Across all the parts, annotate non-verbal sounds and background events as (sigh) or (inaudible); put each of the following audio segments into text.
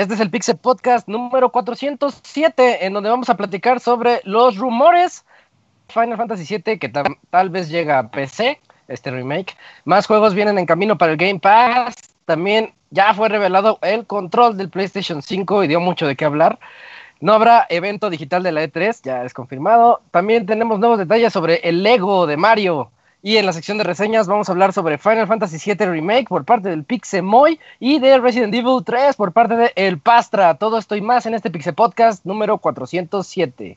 Este es el Pixel Podcast número 407, en donde vamos a platicar sobre los rumores Final Fantasy VII que tal vez llega a PC, este remake. Más juegos vienen en camino para el Game Pass. También ya fue revelado el control del PlayStation 5 y dio mucho de qué hablar. No habrá evento digital de la E3, ya es confirmado. También tenemos nuevos detalles sobre el Lego de Mario. Y en la sección de reseñas vamos a hablar sobre Final Fantasy VII Remake por parte del Pixemoy y de Resident Evil 3 por parte de El Pastra. Todo esto y más en este Pixel Podcast número 407.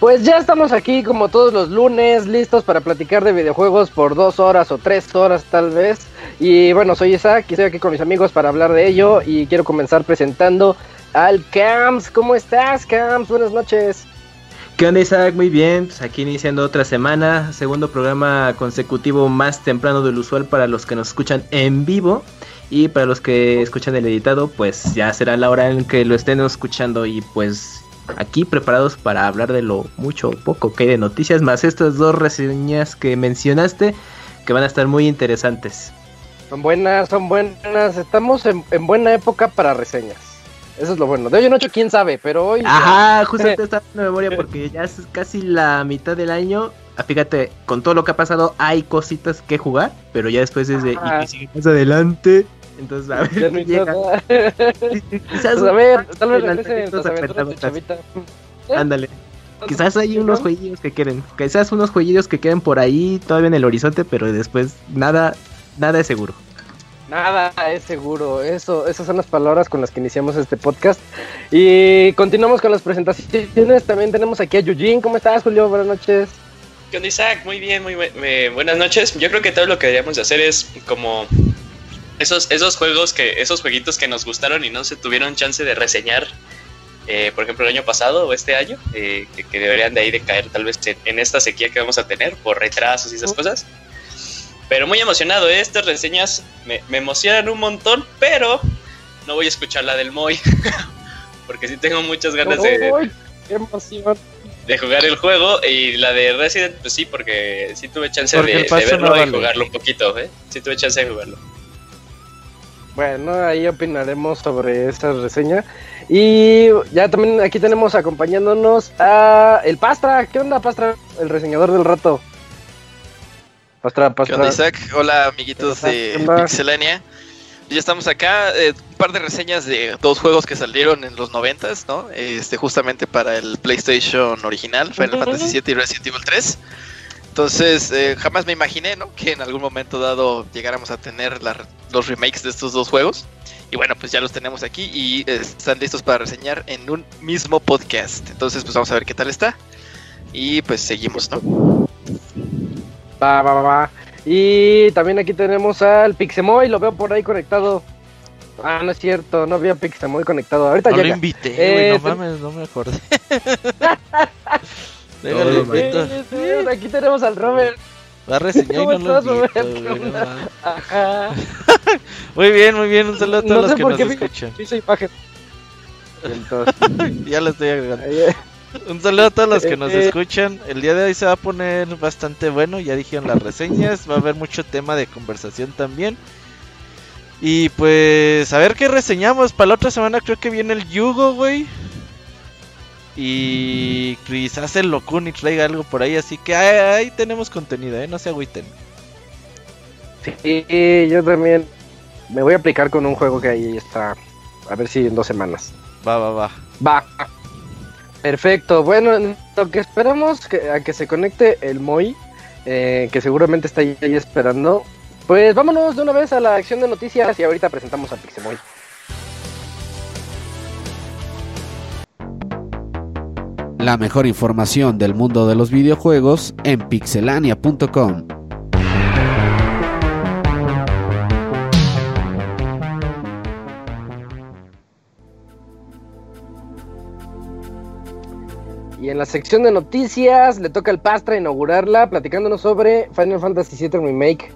Pues ya estamos aquí como todos los lunes, listos para platicar de videojuegos por dos horas o tres horas tal vez. Y bueno, soy Isaac y estoy aquí con mis amigos para hablar de ello y quiero comenzar presentando al Camps. ¿Cómo estás, Camps? Buenas noches. ¿Qué onda, Isaac? Muy bien, pues aquí iniciando otra semana, segundo programa consecutivo más temprano del usual para los que nos escuchan en vivo. Y para los que escuchan el editado, pues ya será la hora en que lo estén escuchando y pues aquí preparados para hablar de lo mucho o poco que hay de noticias, más estas dos reseñas que mencionaste que van a estar muy interesantes. Son buenas, son buenas. Estamos en, buena época para reseñas. Eso es lo bueno. De hoy en ocho, quién sabe, pero hoy. Ajá, (laughs) justamente está en memoria porque ya es casi la mitad del año. Ah, fíjate, con todo lo que ha pasado, hay cositas que jugar, pero ya después es de. Y sigue más adelante. Entonces, a ver. No llega. (laughs) Quizás, a ver, tal vez (laughs) Ándale. Quizás hay unos jueguillos que quieren. Quizás unos jueguillos que queden por ahí todavía en el horizonte, pero después nada, nada es seguro. Nada es seguro. Eso, esas son las palabras con las que iniciamos este podcast. Y continuamos con las presentaciones. También tenemos aquí a Yujin. ¿Cómo estás, Julio? Buenas noches. ¿Qué onda, Isaac? Muy bien, muy buenas noches. Yo creo que todo lo que deberíamos hacer es como esos, esos juegos que, esos jueguitos que nos gustaron y no se tuvieron chance de reseñar, eh, por ejemplo, el año pasado o este año, eh, que, deberían de ahí de caer tal vez en, esta sequía que vamos a tener por retrasos y esas cosas. Pero muy emocionado, ¿eh? estas reseñas me, emocionan un montón, pero no voy a escuchar la del Moy, (laughs) porque sí tengo muchas ganas de, de jugar el juego y la de Resident, pues sí, porque sí tuve chance de, verlo y jugarlo un poquito, ¿eh? sí tuve chance de jugarlo. Bueno, ahí opinaremos sobre esta reseña. Y ya también aquí tenemos acompañándonos a el Pastra. ¿Qué onda, Pastra? El reseñador del rato. Pastra, Pastra. ¿Qué onda, Isaac? Hola, amiguitos de Pixelania. Ya estamos acá, eh, un par de reseñas de dos juegos que salieron en los noventas, ¿no? Este, justamente para el PlayStation original, Final Fantasy VII y Resident Evil 3. Entonces, eh, jamás me imaginé, ¿no? Que en algún momento dado llegáramos a tener los remakes de estos dos juegos. Y bueno, pues ya los tenemos aquí y eh, están listos para reseñar en un mismo podcast. Entonces, pues vamos a ver qué tal está. Y pues seguimos, ¿no? Va, va, va, Y también aquí tenemos al Pixemoy, lo veo por ahí conectado. Ah, no es cierto, no había Pixemoy conectado. Ahorita no lo invité, no eh, mames, no me acordé. (laughs) aquí tenemos al Robert. Va a reseñar y no (laughs) muy bien, muy bien. Un saludo a todos los que nos escuchan. imagen. (laughs) ya lo estoy agregando. Un saludo a todos los que nos eh, escuchan. El día de hoy se va a poner bastante bueno. Ya dijeron las reseñas. Va a haber mucho tema de conversación también. Y pues, a ver qué reseñamos. Para la otra semana creo que viene el Yugo, güey. Y quizás el Locuni traiga algo por ahí, así que ahí, tenemos contenido, ¿eh? No se agüiten. Sí, yo también. me voy a aplicar con un juego que ahí está. A ver si en dos semanas. Va, va, va. Va. Perfecto. Bueno, lo que esperamos que, a que se conecte el Moy, eh, que seguramente está ahí, esperando. Pues vámonos de una vez a la acción de noticias y ahorita presentamos a Pixemoy. La mejor información del mundo de los videojuegos en pixelania.com. Y en la sección de noticias le toca al Pastra inaugurarla platicándonos sobre Final Fantasy VII Remake.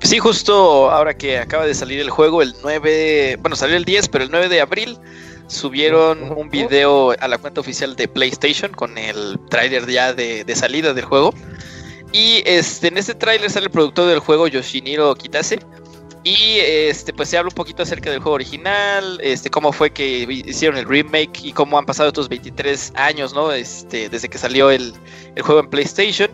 Sí, justo ahora que acaba de salir el juego, el 9, bueno, salió el 10, pero el 9 de abril subieron un video a la cuenta oficial de PlayStation con el tráiler ya de, salida del juego. Y este, en este tráiler sale el productor del juego Yoshiniro Kitase. Y este, pues se habla un poquito acerca del juego original, este, cómo fue que hicieron el remake y cómo han pasado estos 23 años, ¿no? Este, desde que salió el, el juego en PlayStation.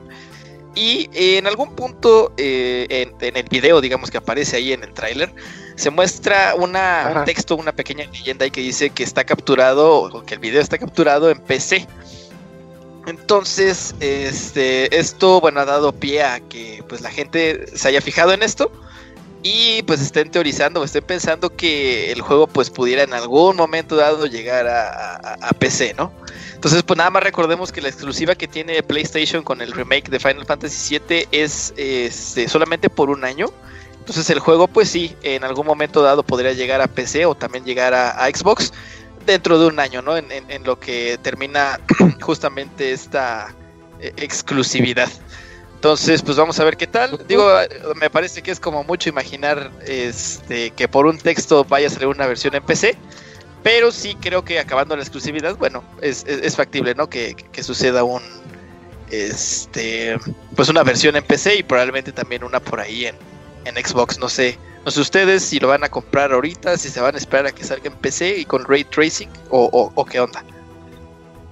Y en algún punto eh, en, el video, digamos que aparece ahí en el tráiler, se muestra una, un texto, una pequeña leyenda ahí que dice que está capturado, o que el video está capturado en PC. Entonces, este, esto, bueno, ha dado pie a que pues la gente se haya fijado en esto y pues estén teorizando o estén pensando que el juego pues pudiera en algún momento dado llegar a, a PC, ¿no? Entonces, pues nada más recordemos que la exclusiva que tiene PlayStation con el remake de Final Fantasy VII es este, solamente por un año. Entonces el juego, pues sí, en algún momento dado podría llegar a PC o también llegar a, Xbox dentro de un año, ¿no? En, lo que termina (clears throat) justamente esta eh, exclusividad. Entonces, pues vamos a ver qué tal. Digo, me parece que es como mucho imaginar este, que por un texto vaya a salir una versión en PC. Pero sí creo que acabando la exclusividad, bueno, es, factible, ¿no? Que, suceda un. Este. Pues una versión en PC y probablemente también una por ahí en, Xbox. No sé. No sé ustedes si lo van a comprar ahorita, si se van a esperar a que salga en PC y con ray tracing o, qué onda.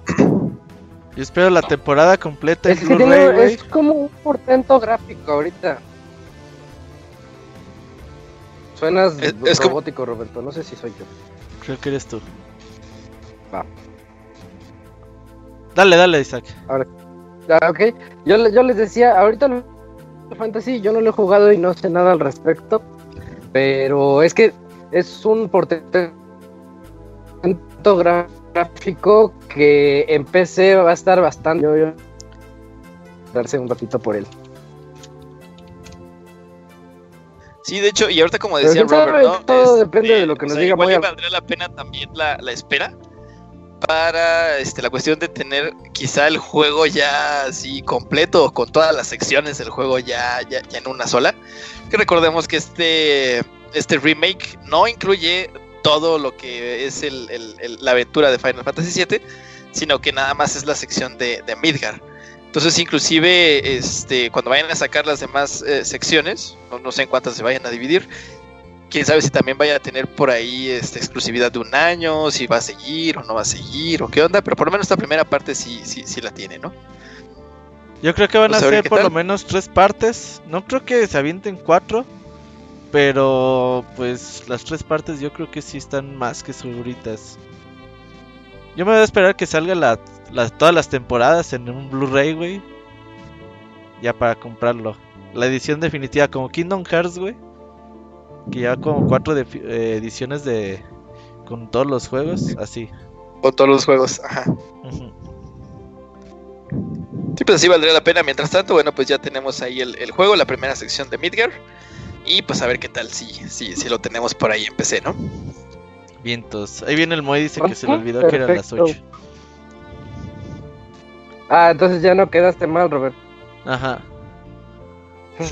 (clears throat) Yo espero la temporada completa es Es como un portento gráfico ahorita. Suenas robótico, Roberto. No sé si soy yo. Creo que eres tú. Va. Dale, dale, Isaac. Ahora, ok. Yo, yo les decía, ahorita el Fantasy yo no lo he jugado y no sé nada al respecto. Pero es que es un portento gráfico que en PC va a estar bastante. Yo, darse un ratito por él. Sí, de hecho, y ahorita como decía Robert, ¿no? Todo depende de lo que nos diga. Igual valdría la pena también la, espera para este, la cuestión de tener quizá el juego ya así completo, con todas las secciones del juego ya, ya, en una sola. Que recordemos que este, este remake no incluye todo lo que es el, la aventura de Final Fantasy VII, sino que nada más es la sección de, Midgar. Entonces, inclusive, este, cuando vayan a sacar las demás eh, secciones, no, sé en cuántas se vayan a dividir, quién sabe si también vaya a tener por ahí este, exclusividad de un año, si va a seguir o no va a seguir, o qué onda, pero por lo menos esta primera parte sí, sí, sí la tiene, ¿no? Yo creo que van a ser por lo menos tres partes, no creo que se avienten cuatro, pero pues las tres partes yo creo que sí están más que seguritas. Yo me voy a esperar que salga la todas las temporadas en un Blu-ray, güey. Ya para comprarlo. La edición definitiva, como Kingdom Hearts, güey. Que ya como cuatro eh, ediciones de. Con todos los juegos, así. Con todos los juegos, ajá. Sí, pues así valdría la pena. Mientras tanto, bueno, pues ya tenemos ahí el, juego, la primera sección de Midgar. Y pues a ver qué tal si, si, si lo tenemos por ahí en PC, ¿no? Vientos. Ahí viene el Moy, dice que se le olvidó que eran las 8. Ah, entonces ya no quedaste mal, Robert. Ajá. (laughs)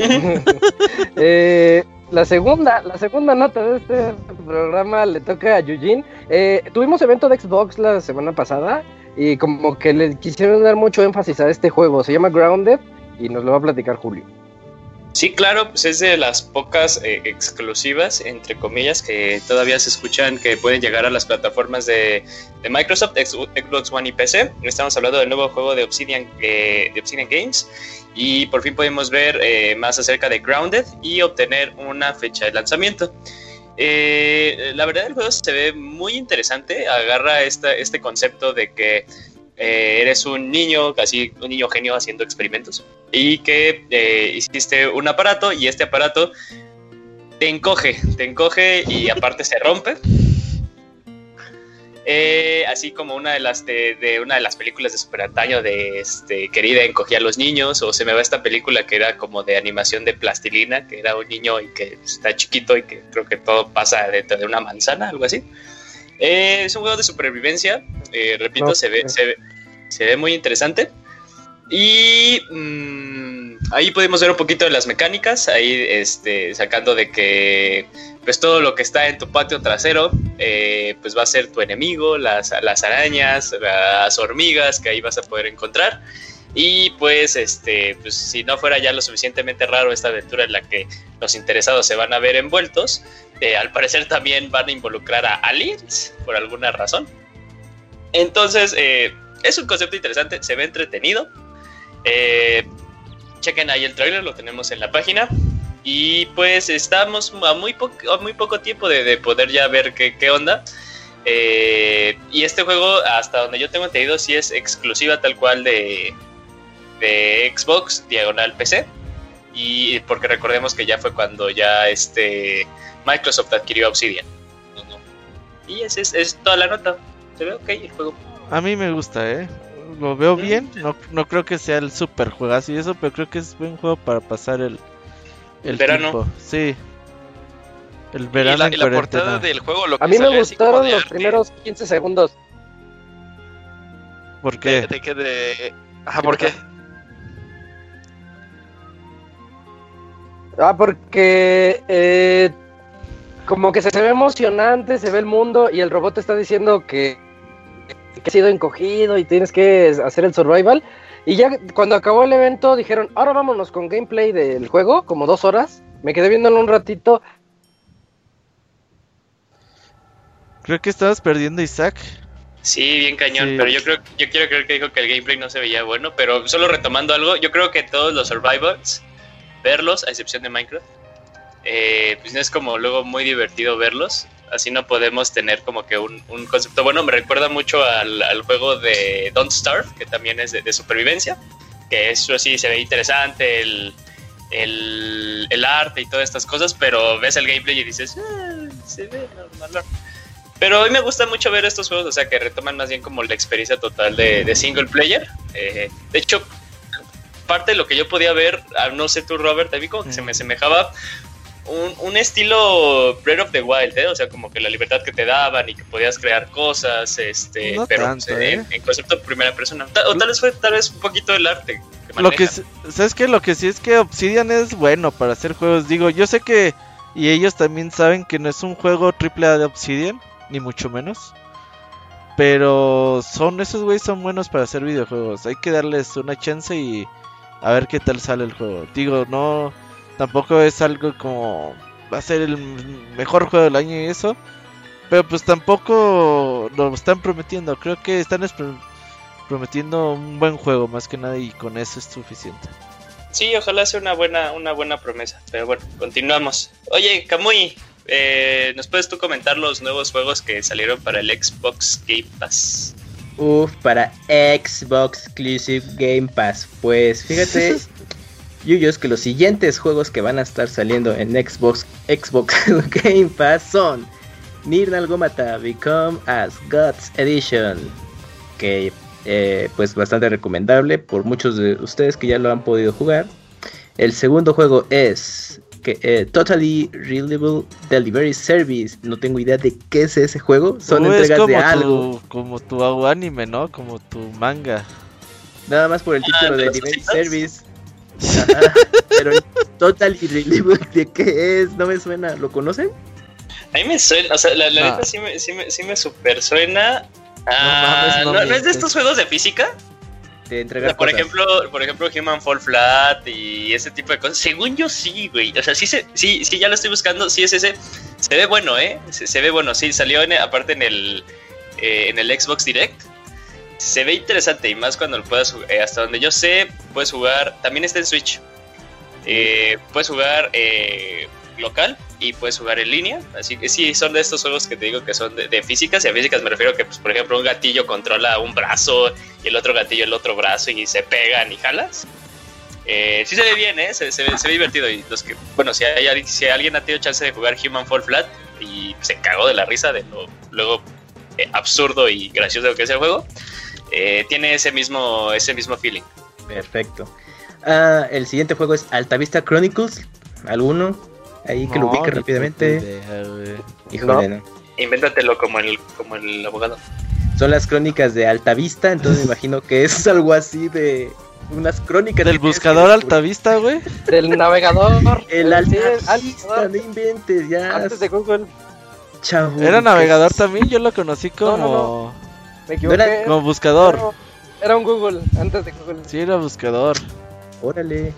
eh, la segunda, la segunda nota de este programa le toca a Eugene. Eh, tuvimos evento de Xbox la semana pasada y como que le quisieron dar mucho énfasis a este juego. Se llama Grounded y nos lo va a platicar Julio. Sí, claro, pues es de las pocas eh, exclusivas, entre comillas, que todavía se escuchan que pueden llegar a las plataformas de, Microsoft, Xbox One y PC. Estamos hablando del nuevo juego de Obsidian, eh, de Obsidian Games y por fin podemos ver eh, más acerca de Grounded y obtener una fecha de lanzamiento. la verdad el juego se ve muy interesante, agarra este concepto de que eh, eres un niño, casi un niño genio haciendo experimentos y que eh, hiciste un aparato y este aparato te encoge, te encoge y (laughs) aparte se rompe. Eh, así como una de las de, una de las películas de super antaño de este querida encogía a los niños o se me va esta película que era como de animación de plastilina que era un niño y que está chiquito y que creo que todo pasa dentro de una manzana algo así es un juego de supervivencia repito se ve, se ve se ve muy interesante. Y mm, ahí podemos ver un poquito de las mecánicas, ahí este, sacando de que pues todo lo que está en tu patio trasero eh, pues va a ser tu enemigo, las, las arañas, las hormigas que ahí vas a poder encontrar. Y pues, este, pues si no fuera ya lo suficientemente raro esta aventura en la que los interesados se van a ver envueltos, al parecer también van a involucrar a aliens por alguna razón. Entonces, eh, es un concepto interesante, se ve entretenido. Eh, chequen ahí el trailer, lo tenemos en la página. Y pues estamos a muy, muy poco tiempo de, poder ya ver qué, onda. Eh, y este juego, hasta donde yo tengo entendido, sí es exclusiva tal cual de, de Xbox, diagonal PC. Y porque recordemos que ya fue cuando ya este Microsoft adquirió Obsidian. Y esa es, es toda la nota. Se ve ok el juego. A mí me gusta, ¿eh? Lo veo bien. No, no creo que sea el super juegazo y eso, pero creo que es buen juego para pasar el, el verano. Sí. El verano. Y la, portada del juego, lo que A mí me gustaron los primeros 15 segundos. ¿Por qué? De, que de... Ajá, ¿por qué? Ah, porque eh, como que se, se ve emocionante, se ve el mundo y el robot está diciendo que que ha sido encogido y tienes que hacer el survival. Y ya cuando acabó el evento dijeron, ahora vámonos con gameplay del juego, como dos horas. Me quedé viéndolo un ratito. Creo que estabas perdiendo Isaac. Sí, bien cañón, pero yo creo, yo quiero creer que dijo que el gameplay no se veía bueno, pero solo retomando algo, yo creo que todos los survivals, verlos, a excepción de Minecraft, eh, pues es como luego muy divertido verlos así no podemos tener como que un, concepto bueno. Me recuerda mucho al, juego de Don't Starve, que también es de, supervivencia, que eso sí se ve interesante, el, el, arte y todas estas cosas, pero ves el gameplay y dices, ah, se ve normal. Pero a mí me gusta mucho ver estos juegos, o sea, que retoman más bien como la experiencia total de, single player. Eh, de hecho, parte de lo que yo podía ver, ah, no sé tú, Robert, a mí como que se me semejaba un, estilo Breath of the Wild, ¿eh? o sea, como que la libertad que te daban y que podías crear cosas, este, pero ¿eh? en, concepto de primera persona. o tal vez fue tal vez un poquito el arte. Que lo que sabes que lo que sí es que Obsidian es bueno para hacer juegos. Digo, yo sé que y ellos también saben que no es un juego triple A de Obsidian, ni mucho menos. Pero son esos güeyes son buenos para hacer videojuegos. Hay que darles una chance y a ver qué tal sale el juego. Digo, no Tampoco es algo como va a ser el mejor juego del año y eso. Pero pues tampoco lo están prometiendo. Creo que están prometiendo un buen juego más que nada y con eso es suficiente. Sí, ojalá sea una buena, una buena promesa. Pero bueno, continuamos. Oye, Kamui, eh, ¿nos puedes tú comentar los nuevos juegos que salieron para el Xbox Game Pass? Uf, para Xbox Exclusive Game Pass. Pues fíjate, (laughs) Yuyos que los siguientes juegos que van a estar saliendo en Xbox, Xbox (laughs) Game Pass son Nier Nalgomata Become as Gods Edition, que eh, pues bastante recomendable por muchos de ustedes que ya lo han podido jugar. El segundo juego es que, eh, Totally Reliable Delivery Service. No tengo idea de qué es ese juego. Son entregas de algo. Como tu anime, ¿no? Como tu manga. Nada más por el título de Delivery Service (laughs) pero Total Irreliable, ¿de qué es? No me suena. ¿Lo conocen? A mí me suena, o sea, la, la neta sí me, sí, me, sí me super suena. no, no, es de estos juegos de física? De entregar por ejemplo, por ejemplo, Human Fall Flat y ese tipo de cosas. Según yo sí, güey. O sea, sí, se, sí, sí, ya lo estoy buscando. Sí es ese. Se ve bueno, ¿eh? Se, ve bueno. Sí, salió aparte en el, eh, en el Xbox Direct. Se ve interesante y más cuando lo puedas jugar. Eh, hasta donde yo sé, puedes jugar. También está en Switch. Eh, puedes jugar local y puedes jugar en línea. Así que sí, son de estos juegos que te digo que son de, físicas. Y a físicas me refiero a que, pues, por ejemplo, un gatillo controla un brazo y el otro gatillo el otro brazo y se pegan y jalas. Eh, sí se ve bien, ¿eh? Se, ve, divertido. Y los que, bueno, si, hay, si alguien ha tenido chance de jugar Human Fall Flat y se cagó de la risa de lo luego eh, absurdo y gracioso que es el juego, eh, tiene ese mismo, ese mismo feeling. Perfecto. Ah, el siguiente juego es Altavista Chronicles. ¿Alguno? Ahí que lo ubique rápidamente. Híjole, no. Invéntatelo como el, como el abogado. Son las crónicas de Altavista, entonces me (laughs) imagino que es algo así de unas crónicas. Del buscador Altavista, güey. Del navegador. (laughs) El Altavista, no inventes, ya. Antes de Google. Chavo. Era navegador también, yo lo conocí como. No, no, Me equivoqué. como buscador. Era un Google, antes de Google. Sí, era buscador. Órale.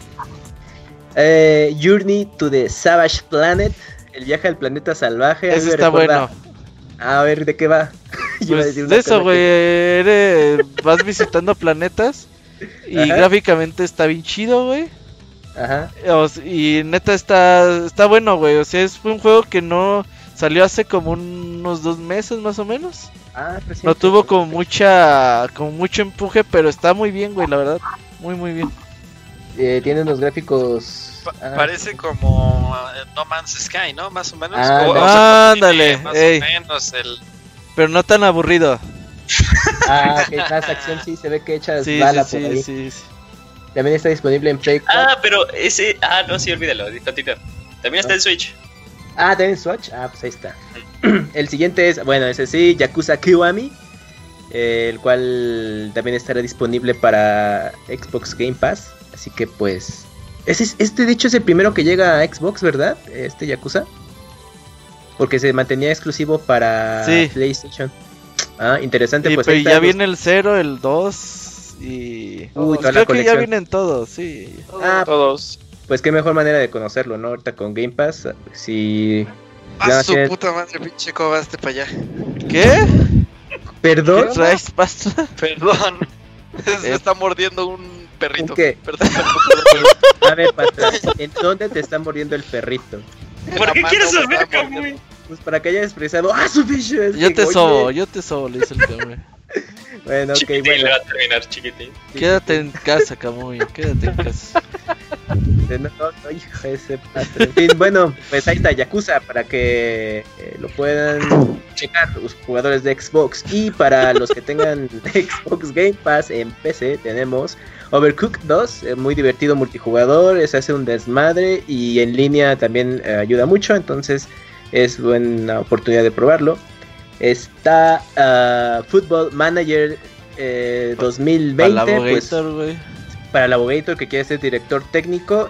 Eh, Journey to the Savage Planet. El viaje al planeta salvaje. Eso está bueno. A ver, ¿de qué va? (laughs) Pues de eso, güey. Vas visitando planetas. Y gráficamente está bien chido, güey. Ajá. y neta está, está bueno, güey. O sea, es un juego que no salió hace como unos dos meses más o menos. Ah, No tuvo como mucha, como mucho empuje, pero está muy bien, güey, la verdad. Muy, muy bien. Eh, tiene unos gráficos. Ah, parece como eh, No Man's Sky, ¿no? Más o menos. Ah, ándale. Más o menos el... Pero no tan aburrido. Ah, que más acción sí se ve que echas sí, bala sí, por ahí. Sí, sí, También está disponible en Play Ah, pero ese. Ah, no, sí, olvídalo. También está en Switch. Ah, también en Switch. Ah, pues ahí está. (clears throat) el siguiente es, bueno, ese sí, Yakuza Kiwami. el cual también estará disponible para Xbox Game Pass. Así que pues... este de hecho es el primero que llega a Xbox, ¿verdad? Este Yakuza. Porque se mantenía exclusivo para PlayStation. Ah, interesante. pues ya viene el 0, el 2 y... Uy, creo que ya vienen todos, sí. Ah, todos. Pues qué mejor manera de conocerlo, ¿no? Ahorita con Game Pass, si... A su puta madre, pinche cobaste para allá. ¿Qué? ¿Perdón? ¿Qué Perdón. (laughs) (laughs) Se está mordiendo un perrito. ¿Qué? (laughs) A ver, Patra, ¿en dónde te está muriendo el perrito? ¿Por qué quieres saber, Kamui? Pues para que haya expresado, ¡ah, su bicho! Yo te sobo, yo te sobo, le dice el Kamui. (laughs) bueno, ok, bueno. va a terminar, chiquitín. Quédate en casa, Kamui, quédate en casa. No, no, hijo ese En fin, bueno, pues ahí está Yakuza para que eh, lo puedan checar los jugadores de Xbox. Y para los que tengan (laughs) Xbox Game Pass en PC, tenemos Overcooked 2, eh, muy divertido multijugador, se hace un desmadre y en línea también eh, ayuda mucho, entonces es buena oportunidad de probarlo. Está uh, Football Manager 2020, para la pues, para el abogator que quiere ser director técnico.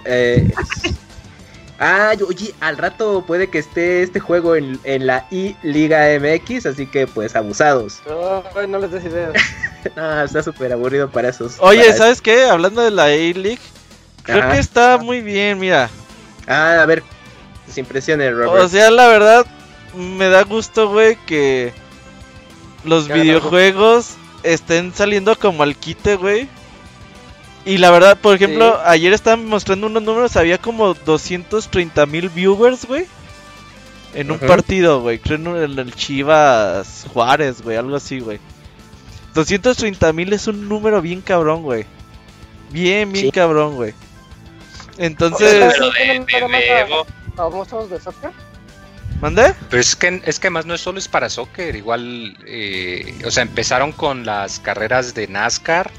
Ah, oye, al rato puede que esté este juego en, la I-Liga MX, así que pues abusados. (laughs) no les des ideas. ah, está súper aburrido para esos. Oye, ¿sabes qué? Hablando de la I-League, creo que está muy bien, mira. Ah, a ver, tus impresiones, Robert. O sea, la verdad, me da gusto, güey, que los videojuegos estén saliendo como al quite, güey. Y la verdad, por ejemplo, ayer estaban mostrando unos números, había como 230 mil viewers, güey. En un partido, güey. Creo en el Chivas Juárez, güey, algo así, güey. 230 mil es un número bien cabrón, güey. Bien, bien cabrón, güey. Entonces... ¿Famosos de soccer? ¿Mande? Pero es que, es que más no es solo es para soccer, igual, eh, o sea, empezaron con las carreras de NASCAR,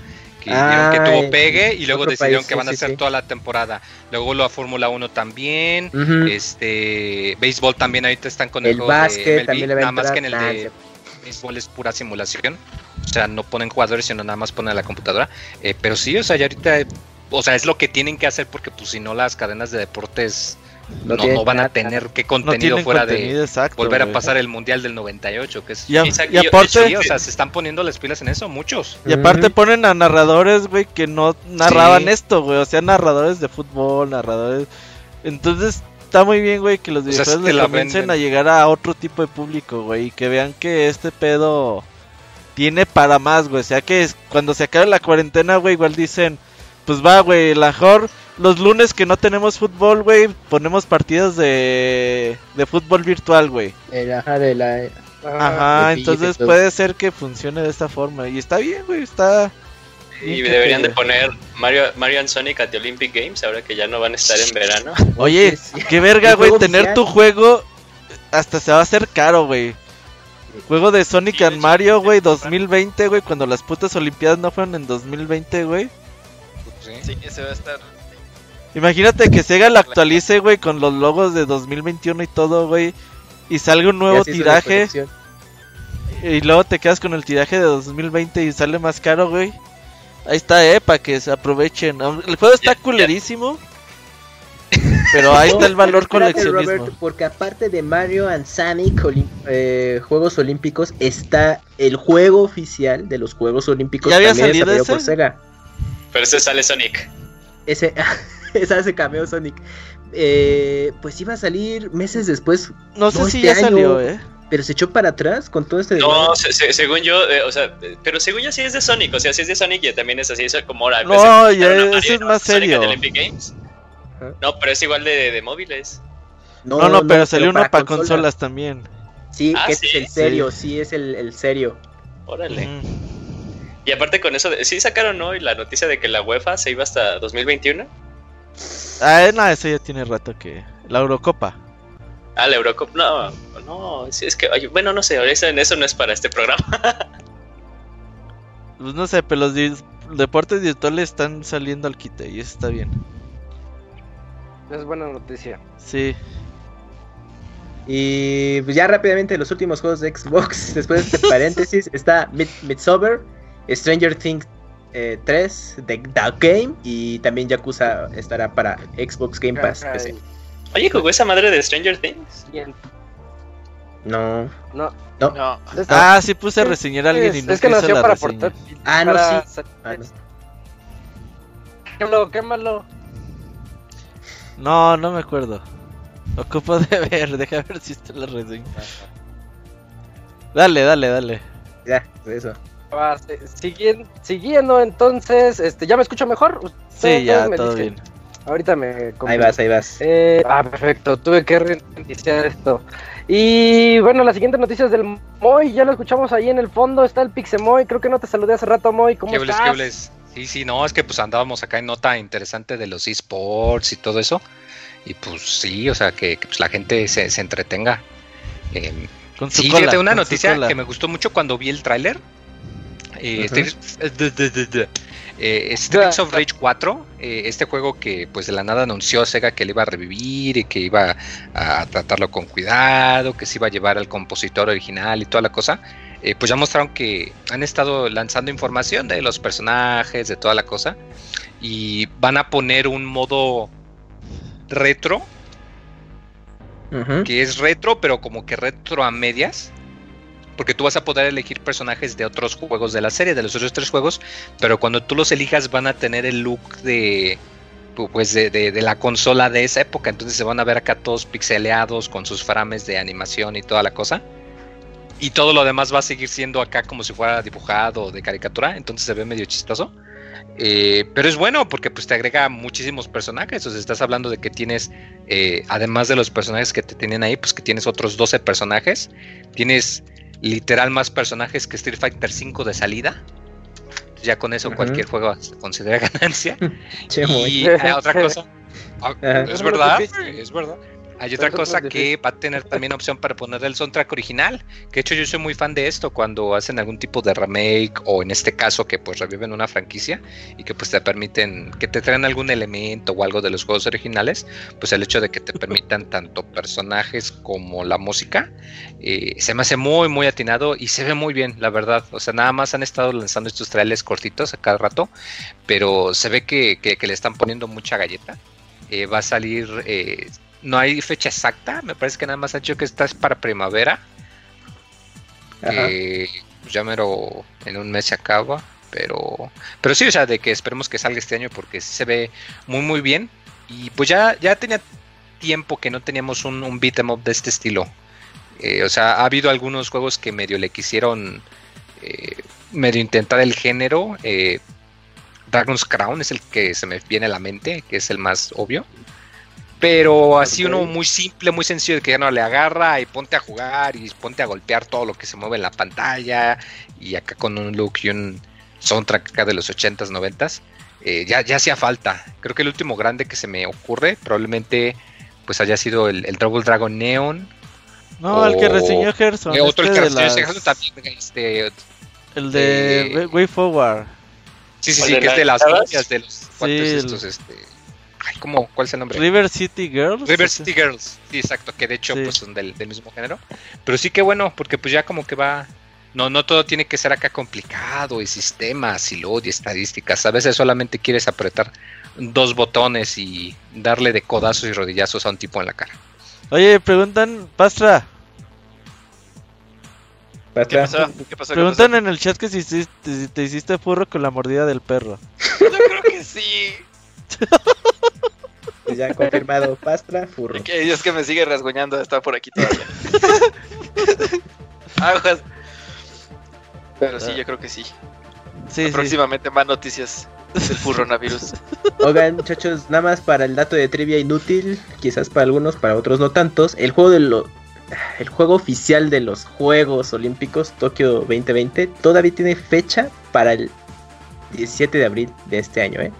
que, que tuvo pegue y luego decidieron que van a hacer toda la temporada. Luego la Fórmula 1 también, este béisbol también ahorita están con el, básquet, de nada más que en el de béisbol es pura simulación. O sea, no ponen jugadores, sino nada más ponen la computadora. Eh, pero sí, o sea, ya ahorita, o sea, es lo que tienen que hacer porque pues si no las cadenas de deportes no, van a tener qué contenido fuera de volver a pasar el mundial del 98 que es y, aparte o sea se están poniendo las pilas en eso muchos. Y aparte ponen a narradores güey que no narraban esto güey o sea narradores de fútbol narradores entonces está muy bien güey que los videojuegos comiencen a llegar a otro tipo de público güey y que vean que este pedo tiene para más güey o sea que cuando se acabe la cuarentena güey igual dicen pues va güey la mejor los lunes que no tenemos fútbol, güey, ponemos partidas de, de fútbol virtual, güey. Ajá, de la... Ajá, entonces puede ser que funcione de esta forma. Y está bien, güey, está... Y deberían de poner Mario, Mario and Sonic at the Olympic Games ahora que ya no van a estar en verano. (laughs) Oye, qué verga, güey, tener tu juego hasta se va a hacer caro, güey. Juego de Sonic and Mario, güey, 2020, güey, cuando las putas Olimpiadas no fueron en 2020, güey. Sí, ese va a estar Imagínate que Sega lo actualice, güey, con los logos de 2021 y todo, güey. Y salga un nuevo tiraje. Y luego te quedas con el tiraje de 2020 y sale más caro, güey. Ahí está, eh, para que se aprovechen. El juego está culerísimo. Pero ahí está el valor coleccionismo. porque aparte de Mario and Sonic eh, Juegos Olímpicos, está el juego oficial de los Juegos Olímpicos. ¿Ya había salido ese? por Sega. Pero ese sale Sonic. Ese, (laughs) (laughs) esa ese cameo Sonic. Eh, pues iba a salir meses después. No sé si este ya salió, ¿eh? Pero se echó para atrás con todo este. No, según yo, eh, o sea, pero según yo sí es de Sonic. O sea, si es de Sonic ya también es así, es como ahora. No, ya eso es más serio. No, pero es igual de, de móviles. No, no, pero salió uno para consolas. también. Sí, ah, que es el serio, sí, es el, el serio. Órale. Y aparte con eso, sí sacaron hoy la noticia de que la UEFA se iba hasta 2021. Ah, no, eso ya tiene rato que. La Eurocopa. Ah, la Eurocopa. No, no, es que. bueno, no sé, eso, eso no es para este programa. (laughs) pues no sé, pero los deportes virtuales están saliendo al quite y eso está bien. Es buena noticia. Sí. Y pues ya rápidamente los últimos juegos de Xbox, (laughs) después de este paréntesis, está Mid Midsober, Stranger Things 3 eh, de The Game y también Yakuza estará para Xbox Game Pass. Oye, ¿jugó esa madre de Stranger Things? No. No. No. Ah, sí puse a reseñar a alguien y no Es que nació para. Ah, no, sí. Ah, Quémalo, quémalo. No, no me acuerdo. Ocupo de ver, (laughs) deja ver si está la reseña. Dale, dale, dale. Ya, eso siguiendo, entonces, este, ¿ya me escucho mejor? Sí, ya, todo bien. Ahorita me... Ahí vas, ahí vas. Eh, ah, perfecto, tuve que reiniciar esto. Y bueno, la siguiente noticia es del Moy, ya lo escuchamos ahí en el fondo, está el Pixemoy, creo que no te saludé hace rato, Moy, ¿cómo estás? Sí, sí, no, es que pues andábamos acá en nota interesante de los esports y todo eso. Y pues sí, o sea, que, pues, la gente se, entretenga. Eh, con sí, fíjate, una noticia que me gustó mucho cuando vi el tráiler eh, eh, Streets of Rage 4, eh, este juego que pues de la nada anunció Sega que le iba a revivir y que iba a tratarlo con cuidado, que se iba a llevar al compositor original y toda la cosa, pues ya mostraron que han estado lanzando información de los personajes, de toda la cosa, y van a poner un modo retro, que es retro, pero como que retro a medias porque tú vas a poder elegir personajes de otros juegos de la serie, de los otros tres juegos, pero cuando tú los elijas van a tener el look de pues de, la consola de esa época, entonces se van a ver acá todos pixeleados con sus frames de animación y toda la cosa. Y todo lo demás va a seguir siendo acá como si fuera dibujado de caricatura, entonces se ve medio chistoso. Eh, pero es bueno porque pues te agrega muchísimos personajes. O sea, estás hablando de que tienes, eh, además de los personajes que te tenían ahí, pues que tienes otros 12 personajes. Tienes literal más personajes que Street Fighter 5 de salida. Ya con eso cualquier juego se considera (laughs) ganancia. y otra cosa, (laughs) ah, es verdad, es verdad. Hay otra cosa que va a tener también opción para poner el soundtrack original. Que de hecho yo soy muy fan de esto cuando hacen algún tipo de remake o en este caso que pues reviven una franquicia y que pues te permiten que te traen algún elemento o algo de los juegos originales. Pues el hecho de que te (laughs) permitan tanto personajes como la música eh, se me hace muy muy atinado y se ve muy bien la verdad. O sea nada más han estado lanzando estos trailers cortitos a cada rato, pero se ve que, le están poniendo mucha galleta. Eh, va a salir eh, no hay fecha exacta, me parece que nada más ha dicho que esta es para primavera. Que pues, ya mero en un mes se acaba, pero pero sí, o sea, de que esperemos que salga este año porque se ve muy muy bien y pues ya ya tenía tiempo que no teníamos un, un beat em up de este estilo. Eh, o sea, ha habido algunos juegos que medio le quisieron eh, medio intentar el género. Eh, Dragon's Crown es el que se me viene a la mente, que es el más obvio. Pero así uno muy simple, muy sencillo, de que ya no le agarra y ponte a jugar y ponte a golpear todo lo que se mueve en la pantalla. Y acá con un look y un soundtrack acá de los 80s, 90s. ya, ya hacía falta. Creo que el último grande que se me ocurre probablemente pues haya sido el, Double Dragon Neon. No, el que reseñó Gerson. otro el este que reseñó Gerson también. Este, el de Way Forward. Sí, sí, sí, que es de las de los cuantos estos, este. Ay, ¿cómo? ¿Cuál es el nombre? River City Girls. River City Girls, sí, exacto, que de hecho pues son del, del, mismo género. Pero sí que bueno, porque pues ya como que va. No, no todo tiene que ser acá complicado y sistemas y load y estadísticas. A veces solamente quieres apretar dos botones y darle de codazos y rodillazos a un tipo en la cara. Oye, preguntan, Pastra. ¿Qué pasó? Preguntan en el chat que si te, hiciste furro con la mordida del perro. Yo creo que sí. (laughs) Pues ya confirmado, Pastra, furro. Es que me sigue rasguñando, está por aquí todavía. (laughs) Aguas. Pero sí, yo creo que sí. sí Próximamente más noticias del furronavirus. (laughs) Oigan, muchachos, nada más para el dato de trivia inútil, quizás para algunos, para otros no tantos. El juego de lo, el juego oficial de los Juegos Olímpicos Tokio 2020 todavía tiene fecha para el 17 de abril de este año, ¿eh?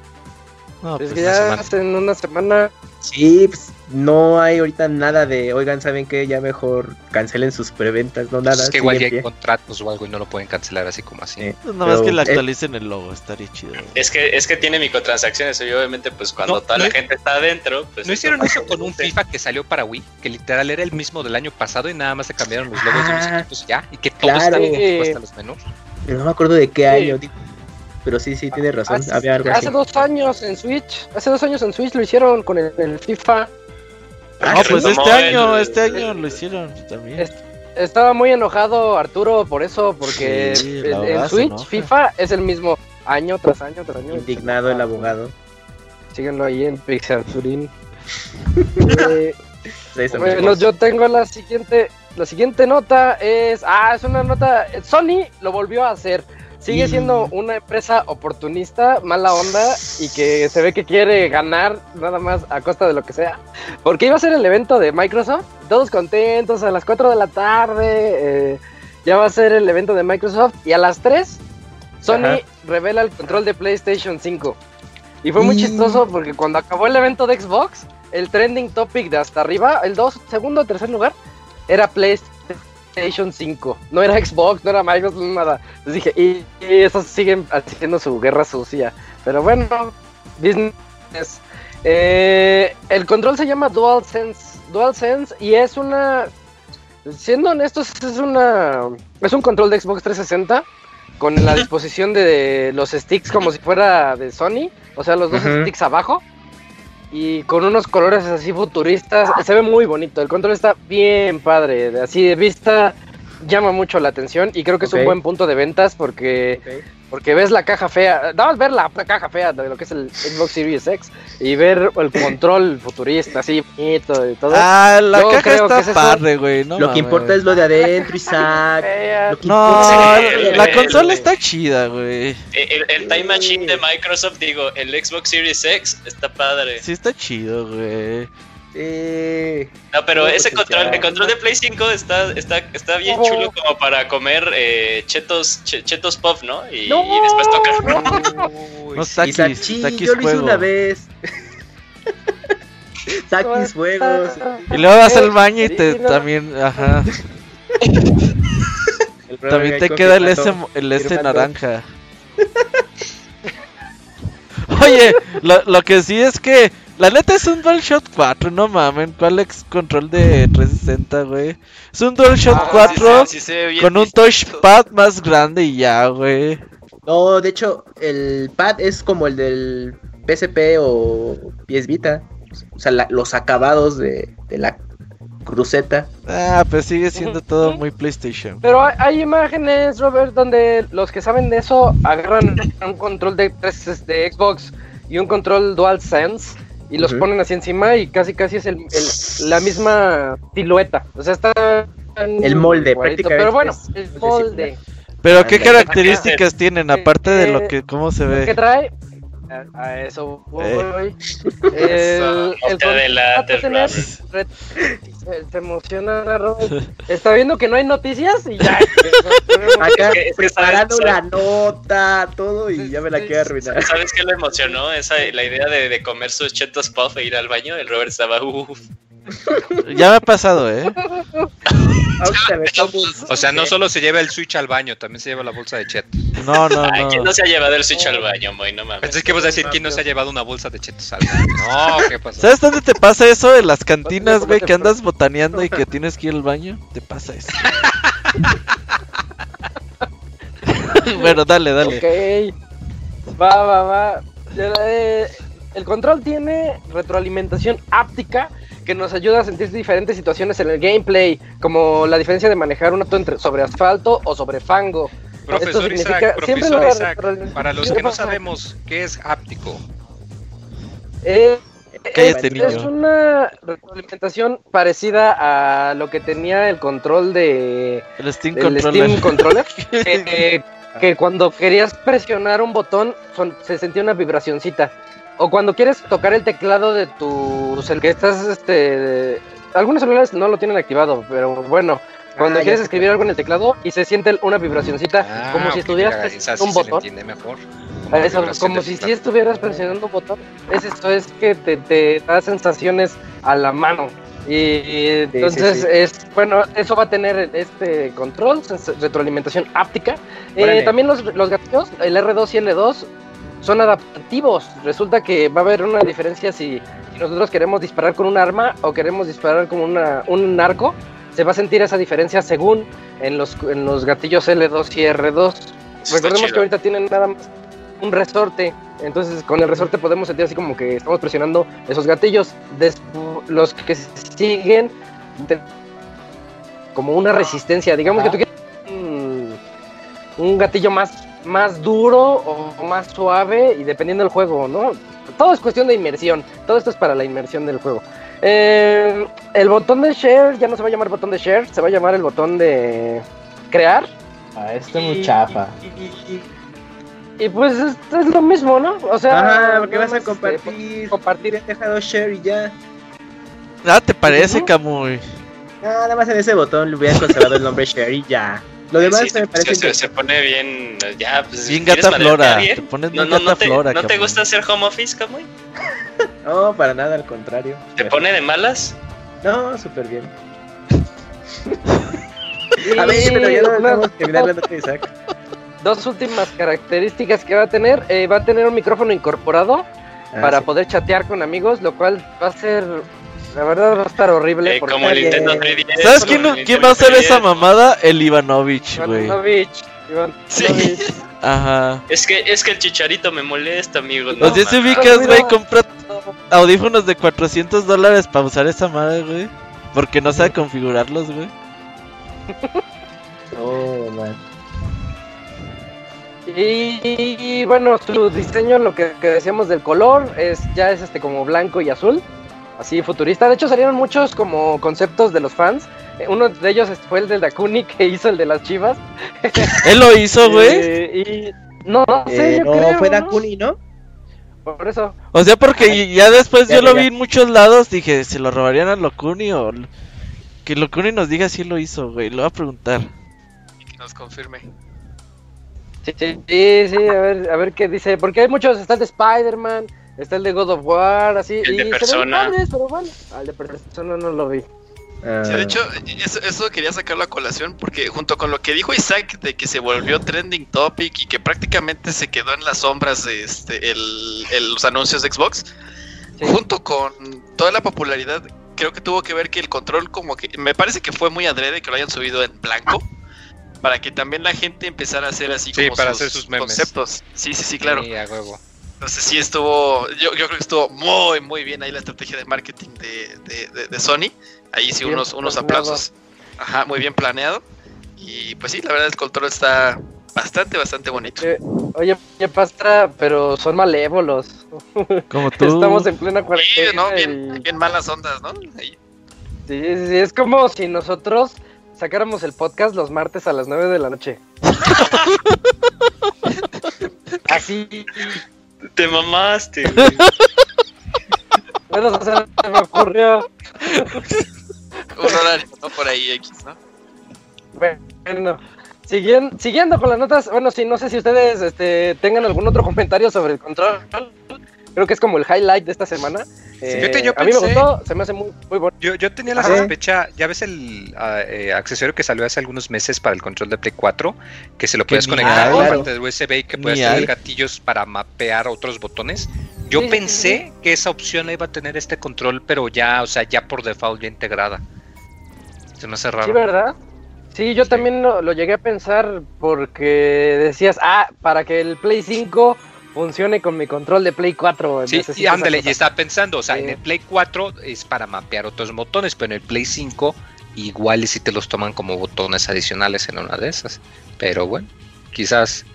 No, pues, pues ya en una semana. Sí, pues no hay ahorita nada de, oigan, ¿saben qué? Ya mejor cancelen sus preventas, no nada. Es que igual ya hay contratos o algo y no lo pueden cancelar así como así. Pues nada más que le actualicen el logo, estaría chido. Es que, es que tiene microtransacciones y obviamente pues cuando toda la gente está adentro... Pues ¿No hicieron eso con un FIFA que salió para Wii? Que literal era el mismo del año pasado y nada más se cambiaron los logos de los ah, equipos ya. Y que todos claro. están hasta los menús. Pero no me acuerdo de qué año, pero sí, sí, tiene razón. Hace, Había algo hace dos años en Switch, hace dos años en Switch lo hicieron con el FIFA Ah, pues este año, este año lo hicieron también. estaba muy enojado Arturo por eso, porque en, Switch, FIFA es el mismo año tras año tras año. Indignado el abogado. Síguenlo ahí en Pixarturín. (laughs) eh, bueno, yo tengo la siguiente, la siguiente nota es, ah, es una nota, Sony lo volvió a hacer sigue siendo una empresa oportunista, mala onda y que se ve que quiere ganar nada más a costa de lo que sea. Porque iba a ser el evento de Microsoft, todos contentos a las 4 de la tarde. Eh, ya va a ser el evento de Microsoft y a las 3 Sony revela el control de PlayStation 5. Y fue muy chistoso porque cuando acabó el evento de Xbox, el trending topic de hasta arriba, el dos, segundo o tercer lugar, era PlayStation PlayStation 5. No era Xbox, no era Microsoft, nada. Les dije, y, esos siguen haciendo su guerra sucia. Pero bueno, business. Eh, el control se llama DualSense. DualSense y es una. Siendo honestos, es una. Es un control de Xbox 360 con la disposición de los sticks como si fuera de Sony. O sea, los dos sticks abajo y con unos colores así futuristas. Se ve muy bonito. El control está bien padre. Así de vista llama mucho la atención y creo que es un buen punto de ventas porque porque ves la caja fea, dabas ver la caja fea de lo que es el Xbox Series X y ver el control futurista así bonito y todo. Ah, la caja está padre, güey. lo que importa es lo de adentro, Isaac. (laughs) No, la consola está chida, güey. El, el, Time Machine de Microsoft, digo, el Xbox Series X está padre. Sí, está chido, güey. Eh, no, pero ese control, el control de Play 5 está, está, está bien chulo como para comer eh, chetos, chetos pop, ¿no? Y, después tocar. No, no yo lo hice una vez. (laughs) Takis juegos. Y luego vas al baño y te también, ajá. (laughs) también te queda el S, el S naranja. (laughs) Oye, lo, lo que sí es que la neta es un DualShock 4, no mamen. ¿Cuál ex control de 360, güey? Es un DualShock 4 ah, con un touchpad más grande y ya, güey. No, de hecho, el pad es como el del PSP o PS Vita. o sea, los acabados de, de la cruceta. Ah, pues sigue siendo todo muy PlayStation. Pero hay, imágenes, Robert, donde los que saben de eso agarran un control de, de Xbox y un control DualSense y los ponen así encima y casi casi es el, la misma silueta. O sea, está el molde, Pero bueno, el molde. Pero qué características tienen aparte de lo que cómo se ve. ¿Qué trae a, eso voy. El, el de la tener, se emociona Está viendo que no hay noticias y ya. (laughs) Acá preparando la nota, todo y ya me la quiero arruinar. ¿Sabes qué lo emocionó? Esa, la idea de, de comer sus chetos puff e ir al baño. El Robert estaba, uff. Ya me ha pasado, ¿eh? (laughs) o sea, no solo se lleva el Switch al baño, también se lleva la bolsa de chetos. No, no, no. ¿Quién no se ha llevado el Switch al baño, Moy? No mames. Pensé que vas a decir quién no se ha llevado una bolsa de chetos al baño. (laughs) No, ¿qué pasa? ¿Sabes dónde te pasa eso? En las cantinas, güey, que andas botaneando y que tienes que ir al baño. Te pasa eso. (laughs) bueno, dale, dale. Ok. Va, va, va. Eh, el control tiene retroalimentación áptica que nos ayuda a sentir diferentes situaciones en el gameplay, como la diferencia de manejar un auto entre, sobre asfalto o sobre fango. Profesor Isaac, profesor Isaac, para los que no sabemos qué es áptico. Eh, es, es, una retroalimentación parecida a lo que tenía el control de el Steam Controller, (laughs) controller que, cuando querías presionar un botón se sentía una vibracioncita o cuando quieres tocar el teclado de tu el que estás este algunos celulares no lo tienen activado, pero bueno, cuando ah, quieres escribir algo en el teclado y se siente una vibracioncita ah, como si estuvieras presionando un botón. Mejor. Como, si, si estuvieras presionando un botón. Es esto, es que te, da sensaciones a la mano. Y, entonces es bueno, eso va a tener este control, retroalimentación áptica. Eh, también los, los gatillos, el R2 y L2 son adaptativos. Resulta que va a haber una diferencia si, nosotros queremos disparar con un arma o queremos disparar con una, un arco. Se va a sentir esa diferencia según en los, en los gatillos L2 y R2. Recordemos que ahorita tienen nada más un resorte. Entonces con el resorte podemos sentir así como que estamos presionando esos gatillos. los que siguen como una resistencia. Digamos que tú quieres un gatillo más más duro o más suave y dependiendo del juego, ¿no? Todo es cuestión de inmersión. Todo esto es para la inmersión del juego. Eh, el botón de share ya no se va a llamar botón de share, se va a llamar el botón de crear. Ah, esto es muy chafa. Y, pues esto es lo mismo, ¿no? O sea, Ajá, porque vas a este, compartir, compartir, dejado share y ya. Nada te parece, Camuy. nada más en ese botón le hubiera conservado el nombre share y ya. Lo demás me parece se, se, pone bien. Ya, pues, bien gata flora. Te pones no, no, no, te, flora, ¿No te gusta hacer home office, Camuy? (laughs) no, para nada, al contrario. ¿Te pone de malas? No, súper bien. (laughs) a ver, pero ya no vamos a terminar la nota Isaac. Dos últimas características que va a tener. Eh, va a tener un micrófono incorporado ah, para poder chatear con amigos, lo cual va a ser la verdad va a estar horrible. Eh, como el Nintendo 3DS. ¿Sabes quién, quién va a hacer esa mamada? El Ivanovich, güey. Ivanovich. Sí. Ajá. Es que, es que el chicharito me molesta, amigo. No, Los 10 ubicas, güey, compra audífonos de 400 dólares para usar esa madre, güey. Porque no sabe configurarlos, güey. (laughs) oh, man. Y, bueno, su diseño, lo que, que, decíamos del color, es ya es este como blanco y azul así futurista. De hecho, salieron muchos como conceptos de los fans. Eh, uno de ellos fue el de Dakuni (laughs) que hizo el de las chivas. (laughs) ¿Él lo hizo, güey? Eh, y no, no sé, yo no, fue Dakuni, ¿no? Por eso. O sea, porque ya después yo lo vi en muchos lados, dije, ¿se lo robarían a Locuni o...? Que Locuni nos diga si lo hizo, güey, lo voy a preguntar. Y que nos confirme. Sí, sí, sí, a ver, a ver qué dice, porque hay muchos, está el de Spider-Man, Está el de God of War, así. El de persona. pero bueno, al de persona no lo vi. de hecho, eso, quería sacarlo a colación porque junto con lo que dijo Isaac de que se volvió trending topic y que prácticamente se quedó en las sombras de este, el, los anuncios de Xbox, junto con toda la popularidad, creo que tuvo que ver que el control como que, me parece que fue muy adrede que lo hayan subido en blanco para que también la gente empezara a hacer así como para sus, hacer sus conceptos. Sí, sí, sí, claro. Sí, a huevo. Entonces sí estuvo, yo, creo que estuvo muy, muy bien ahí la estrategia de marketing de, de, Sony. Ahí sí unos, unos aplausos. Ajá, muy bien planeado. Y pues sí, la verdad el control está bastante, bastante bonito. Eh, oye, oye, Pastra, pero son malévolos. (laughs) Como tú. Estamos en plena cuarentena. Sí, ¿no? Bien, bien malas ondas, ¿no? Sí, sí, sí, es como si nosotros sacáramos el podcast los martes a las 9 de la noche. (laughs) Así. Te mamaste, (laughs) Bueno, o sea, se me ocurrió. Un horario, no por ahí X, ¿no? Bueno, siguiendo, siguiendo con las notas, bueno, sí, no sé si ustedes este, tengan algún otro comentario sobre el control. Creo que es como el highlight de esta semana. Eh, a mí me gustó, se me hace muy, muy bueno. Yo, yo tenía la sospecha, ya ves el ah, eh, accesorio que salió hace algunos meses para el control de Play 4, que se lo puedes conectar con parte del USB y que puedes tener gatillos para mapear otros botones. Yo pensé que esa opción iba a tener este control, pero ya, o sea, ya por default ya integrada. Se me hace raro. Sí, ¿verdad? Sí, yo también lo, lo, llegué a pensar porque decías, ah, para que el Play 5 funcione con mi control de Play 4. Sí, y ándale, y estaba pensando, o sea, en el Play 4 es para mapear otros botones, pero en el Play 5 igual y si te los toman como botones adicionales en una de esas. Pero bueno, quizás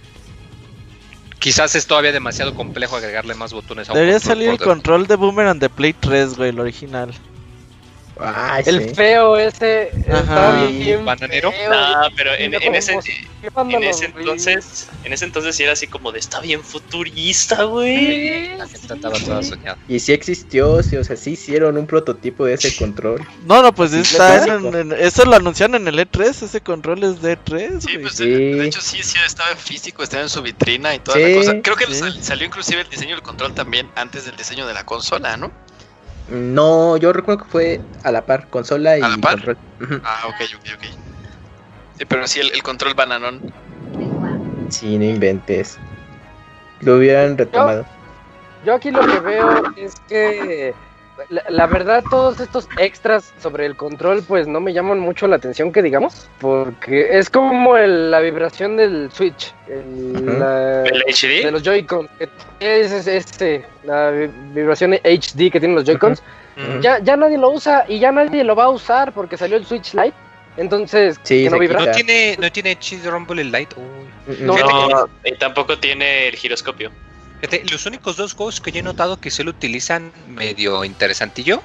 quizás es todavía demasiado complejo agregarle más botones a un Debería salir el control de Boomerang de Play 3, güey, el original el feo ese está bien bananero. no, pero en, ese, en ese entonces, en ese entonces sí era así como de está bien futurista, güey. La gente estaba toda soñada. Y sí existió, sí, o sea, sí hicieron un prototipo de ese control. No, no, pues está en, eso lo anunciaron en el E3, ese control es de E3. Sí, pues de hecho sí, sí estaba en físico, estaba en su vitrina y toda la cosa. Creo que salió inclusive el diseño del control también antes del diseño de la consola, ¿no? No, yo recuerdo que fue a la par, consola y ¿A la par? control. Ah, ok, ok, ok. Sí, pero sí, el, control bananón. Sí, no inventes. Lo hubieran retomado. yo aquí lo que veo es que la, verdad, todos estos extras sobre el control, pues no me llaman mucho la atención, que digamos, porque es como la vibración del Switch, el, HD de los Joy-Con. Es, este, la vibración HD que tienen los Joy-Cons. ya, ya nadie lo usa y ya nadie lo va a usar porque salió el Switch Lite. Entonces, que no vibra. ¿No tiene, ¿No tiene HD Rumble el Lite? No, y tampoco tiene el giroscopio los únicos dos juegos que yo he notado que se lo utilizan medio interesantillo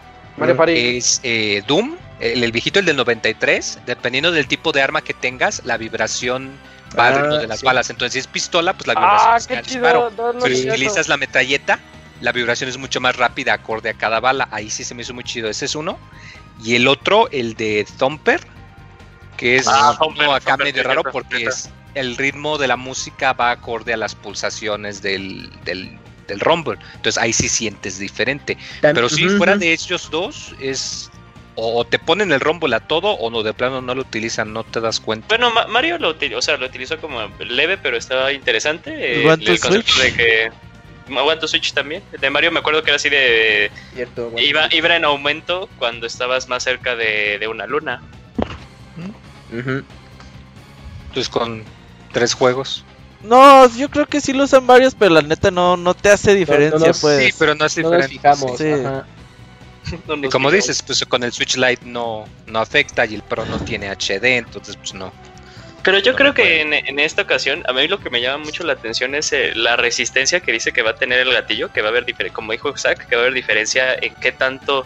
es eh, Doom, el, viejito, el del 93. Dependiendo del tipo de arma que tengas, la vibración va ritmo de las balas. Entonces, si es pistola, pues la vibración ah, es el disparo. Pero si utilizas la metralleta, la vibración es mucho más rápida, acorde a cada bala. Ahí sí se me hizo muy chido. Ese es uno. Y el otro, el de Thumper, que es ah, acá medio raro porque es el ritmo de la música va acorde a las pulsaciones del, del, Rumble. Entonces ahí sí sientes diferente. Pero si fuera de ellos dos, es o te ponen el Rumble a todo o no, de plano no lo utilizan, no te das cuenta. Bueno, Mario lo, o sea, lo utilizó como leve, pero estaba interesante. Eh, el concepto de que aguanto Switch también. De Mario me acuerdo que era así de. iba, iba en aumento cuando estabas más cerca de, una luna. Entonces con tres juegos. No, yo creo que sí lo usan varios, pero la neta no, no te hace diferencia, pues. Sí, pero no es diferente. y como dices, pues con el Switch Lite no, no afecta y el Pro no tiene HD, entonces pues no. Pero yo creo que en, esta ocasión, a mí lo que me llama mucho la atención es eh, la resistencia que dice que va a tener el gatillo, que va a haber, como dijo Zach, que va a haber diferencia en qué tanto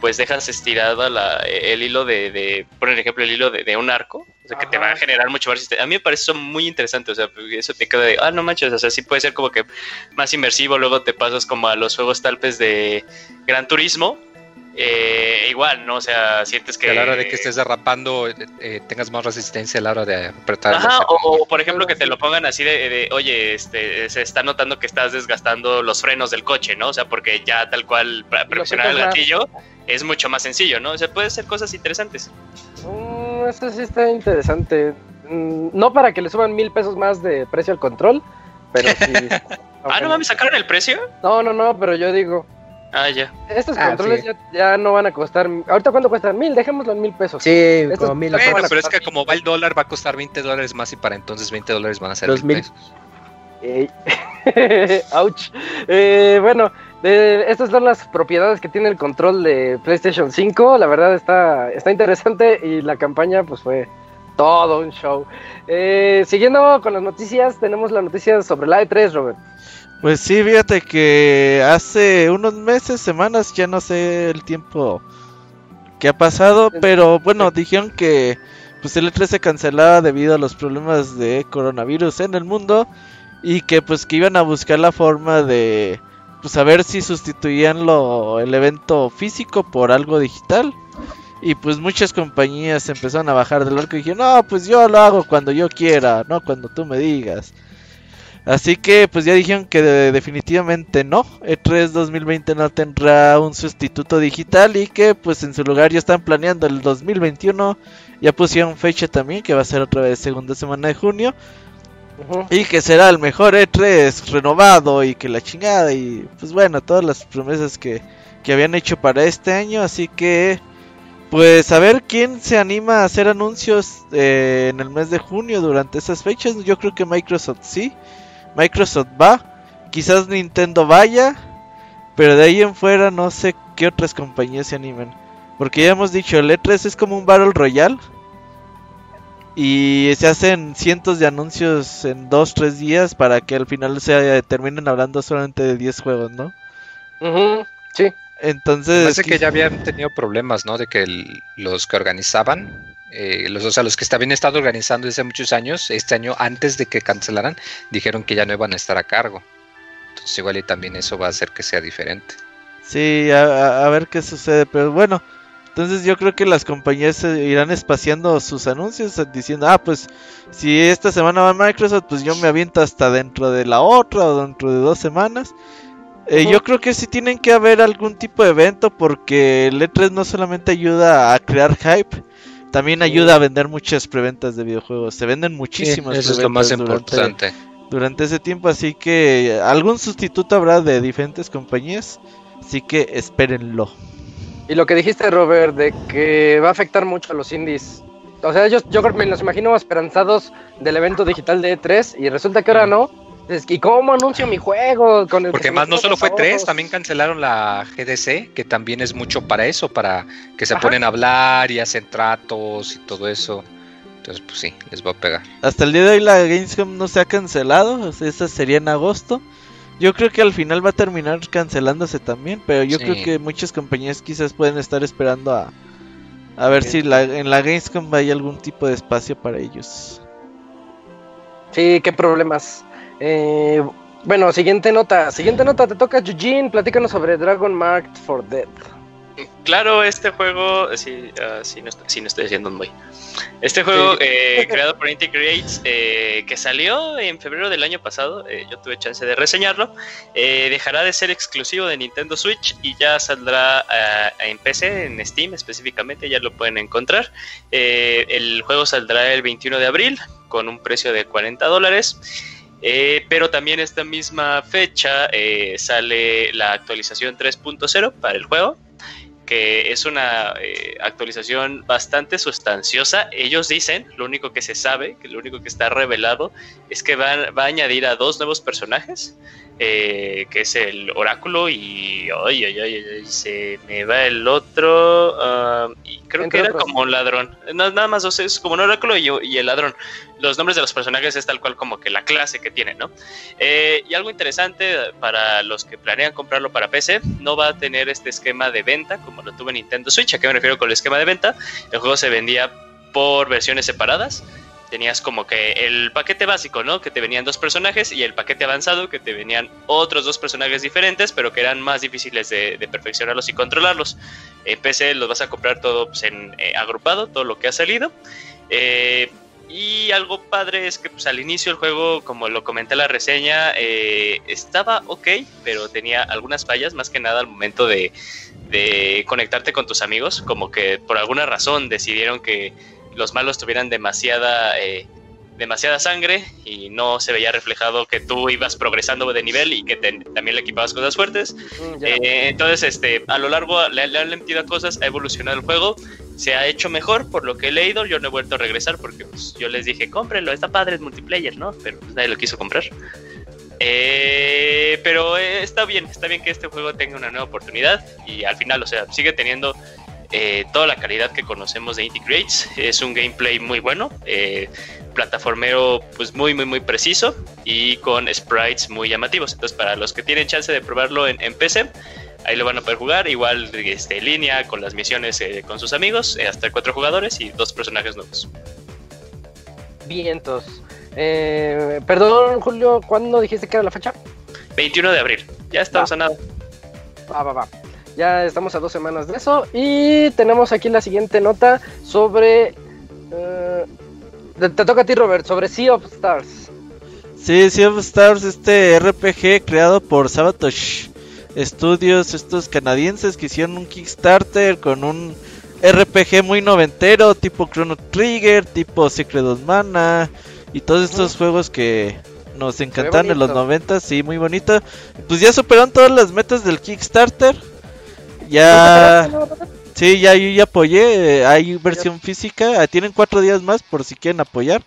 pues dejas estirada la, el hilo de, de, por ejemplo, el hilo de, un arco, o sea, que te va a generar mucho más. A mí me parece eso muy interesante, o sea, eso te queda de, ah, no manches, o sea, sí puede ser como que más inmersivo, luego te pasas como a los juegos talpes de Gran Turismo, eh, igual, ¿no? O sea, sientes que... a la hora de que estés derrapando eh, eh, tengas más resistencia a la hora de apretar. Ajá, o, por ejemplo que te lo pongan así de, oye, este, se está notando que estás desgastando los frenos del coche, ¿no? O sea, porque ya tal cual presionar el gatillo es mucho más sencillo, ¿no? O sea, puede ser cosas interesantes. Mm, eso sí está interesante. Mm, no para que le suban mil pesos más de precio al control, pero sí. (laughs) ah, ¿no mames, sacaron el precio? No, no, no, pero yo digo, Ah, ya. Estos ah, controles ya, no van a costar. ¿Ahorita cuánto cuestan? Mil, dejémoslo en mil pesos. Sí, como mil. Bueno, pero es que como va el dólar, va a costar 20 dólares más y para entonces 20 dólares van a ser Los mil. (laughs) Ouch. Eh, bueno, estas son las propiedades que tiene el control de PlayStation 5. La verdad está, está interesante y la campaña pues fue todo un show. Eh, siguiendo con las noticias, tenemos la noticia sobre la E3, Robert. Pues sí, fíjate que hace unos meses, semanas, ya no sé el tiempo que ha pasado, pero bueno, dijeron que pues el E3 se cancelaba debido a los problemas de coronavirus en el mundo y que pues que iban a buscar la forma de pues a ver si sustituían lo, el evento físico por algo digital. Y pues muchas compañías empezaron a bajar del barco y dijeron, no, pues yo lo hago cuando yo quiera, no cuando tú me digas. Así que pues ya dijeron que definitivamente no, E3 2020 no tendrá un sustituto digital y que pues en su lugar ya están planeando el 2021, ya pusieron fecha también que va a ser otra vez segunda semana de junio y que será el mejor E3 renovado y que la chingada y pues bueno, todas las promesas que, que habían hecho para este año. Así que pues a ver quién se anima a hacer anuncios eh, en el mes de junio durante esas fechas. Yo creo que Microsoft sí. Microsoft va. Quizás Nintendo vaya. Pero de ahí en fuera no sé qué otras compañías se animen. Porque ya hemos dicho, el E3 es como un Battle Royale. Y se hacen cientos de anuncios en 2-3 días para que al final se terminen hablando solamente de 10 juegos, ¿no? sí. Entonces. Parece que ya habían tenido problemas, ¿no? De que los que organizaban, eh, los, o sea, los que habían estado organizando desde muchos años, este año antes de que cancelaran, dijeron que ya no iban a estar a cargo. Entonces, igual y también eso va a hacer que sea diferente. Sí, a ver qué sucede, pero bueno. Entonces yo creo que las compañías irán espaciando sus anuncios diciendo, ah, pues si esta semana va Microsoft, pues yo me aviento hasta dentro de la otra o dentro de dos semanas. Eh, yo creo que sí tienen que haber algún tipo de evento porque el E3 no solamente ayuda a crear hype, también ayuda a vender muchas preventas de videojuegos. Se venden muchísimas. eso es lo más importante. Durante ese tiempo, así que algún sustituto habrá de diferentes compañías, así que espérenlo. Y lo que dijiste, Robert, de que va a afectar mucho a los indies. O sea, ellos, yo me los imagino esperanzados del evento digital de E3 y resulta que ahora no. ¿Y cómo anuncio mi juego? Con el Porque más no solo fue 3, también cancelaron la GDC, que también es mucho para eso, para que se ponen a hablar y hacen tratos y todo eso. Entonces, pues sí, les va a pegar. Hasta el día de hoy la Gamescom no se ha cancelado, esa sería en agosto. Yo creo que al final va a terminar cancelándose también, pero yo creo que muchas compañías quizás pueden estar esperando a, a ver si la, en la Gamescom hay algún tipo de espacio para ellos. Sí, qué problemas. Eh, bueno, siguiente nota. Siguiente nota, te toca Eugene. Platícanos sobre Dragon Marked for Dead. Claro, este juego, sí, uh, sí, no, sí, no, estoy haciendo un muy. Este juego eh, (laughs) creado por Inti Creates, eh, que salió en febrero del año pasado, eh, yo tuve chance de reseñarlo, dejará de ser exclusivo de Nintendo Switch y ya saldrá en PC, en Steam específicamente, ya lo pueden encontrar. el juego saldrá el 21 de abril con un precio de 40 dólares. Pero también esta misma fecha sale la actualización 3.0 para el juego, que es una eh, actualización bastante sustanciosa. Ellos dicen, lo único que se sabe, que lo único que está revelado, es que va a añadir a dos nuevos personajes eh, que es el oráculo y ay, se me va el otro y creo que era como un ladrón nada más dos es como un oráculo y, el ladrón. Los nombres de los personajes es tal cual como que la clase que tiene no eh, y algo interesante para los que planean comprarlo para PC no va a tener este esquema de venta como lo tuvo Nintendo Switch. A qué me refiero con el esquema de venta el juego se vendía por versiones separadas tenías como que el paquete básico, ¿no? Que te venían dos personajes y el paquete avanzado que te venían otros dos personajes diferentes, pero que eran más difíciles de, perfeccionarlos y controlarlos. En PC los vas a comprar todo pues, en eh, agrupado, todo lo que ha salido. Eh, y algo padre es que pues, al inicio el juego, como lo comenté en la reseña, eh, estaba ok, pero tenía algunas fallas, más que nada al momento de, de conectarte con tus amigos, como que por alguna razón decidieron que los malos tuvieran demasiada, eh, demasiada sangre y no se veía reflejado que tú ibas progresando de nivel y que también le equipabas cosas fuertes. Mm, eh, entonces, este, a lo largo le, han metido cosas, ha evolucionado el juego, se ha hecho mejor por lo que he leído. Yo no he vuelto a regresar porque pues, yo les dije, cómprenlo, está padre, es multiplayer, ¿no? Pero pues, nadie lo quiso comprar. Eh, pero eh, está bien, está bien que este juego tenga una nueva oportunidad y al final, o sea, sigue teniendo eh, toda la calidad que conocemos de Indie Creates. Es un gameplay muy bueno, plataformero pues muy, muy, muy preciso y con sprites muy llamativos. Entonces, para los que tienen chance de probarlo en, PC, ahí lo van a poder jugar, igual este, en línea, con las misiones con sus amigos, hasta cuatro jugadores y dos personajes nuevos. Vientos. Eh, perdón, Julio, ¿cuándo dijiste que era la fecha? 21 de abril. Ya estamos a nada. Va, va, va. Ya estamos a dos semanas de eso. Y tenemos aquí la siguiente nota sobre. Eh, te, toca a ti, Robert, sobre Sea of Stars. Sí, Sea of Stars, este RPG creado por Sabatosh Studios, estos canadienses que hicieron un Kickstarter con un RPG muy noventero, tipo Chrono Trigger, tipo Secret of Mana y todos estos juegos que nos encantaron en los 90, sí, muy bonito. Pues ya superaron todas las metas del Kickstarter. Ya... Sí, ya yo ya apoyé, eh, hay versión física, ah, tienen cuatro días más por si quieren apoyar.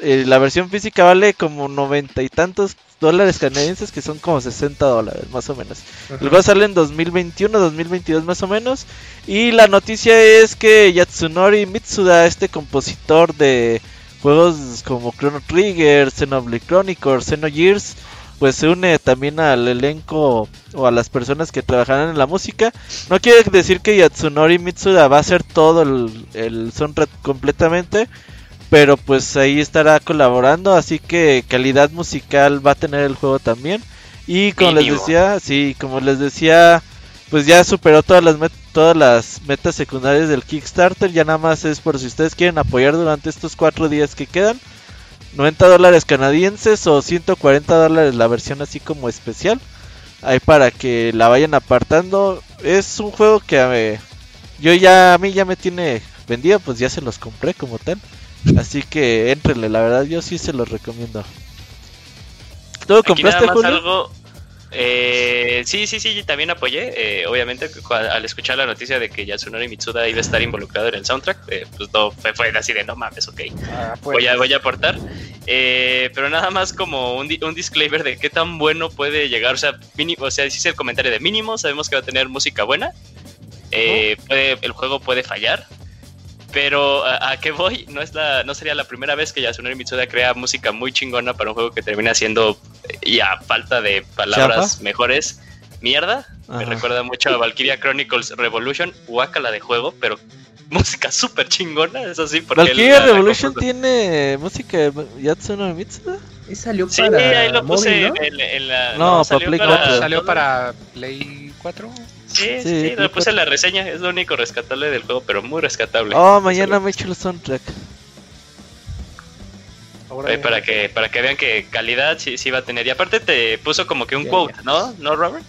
Eh, la versión física vale como noventa y tantos dólares canadienses, que son como 60 dólares más o menos. El juego sale en 2021, 2022 más o menos. Y la noticia es que Yatsunori Mitsuda, este compositor de juegos como Chrono Trigger, Xenoblade Chronicles, Xenogears, pues se une también al elenco o a las personas que trabajarán en la música. No quiere decir que Yatsunori Mitsuda va a hacer todo el, el soundtrack completamente, pero pues ahí estará colaborando, así que calidad musical va a tener el juego también. Y como les decía, sí, como les decía, pues ya superó todas las todas las metas secundarias del Kickstarter. Ya nada más es por si ustedes quieren apoyar durante estos cuatro días que quedan. 90 dólares canadienses o 140 dólares la versión así como especial. Ahí para que la vayan apartando. Es un juego que a yo ya a mí ya me tiene vendido, pues ya se los compré como tal. Así que entrenle, la verdad yo sí se los recomiendo. ¿Tú compraste Julio? Eh, sí, sí, sí, también apoyé. Eh, obviamente, al escuchar la noticia de que Yasunori Mitsuda iba a estar involucrado en el soundtrack, eh, pues todo fue, fue, así de no mames, ok. Ah, voy, a, voy a aportar. Eh, pero nada más como un, un, disclaimer de qué tan bueno puede llegar. O sea, mínimo, o sea, es el comentario de mínimo. Sabemos que va a tener música buena. el juego puede fallar, pero a, qué voy, no es la, no sería la primera vez que Yasunori Mitsuda crea música muy chingona para un juego que termina siendo, y a falta de palabras mejores, mierda. Me recuerda mucho a Valkyria Chronicles Revolution, la de juego, pero (laughs) música súper chingona, eso sí. Porque Valkyria Revolution tiene música de Yasunori Mitsuda. Y salió para. Sí, ahí lo puse ¿no? en, la. No, para Play 4. Salió para Play 4. Sí, sí, lo puse en la reseña, es lo único rescatable del juego, pero muy rescatable. Oh, mañana me echo el soundtrack. para que para que vean que calidad sí, sí va a tener. Y aparte te puso como que un quote, ¿no? ¿No, Robert?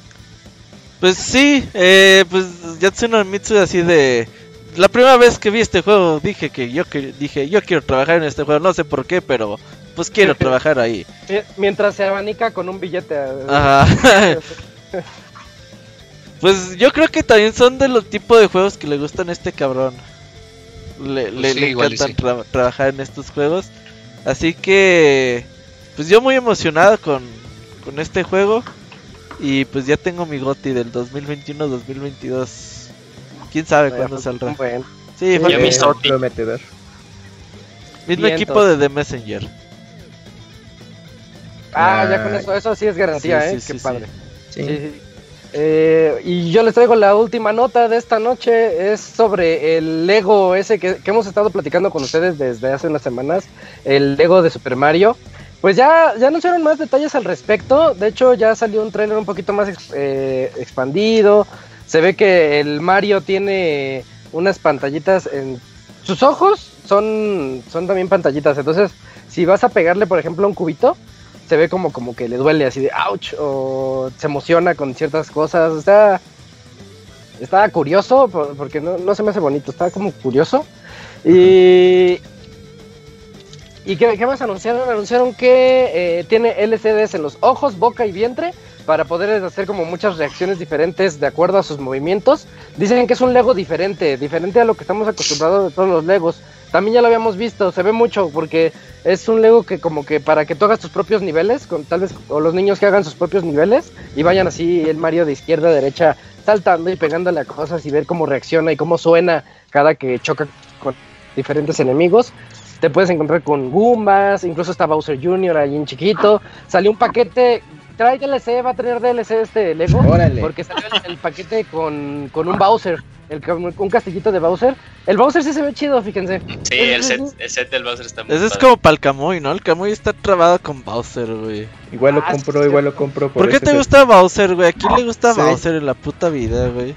Pues sí, eh, pues Yatsuno Mitsu así de... La primera vez que vi este juego dije que yo que dije yo quiero trabajar en este juego, no sé por qué, pero pues quiero (laughs) trabajar ahí. Mientras se abanica con un billete. Ajá. (laughs) (laughs) Pues yo creo que también son de los tipos de juegos que le gustan a este cabrón. Le, pues encantan trabajar en estos juegos. Así que, pues yo muy emocionado con, con este juego. Y pues ya tengo mi GOTI del 2021-2022. Quién sabe cuándo saldrá. Sí, fue mi prometedor. Mismo equipo de The Messenger. Ah, ya con eso, eso sí es garantía, ¿eh? Qué padre. sí. Eh, y yo les traigo la última nota de esta noche, es sobre el Lego ese que, hemos estado platicando con ustedes desde hace unas semanas, el Lego de Super Mario. Pues ya, ya anunciaron más detalles al respecto, de hecho ya salió un trailer un poquito más eh, expandido, se ve que el Mario tiene unas pantallitas en sus ojos, son, son también pantallitas, entonces si vas a pegarle por ejemplo un cubito, se ve como, como que le duele así de ouch o se emociona con ciertas cosas. Está, curioso porque no, se me hace bonito, está como curioso. Y, ¿Y qué, más anunciaron? Anunciaron que eh, tiene LCDs en los ojos, boca y vientre para poder hacer como muchas reacciones diferentes de acuerdo a sus movimientos. Dicen que es un Lego diferente, diferente a lo que estamos acostumbrados de todos los Legos, también ya lo habíamos visto, se ve mucho porque es un Lego que como que para que tú hagas tus propios niveles, con tal vez o los niños que hagan sus propios niveles y vayan así el Mario de izquierda a derecha saltando y pegándole a cosas y ver cómo reacciona y cómo suena cada que choca con diferentes enemigos. Te puedes encontrar con Goombas, incluso está Bowser Jr. ahí en chiquito. Salió un paquete trae DLC, va a tener DLC este Lego. Órale. Porque salió el, paquete con, con, un Bowser, el, un castillito de Bowser. El Bowser sí se ve chido, fíjense. Sí, el set, el set del Bowser está muy Ese es como para el Camuy, ¿no? El Camuy está trabado con Bowser, güey. Igual lo ah, compro, igual lo compro. Por, qué te gusta Bowser, güey? ¿A quién le gusta Bowser en la puta vida, güey?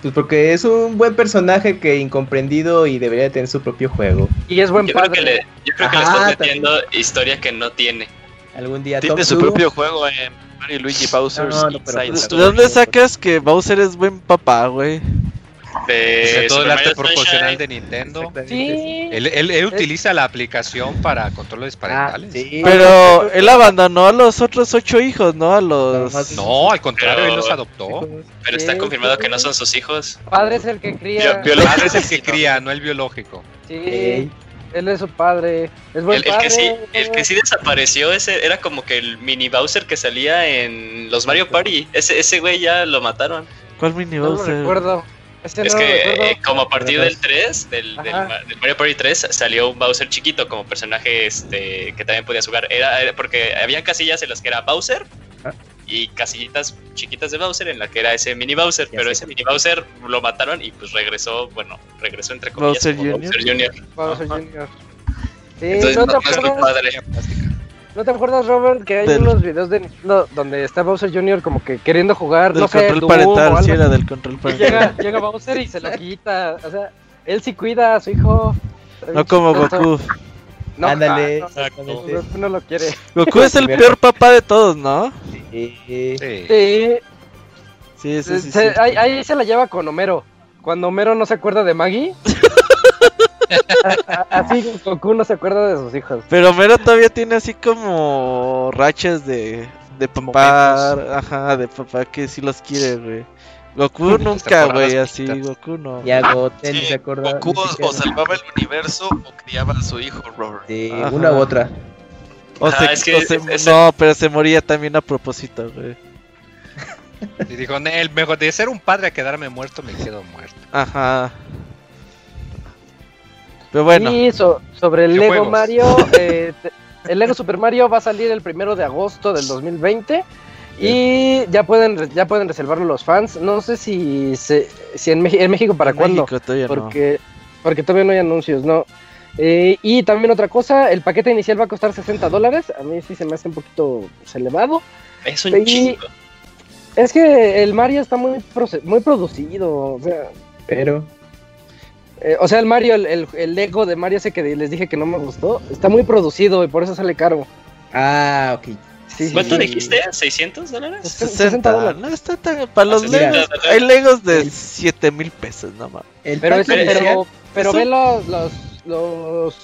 Pues porque es un buen personaje que incomprendido y debería tener su propio juego. Y es buen yo Creo que le, yo creo que le estás metiendo historia que no tiene. Algún día Tiene su propio juego en Mario Luigi Bowser. ¿De dónde sacas que Bowser es buen papá, güey? De, todo el arte proporcional de Nintendo. Sí. Él, él, utiliza la aplicación para controles ah, parentales. sí. Pero él abandonó a los otros ocho hijos, ¿no? A los. No, al contrario, él los adoptó. Pero está confirmado que no son sus hijos. Padre es el que cría. padre es el que cría, no el biológico. Sí. Él es su padre. Es buen el, padre. Que sí, el que sí desapareció ese era como que el mini Bowser que salía en los Mario Party. Ese, ese güey ya lo mataron. ¿Cuál mini Bowser? No recuerdo. Es que eh, como a partir del 3, del, Mario Party 3, salió un Bowser chiquito como personaje este que también podías jugar. Era, porque había casillas en las que era Bowser ah. y casillitas chiquitas de Bowser en la que era ese mini Bowser, pero ese mini Bowser lo mataron y pues regresó, bueno, regresó entre comillas Bowser Jr. Bowser Jr. Sí, Entonces, no, te ¿No te acuerdas, Robert, que hay unos videos de donde está Bowser Jr. como que queriendo jugar, del no sé, control parental, sí era del control parental. Llega, llega Bowser y se lo quita, o sea, él sí cuida a su hijo. No como (laughs) Goku. No, Ándale. No, Goku no lo quiere. Goku es el peor papá de todos, ¿no? Sí. Sí. Sí, sí, sí, ahí, ahí, se la lleva con Homero. Cuando Homero no se acuerda de Maggie. Así Goku no se acuerda de sus hijos. Pero Homero todavía tiene así como rachas de, de papá. Ajá, de papá que sí los quiere, güey. Goku nunca, güey, así, Goku no. Ya Goten se acuerda. Goku o, salvaba el universo o criaba a su hijo, Robert. Sí, una u otra. O, se, No, pero se moría también a propósito, güey. Y dijo, el mejor de ser un padre a quedarme muerto, me quedo muerto. Ajá. Pero bueno. Y sobre el Lego Mario, (laughs) eh, el Lego Super Mario va a salir el primero de agosto del 2020. Y ya pueden ya pueden reservarlo los fans. No sé si si en, México para cuándo. porque, porque todavía no hay anuncios, ¿no? Eh, y también otra cosa, el paquete inicial va a costar 60 dólares. A mí sí se me hace un poquito elevado. Es un chingo. Es que el Mario está muy, muy producido, o sea. Pero. Eh, o sea, el Mario, el, el, Lego de Mario ese que les dije que no me gustó, está muy producido y por eso sale caro. Ah, ok. ¿Cuánto dijiste? ¿600 dólares? 60 dólares. No está tan. Para los Legos. Hay Legos de 7 mil pesos, no mames. Pero, pero, pero, ve los, los los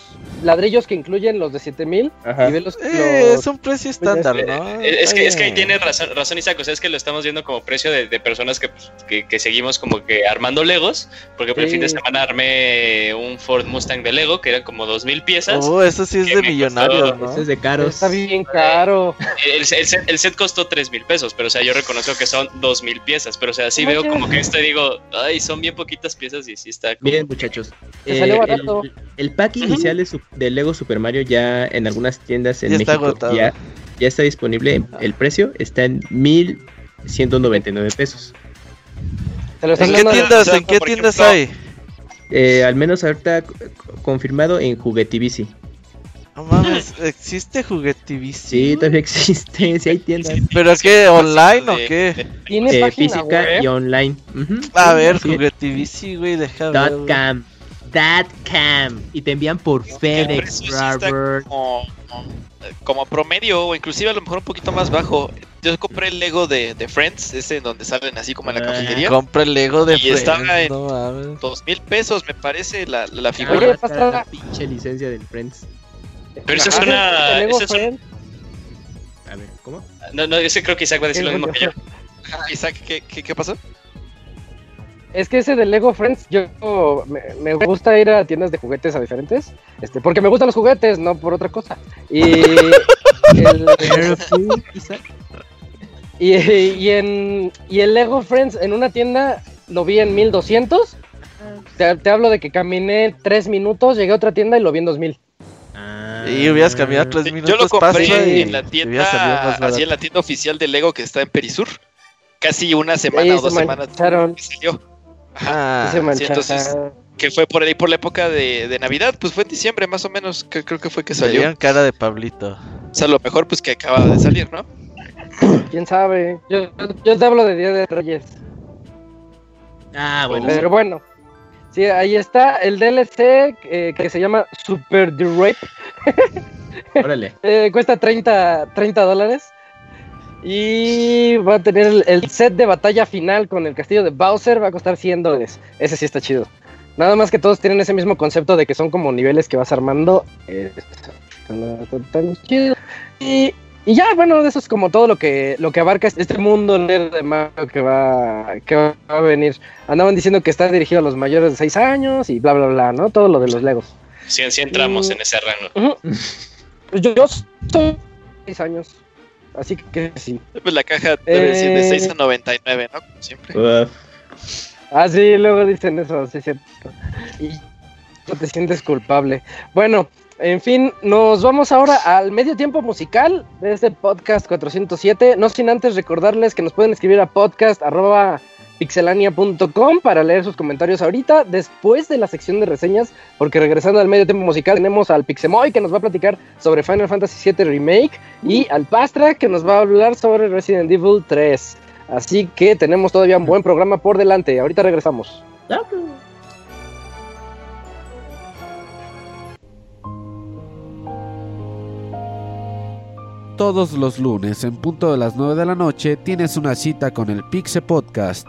ladrillos que incluyen los de 7000 y ve los, eh, es un precio estándar, ¿no? Es que, es que ahí tiene razón, razón Isaac, o sea, es que lo estamos viendo como precio de, personas pues, que, que, seguimos como que armando Legos, porque por el fin de semana armé un Ford Mustang de Lego que eran como 2000 piezas. Oh, eso sí es de millonarios, ¿no? Eso es de caro. Está bien caro. El, set, el set costó 3000 pesos, pero o sea, yo reconozco que son 2000 piezas, pero o sea, sí veo como que esto y digo, ay, son bien poquitas piezas y sí está. Bien, muchachos. Eh, el pack inicial de, Lego Super Mario ya en algunas tiendas en México ya, ya, está disponible. El precio está en 1199 pesos. ¿En qué tiendas, ¿en qué tiendas hay? Eh, al menos ahorita confirmado en Juguetivici. No mames, ¿existe Juguetivici? Sí, todavía existe, sí hay tiendas. (laughs) ¿Pero qué, online o qué? ¿Tiene eh, física y online. A ver, Juguetivici, güey, deja ver. Cam y te envían por FedEx, Robert. Como, promedio o inclusive a lo mejor un poquito más bajo. Yo compré el Lego de, de Friends, ese donde salen así como en la ah, cafetería. Compré el Lego de y Friends. Y estaba en dos mil pesos, me parece, la, la figura. la pinche licencia del Friends. Pero eso es una... Eso es un... A ver, ¿cómo? No, no, ese creo que Isaac va a decir lo mismo que yo. Isaac, ¿qué, qué, qué pasó? Es que ese de Lego Friends, yo me, gusta ir a tiendas de juguetes a diferentes, este, porque me gustan los juguetes, no por otra cosa. Y (laughs) el, y, y, en, y el Lego Friends en una tienda lo vi en 1200. Te, te hablo de que caminé 3 minutos, llegué a otra tienda y lo vi en 2000. Y hubieras caminado 3 minutos. Yo lo compré en la tienda, así en la tienda oficial de Lego que está en Perisur. Casi una semana o dos semanas que Ah, entonces, que fue por ahí por la época de, Navidad, pues fue en diciembre más o menos, que creo que fue que salió. en cara de Pablito. O sea, lo mejor pues que acaba de salir, ¿no? ¿Quién sabe? Yo, yo te hablo de Día de Reyes. Ah, bueno. Pero bueno, sí, ahí está el DLC eh, que se llama Super The Rape. (laughs) Órale. eh, cuesta 30, 30 dólares. Y va a tener el, set de batalla final con el castillo de Bowser, va a costar 100 dólares. Ese sí está chido. Nada más que todos tienen ese mismo concepto de que son como niveles que vas armando. Eh, tan chido. Y, y, ya, bueno, eso es como todo lo que, lo que abarca este mundo de Mario que va, que va a venir. Andaban diciendo que está dirigido a los mayores de 6 años y bla, bla, bla, ¿no? Todo lo de los Legos. Sí, sí entramos en ese rango. Pues yo, yo soy 6 años. Así que sí. Pues la caja debe decir de 6 a 99, ¿no? Como siempre. Ah, sí, luego dicen eso, sí, cierto. Y no te sientes culpable. Bueno, en fin, nos vamos ahora al medio tiempo musical de este podcast 407. No sin antes recordarles que nos pueden escribir a podcast pixelania.com para leer sus comentarios ahorita, después de la sección de reseñas, porque regresando al medio tiempo musical tenemos al Pixemoy que nos va a platicar sobre Final Fantasy VII Remake y al Pastra que nos va a hablar sobre Resident Evil 3. Así que tenemos todavía un buen programa por delante. Ahorita regresamos. Todos los lunes en punto de las 9 de la noche tienes una cita con el Pixe Podcast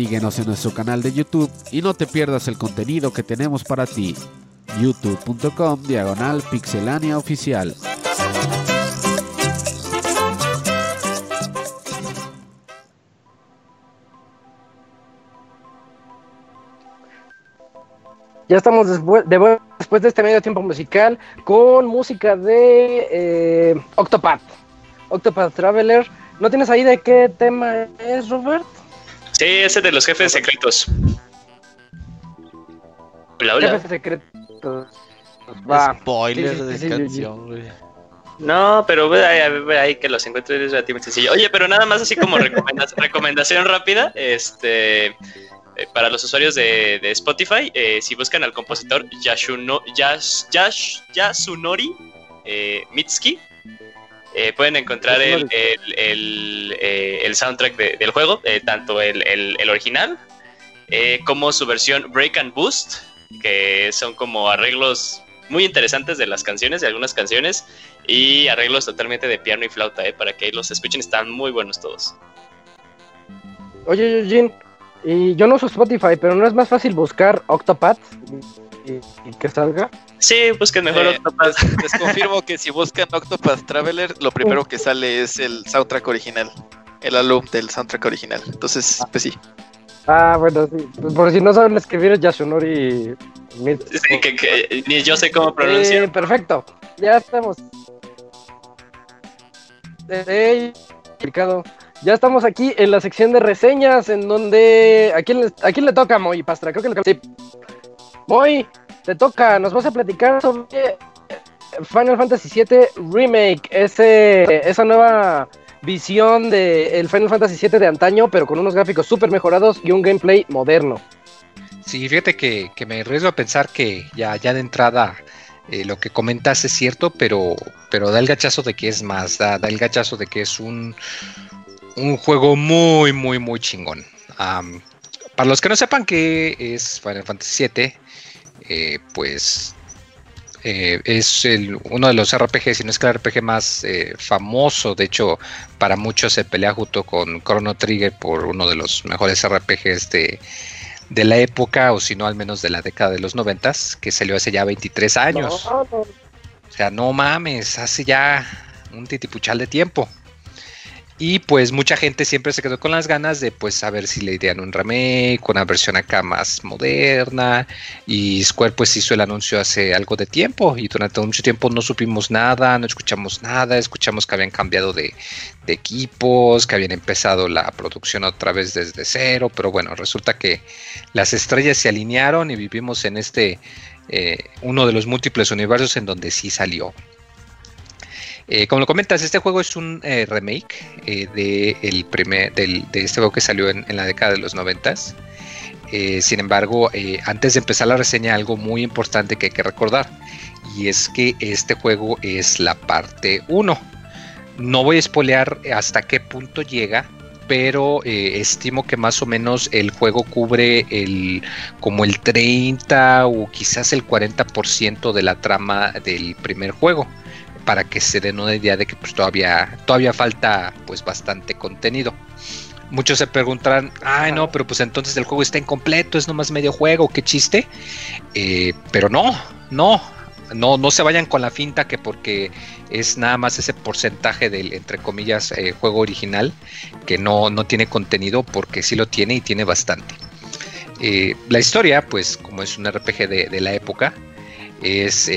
Síguenos en nuestro canal de YouTube y no te pierdas el contenido que tenemos para ti. youtube.com diagonal pixelania oficial. Ya estamos después de, este medio tiempo musical con música de eh, Octopath. Octopath Traveler. ¿No tienes ahí de qué tema es, Robert? Sí, ese de los jefes secretos. Hola, hola. Jefes secretos. Va. Spoiler de canción, güey. No, pero ahí, ahí que los encuentres es relativamente sencillo. Oye, pero nada más así como (laughs) recomendación rápida, este eh, para los usuarios de, Spotify, eh, si buscan al compositor Yashuno, Yash, Yash, Yasunori eh, Mitsuki, eh, pueden encontrar el, eh, el, soundtrack del juego, eh, tanto el, original como su versión Break and Boost, que son como arreglos muy interesantes de las canciones, de algunas canciones, y arreglos totalmente de piano y flauta, para que los escuchen, están muy buenos todos. Oye, Eugene, y yo no uso Spotify, pero ¿no es más fácil buscar Octopath y, que salga? Sí, busquen mejor eh, Octopath. Les, confirmo que si buscan Octopath Traveler, lo primero que sale es el soundtrack original, el álbum del soundtrack original. Entonces, pues sí. Ah, bueno, sí. Pues por si no saben escribir es Yasunori. Sí, que, ni yo sé cómo pronunciar. Eh, perfecto, ya estamos. Eh, ya estamos aquí en la sección de reseñas, en donde. ¿A quién le, a quién le toca, Moy Pastra? Creo que le sí. Moy, te toca, nos vas a platicar sobre Final Fantasy VII Remake, ese, esa nueva visión del Final Fantasy VII de antaño, pero con unos gráficos súper mejorados y un gameplay moderno. Sí, fíjate que, me arriesgo a pensar que ya, ya de entrada eh, lo que comentas es cierto, pero, pero da el gachazo de que es más, da el gachazo de que es un, un juego muy, muy, muy chingón. para los que no sepan qué es Final Fantasy VII, eh, pues eh, es uno de los RPGs, si no es que el RPG más eh, famoso. De hecho, para muchos se pelea junto con Chrono Trigger por uno de los mejores RPGs de, de la época, o si no, al menos de la década de los noventas, que salió hace ya 23 años. O sea, no mames, hace ya un titipuchal de tiempo. Y pues mucha gente siempre se quedó con las ganas de pues saber si le idean un remake, una versión acá más moderna. Y Square pues hizo el anuncio hace algo de tiempo y durante mucho tiempo no supimos nada, no escuchamos nada, escuchamos que habían cambiado de, equipos, que habían empezado la producción otra vez desde cero, pero bueno, resulta que las estrellas se alinearon y vivimos en este, eh, uno de los múltiples universos en donde sí salió. Eh, como lo comentas, este juego es un eh, remake eh, de, primer, de este juego que salió en, la década de los noventas. sin embargo, antes de empezar la reseña, algo muy importante que hay que recordar. Y es que este juego es la parte 1. No voy a spoilear hasta qué punto llega, pero estimo que más o menos el juego cubre el como el 30 o quizás el 40% de la trama del primer juego para que se den una idea de que pues todavía, todavía falta pues bastante contenido. Muchos se preguntarán, ay no, pero pues entonces el juego está incompleto, es nomás medio juego, qué chiste. Eh, pero no, no, no, no se vayan con la finta que porque es nada más ese porcentaje del, entre comillas, eh, juego original, que no, no tiene contenido, porque sí lo tiene y tiene bastante. Eh, la historia, pues como es un RPG de, la época, es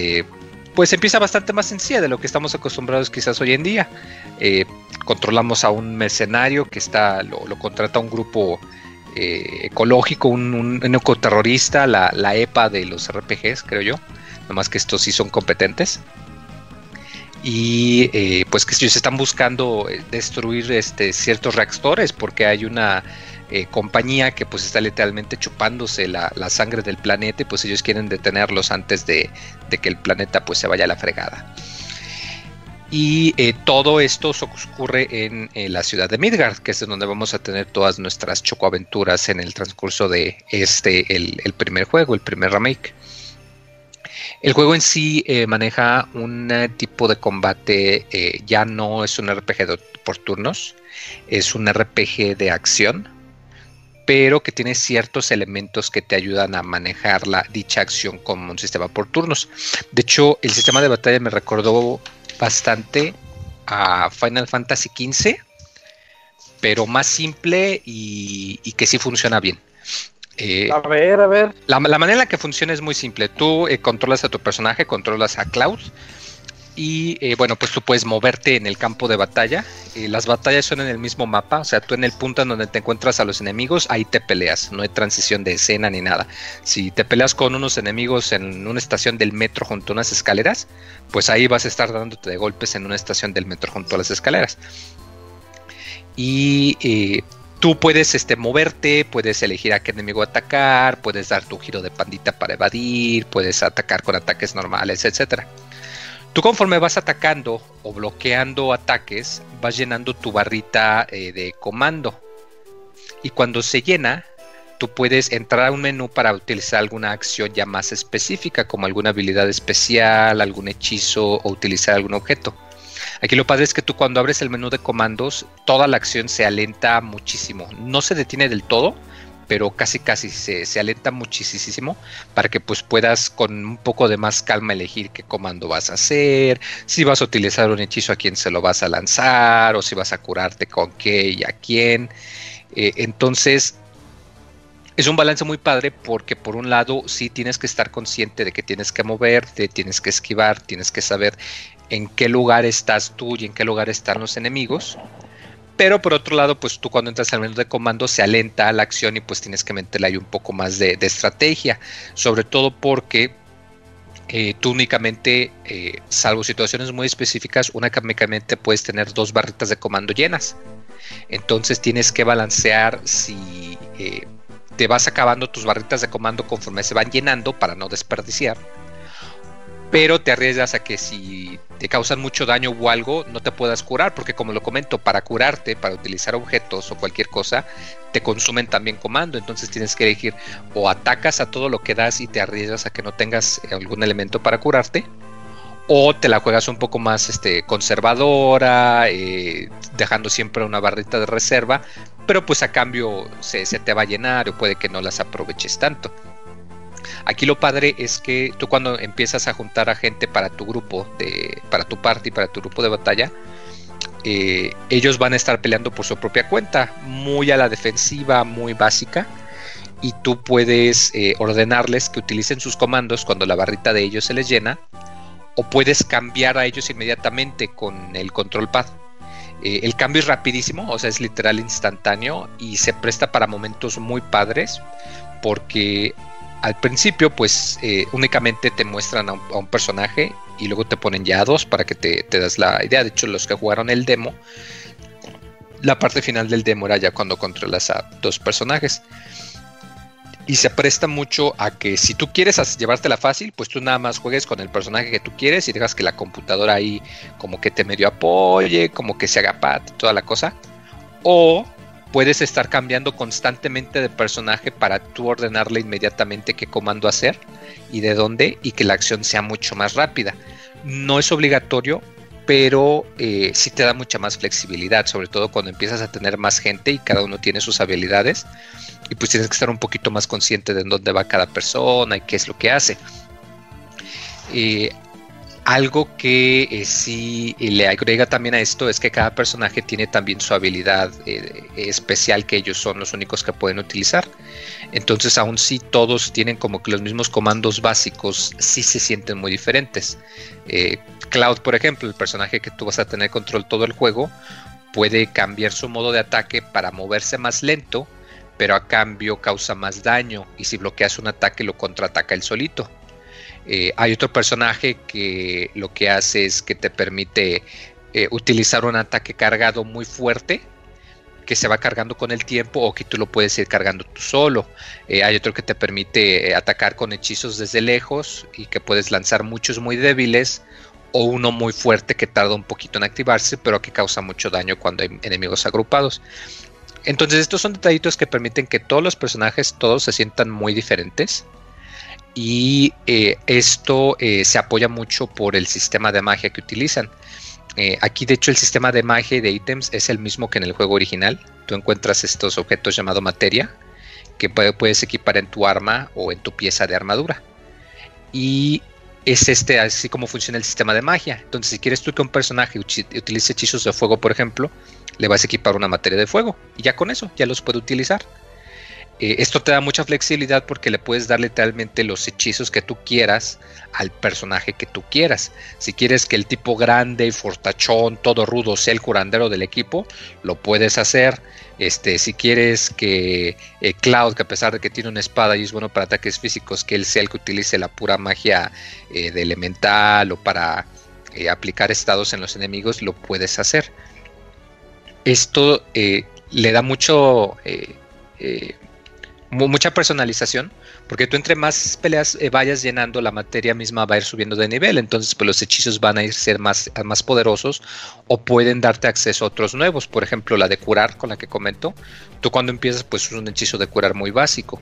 pues empieza bastante más sencilla de lo que estamos acostumbrados quizás hoy en día. Eh, controlamos a un mercenario que está, lo, contrata un grupo eh, ecológico, un, ecoterrorista, la, EPA de los RPGs, creo yo. Nomás que estos sí son competentes. Y eh, pues que ellos están buscando destruir este, ciertos reactores porque hay una eh, compañía que pues está literalmente chupándose la, sangre del planeta y pues ellos quieren detenerlos antes de, que el planeta pues se vaya a la fregada. Y eh, todo esto ocurre en, la ciudad de Midgard, que es donde vamos a tener todas nuestras chocoaventuras en el transcurso de este, el, primer juego, el primer remake. El juego en sí eh, maneja un tipo de combate, ya no es un RPG por turnos, es un RPG de acción, pero que tiene ciertos elementos que te ayudan a manejar la, dicha acción como un sistema por turnos. De hecho, el sistema de batalla me recordó bastante a Final Fantasy XV, pero más simple y, que sí funciona bien. Eh, a ver, a ver. La, manera en la que funciona es muy simple. Tú eh, controlas a tu personaje, controlas a Cloud y eh, bueno, pues tú puedes moverte en el campo de batalla. Eh, las batallas son en el mismo mapa, o sea, tú en el punto en donde te encuentras a los enemigos, ahí te peleas, no hay transición de escena ni nada. Si te peleas con unos enemigos en una estación del metro junto a unas escaleras, pues ahí vas a estar dándote de golpes en una estación del metro junto a las escaleras. Y eh, tú puedes este, moverte, puedes elegir a qué enemigo atacar, puedes dar tu giro de pandita para evadir, puedes atacar con ataques normales, etcétera. Tú conforme vas atacando o bloqueando ataques, vas llenando tu barrita eh, de comando. Y cuando se llena, tú puedes entrar a un menú para utilizar alguna acción ya más específica, como alguna habilidad especial, algún hechizo o utilizar algún objeto. Aquí lo padre es que tú cuando abres el menú de comandos, toda la acción se alenta muchísimo. No se detiene del todo, pero casi casi se, se, alenta muchísimo para que pues puedas con un poco de más calma elegir qué comando vas a hacer, si vas a utilizar un hechizo a quién se lo vas a lanzar o si vas a curarte con qué y a quién. Eh, entonces es un balance muy padre porque por un lado sí tienes que estar consciente de que tienes que moverte, tienes que esquivar, tienes que saber en qué lugar estás tú y en qué lugar están los enemigos. Pero por otro lado, pues tú cuando entras al menú de comando se alenta la acción y pues tienes que meterle ahí un poco más de, estrategia. Sobre todo porque eh, tú únicamente, eh, salvo situaciones muy específicas, únicamente puedes tener dos barritas de comando llenas. Entonces tienes que balancear si eh, te vas acabando tus barritas de comando conforme se van llenando para no desperdiciar pero te arriesgas a que si te causan mucho daño o algo, no te puedas curar, porque como lo comento, para curarte, para utilizar objetos o cualquier cosa, te consumen también comando, entonces tienes que elegir o atacas a todo lo que das y te arriesgas a que no tengas algún elemento para curarte, o te la juegas un poco más este, conservadora, eh, dejando siempre una barrita de reserva, pero pues a cambio se, se te va a llenar o puede que no las aproveches tanto. Aquí lo padre es que tú cuando empiezas a juntar a gente para tu grupo, de, para tu party, para tu grupo de batalla, eh, ellos van a estar peleando por su propia cuenta, muy a la defensiva, muy básica, y tú puedes eh, ordenarles que utilicen sus comandos cuando la barrita de ellos se les llena, o puedes cambiar a ellos inmediatamente con el control pad. Eh, el cambio es rapidísimo, o sea, es literal instantáneo y se presta para momentos muy padres porque al principio pues eh, únicamente te muestran a un, personaje y luego te ponen ya dos para que te, te, das la idea. De hecho, los que jugaron el demo, la parte final del demo era ya cuando controlas a dos personajes. Y se presta mucho a que si tú quieres llevártela fácil, pues tú nada más juegues con el personaje que tú quieres y dejas que la computadora ahí como que te medio apoye, como que se haga pat, toda la cosa. O puedes estar cambiando constantemente de personaje para tú ordenarle inmediatamente qué comando hacer y de dónde y que la acción sea mucho más rápida. No es obligatorio, pero eh, sí te da mucha más flexibilidad, sobre todo cuando empiezas a tener más gente y cada uno tiene sus habilidades y pues tienes que estar un poquito más consciente de en dónde va cada persona y qué es lo que hace. Eh, algo que eh, sí le agrega también a esto es que cada personaje tiene también su habilidad eh, especial que ellos son los únicos que pueden utilizar. Entonces, aún si todos tienen como que los mismos comandos básicos, sí se sienten muy diferentes. Eh, Cloud, por ejemplo, el personaje que tú vas a tener control todo el juego, puede cambiar su modo de ataque para moverse más lento, pero a cambio causa más daño y si bloqueas un ataque lo contraataca él solito. Eh, hay otro personaje que lo que hace es que te permite eh, utilizar un ataque cargado muy fuerte que se va cargando con el tiempo o que tú lo puedes ir cargando tú solo. Eh, hay otro que te permite atacar con hechizos desde lejos y que puedes lanzar muchos muy débiles o uno muy fuerte que tarda un poquito en activarse pero que causa mucho daño cuando hay enemigos agrupados. Entonces estos son detallitos que permiten que todos los personajes todos se sientan muy diferentes y eh, esto eh, se apoya mucho por el sistema de magia que utilizan. Eh, aquí de hecho el sistema de magia y de ítems es el mismo que en el juego original. Tú encuentras estos objetos llamados materia que puedes equipar en tu arma o en tu pieza de armadura. Y es este así como funciona el sistema de magia. Entonces, si quieres tú que un personaje utilice hechizos de fuego, por ejemplo, le vas a equipar una materia de fuego y ya con eso ya los puede utilizar. Eh, esto te da mucha flexibilidad porque le puedes dar literalmente los hechizos que tú quieras al personaje que tú quieras. Si quieres que el tipo grande, fortachón, todo rudo sea el curandero del equipo, lo puedes hacer. Este, si quieres que eh, Cloud, que a pesar de que tiene una espada y es bueno para ataques físicos, que él sea el que utilice la pura magia eh, de elemental o para aplicar estados en los enemigos, lo puedes hacer. Esto le da mucho mucha personalización, porque tú entre más peleas eh, vayas llenando, la materia misma va a ir subiendo de nivel, entonces pues los hechizos van a ir ser más, más poderosos o pueden darte acceso a otros nuevos, por ejemplo la de curar con la que comento, tú cuando empiezas pues es un hechizo de curar muy básico,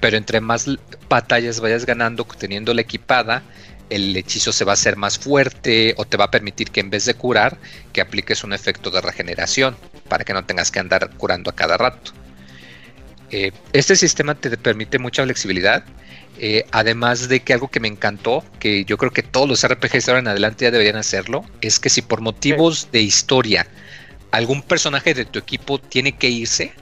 pero entre más batallas vayas ganando teniendo la equipada, el hechizo se va a hacer más fuerte o te va a permitir que en vez de curar, que apliques un efecto de regeneración para que no tengas que andar curando a cada rato. Eh, este sistema te permite mucha flexibilidad. Eh, además de que algo que me encantó, que yo creo que todos los RPGs ahora en adelante ya deberían hacerlo, es que si por motivos de historia algún personaje de tu equipo tiene que irse,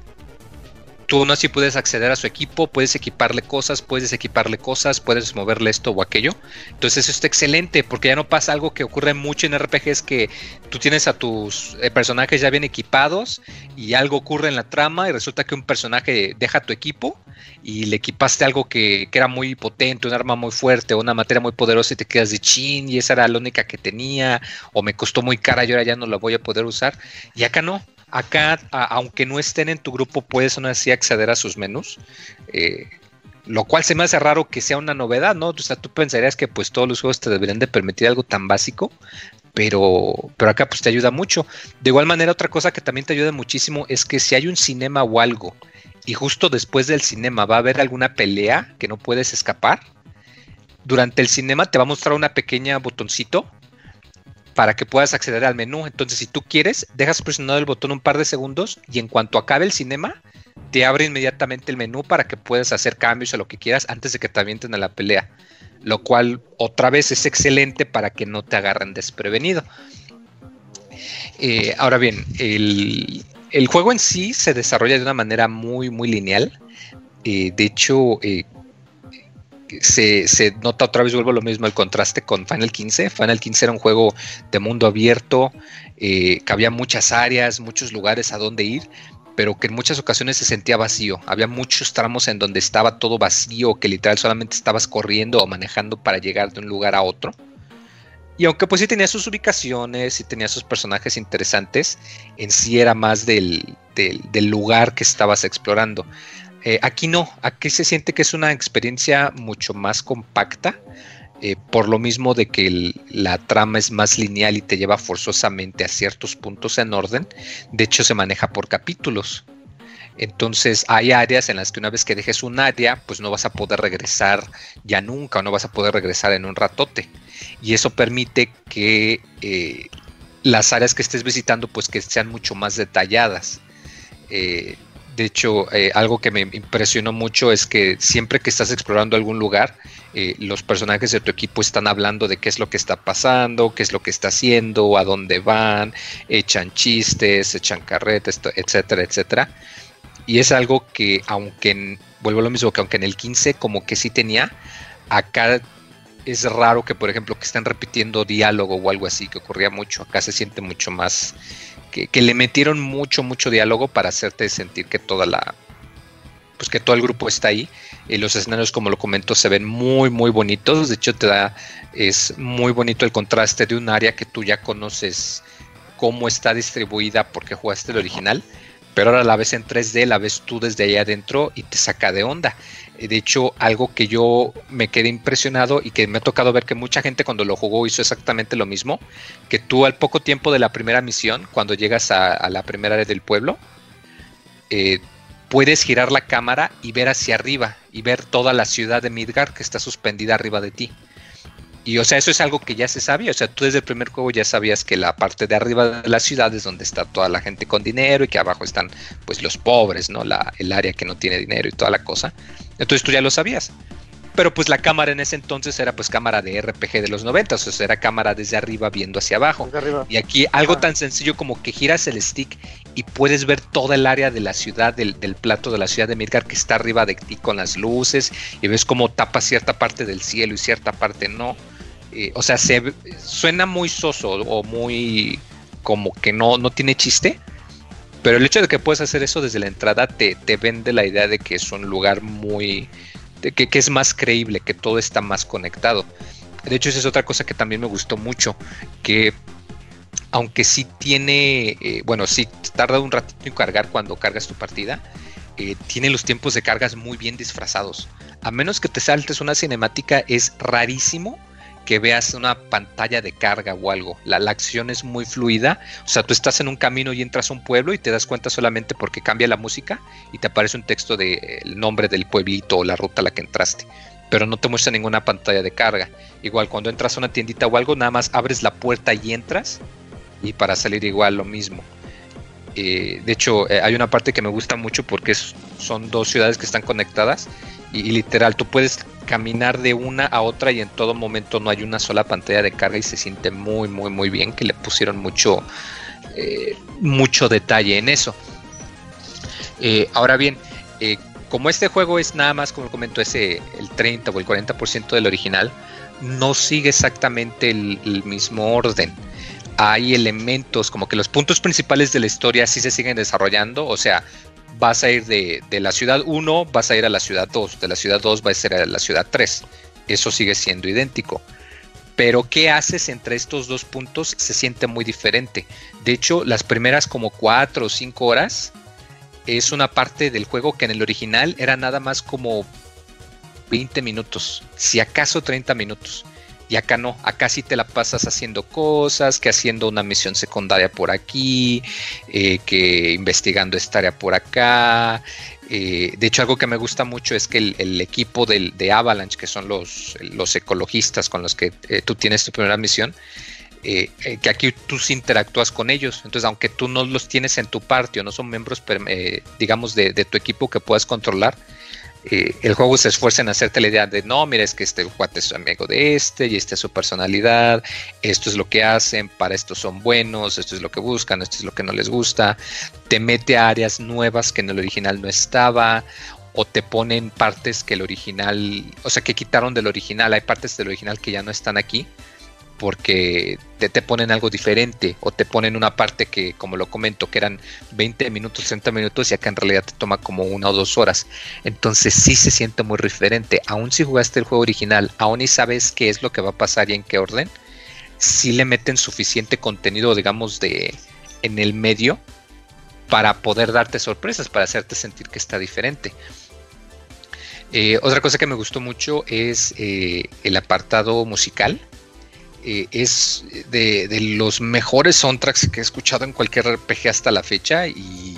tú no así puedes acceder a su equipo, puedes equiparle cosas, puedes equiparle cosas, puedes moverle esto o aquello. Entonces eso está excelente porque ya no pasa algo que ocurre mucho en RPGs que tú tienes a tus eh, personajes ya bien equipados y algo ocurre en la trama y resulta que un personaje deja tu equipo y le equipaste algo que, que era muy potente, un arma muy fuerte una materia muy poderosa y te quedas de chin y esa era la única que tenía o me costó muy cara y ahora ya no la voy a poder usar. Y acá no, Acá, aunque no estén en tu grupo, puedes aún así acceder a sus menús. Eh, lo cual se me hace raro que sea una novedad, ¿no? O sea, tú pensarías que pues todos los juegos te deberían de permitir algo tan básico, pero, pero acá pues te ayuda mucho. De igual manera, otra cosa que también te ayuda muchísimo es que si hay un cinema o algo y justo después del cinema va a haber alguna pelea que no puedes escapar, durante el cinema te va a mostrar una pequeña botoncito para que puedas acceder al menú. Entonces, si tú quieres, dejas presionado el botón un par de segundos y en cuanto acabe el cinema, te abre inmediatamente el menú para que puedas hacer cambios a lo que quieras antes de que te avienten a la pelea. Lo cual otra vez es excelente para que no te agarren desprevenido. Eh, ahora bien, el, juego en sí se desarrolla de una manera muy, muy lineal. Eh, de hecho, eh, se, nota otra vez, vuelvo a lo mismo, el contraste con Final 15. Final 15 era un juego de mundo abierto, eh, que había muchas áreas, muchos lugares a donde ir, pero que en muchas ocasiones se sentía vacío. Había muchos tramos en donde estaba todo vacío, que literal solamente estabas corriendo o manejando para llegar de un lugar a otro. Y aunque pues sí tenía sus ubicaciones y tenía sus personajes interesantes, en sí era más del, del lugar que estabas explorando. Eh, aquí no, aquí se siente que es una experiencia mucho más compacta, eh, por lo mismo de que la trama es más lineal y te lleva forzosamente a ciertos puntos en orden. De hecho, se maneja por capítulos. Entonces hay áreas en las que una vez que dejes un área, pues no vas a poder regresar ya nunca o no vas a poder regresar en un ratote. Y eso permite que eh, las áreas que estés visitando, pues que sean mucho más detalladas. De hecho, eh, algo que me impresionó mucho es que siempre que estás explorando algún lugar, eh, los personajes de tu equipo están hablando de qué es lo que está pasando, qué es lo que está haciendo, a dónde van, echan chistes, echan carretas, etcétera, etcétera. Y es algo que, aunque, vuelvo a lo mismo, que aunque en el 15 como que sí tenía, acá es raro que, por ejemplo, que estén repitiendo diálogo o algo así, que ocurría mucho. Acá se siente mucho más que, le metieron mucho, mucho diálogo para hacerte sentir que toda la, pues que todo el grupo está ahí. Y los escenarios, como lo comento, se ven muy, muy bonitos. De hecho, te da, es muy bonito el contraste de un área que tú ya conoces cómo está distribuida porque jugaste el original, pero ahora la ves en 3D, la ves tú desde ahí adentro y te saca de onda. De hecho, algo que yo me quedé impresionado y que me ha tocado ver que mucha gente cuando lo jugó hizo exactamente lo mismo, que tú al poco tiempo de la primera misión, cuando llegas a, la primera área del pueblo, eh, puedes girar la cámara y ver hacia arriba y ver toda la ciudad de Midgar que está suspendida arriba de ti. Y o sea, eso es algo que ya se sabía. O sea, tú desde el primer juego ya sabías que la parte de arriba de la ciudad es donde está toda la gente con dinero y que abajo están pues los pobres, ¿no? La, el área que no tiene dinero y toda la cosa. Entonces tú ya lo sabías. Pero pues la cámara en ese entonces era pues cámara de RPG de los 90, o sea, era cámara desde arriba viendo hacia abajo. Y aquí algo tan sencillo como que giras el stick y puedes ver toda el área de la ciudad, del, plato de la ciudad de Midgar que está arriba de ti con las luces y ves cómo tapa cierta parte del cielo y cierta parte no. Eh, o sea, se, suena muy soso o muy como que no, no tiene chiste. Pero el hecho de que puedes hacer eso desde la entrada te, te vende la idea de que es un lugar muy que, es más creíble, que todo está más conectado. De hecho, esa es otra cosa que también me gustó mucho, que aunque sí tiene, eh, bueno, sí tarda un ratito en cargar cuando cargas tu partida, eh, tiene los tiempos de cargas muy bien disfrazados. A menos que te saltes una cinemática, es rarísimo que veas una pantalla de carga o algo. La, acción es muy fluida. O sea, tú estás en un camino y entras a un pueblo y te das cuenta solamente porque cambia la música y te aparece un texto del de, nombre del pueblito o la ruta a la que entraste. Pero no te muestra ninguna pantalla de carga. Igual cuando entras a una tiendita o algo, nada más abres la puerta y entras. Y para salir igual lo mismo. Eh, de hecho, eh, hay una parte que me gusta mucho porque son dos ciudades que están conectadas y, literal, tú puedes caminar de una a otra y en todo momento no hay una sola pantalla de carga y se siente muy, muy, muy bien que le pusieron mucho, eh, mucho detalle en eso. Eh, ahora bien, eh, como este juego es nada más, como comento, ese el 30 o el 40% del original, no sigue exactamente el, mismo orden hay elementos como que los puntos principales de la historia sí se siguen desarrollando, o sea, vas a ir de, la ciudad 1, vas a ir a la ciudad 2, de la ciudad 2 vas a ir a la ciudad 3. Eso sigue siendo idéntico. Pero qué haces entre estos dos puntos se siente muy diferente. De hecho, las primeras como 4 o 5 horas es una parte del juego que en el original era nada más como 20 minutos, si acaso 30 minutos. Y acá no, acá sí te la pasas haciendo cosas, que haciendo una misión secundaria por aquí, eh, que investigando esta área por acá. Eh, de hecho, algo que me gusta mucho es que el, equipo de Avalanche, que son los, los ecologistas con los que eh, tú tienes tu primera misión, que aquí tú interactúas con ellos. Entonces, aunque tú no los tienes en tu parte o no son miembros, digamos, de, de, tu equipo que puedas controlar, eh, el juego se esfuerza en hacerte la idea de no, mira, es que este cuate es amigo de este y esta es su personalidad, esto es lo que hacen, para esto son buenos, esto es lo que buscan, esto es lo que no les gusta, te mete a áreas nuevas que en el original no estaba, o te ponen partes que el original, o sea, que quitaron del original, hay partes del original que ya no están aquí porque te, ponen algo diferente o te ponen una parte que, como lo comento, que eran 20 minutos, 30 minutos y acá en realidad te toma como una o dos horas. Entonces sí se siente muy diferente. Aún si jugaste el juego original, aún y sabes qué es lo que va a pasar y en qué orden, sí le meten suficiente contenido, digamos, de en el medio para poder darte sorpresas, para hacerte sentir que está diferente. Eh, otra cosa que me gustó mucho es eh, el apartado musical eh, es de, los mejores soundtracks que he escuchado en cualquier RPG hasta la fecha y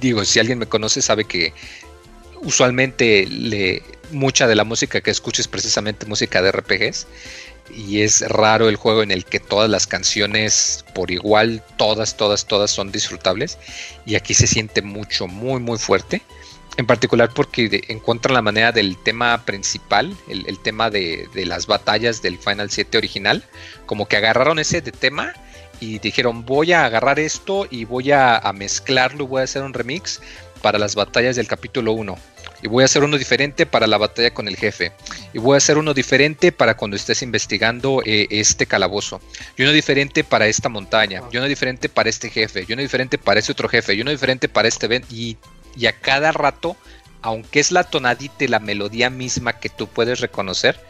digo, si alguien me conoce sabe que usualmente le, mucha de la música que escucho es precisamente música de RPGs y es raro el juego en el que todas las canciones por igual, todas, todas, todas son disfrutables y aquí se siente mucho, muy, muy fuerte en particular porque encuentran la manera del tema principal, el, tema de, las batallas del Final 7 original, como que agarraron ese de tema y dijeron voy a agarrar esto y voy a, mezclarlo, voy a hacer un remix para las batallas del capítulo 1. Y voy a hacer uno diferente para la batalla con el jefe. Y voy a hacer uno diferente para cuando estés investigando eh, este calabozo. Y uno diferente para esta montaña. Y uno diferente para este jefe. Y uno diferente para este otro jefe. Y uno diferente para este evento. Y y a cada rato, aunque es la tonadita y la melodía misma que tú puedes reconocer,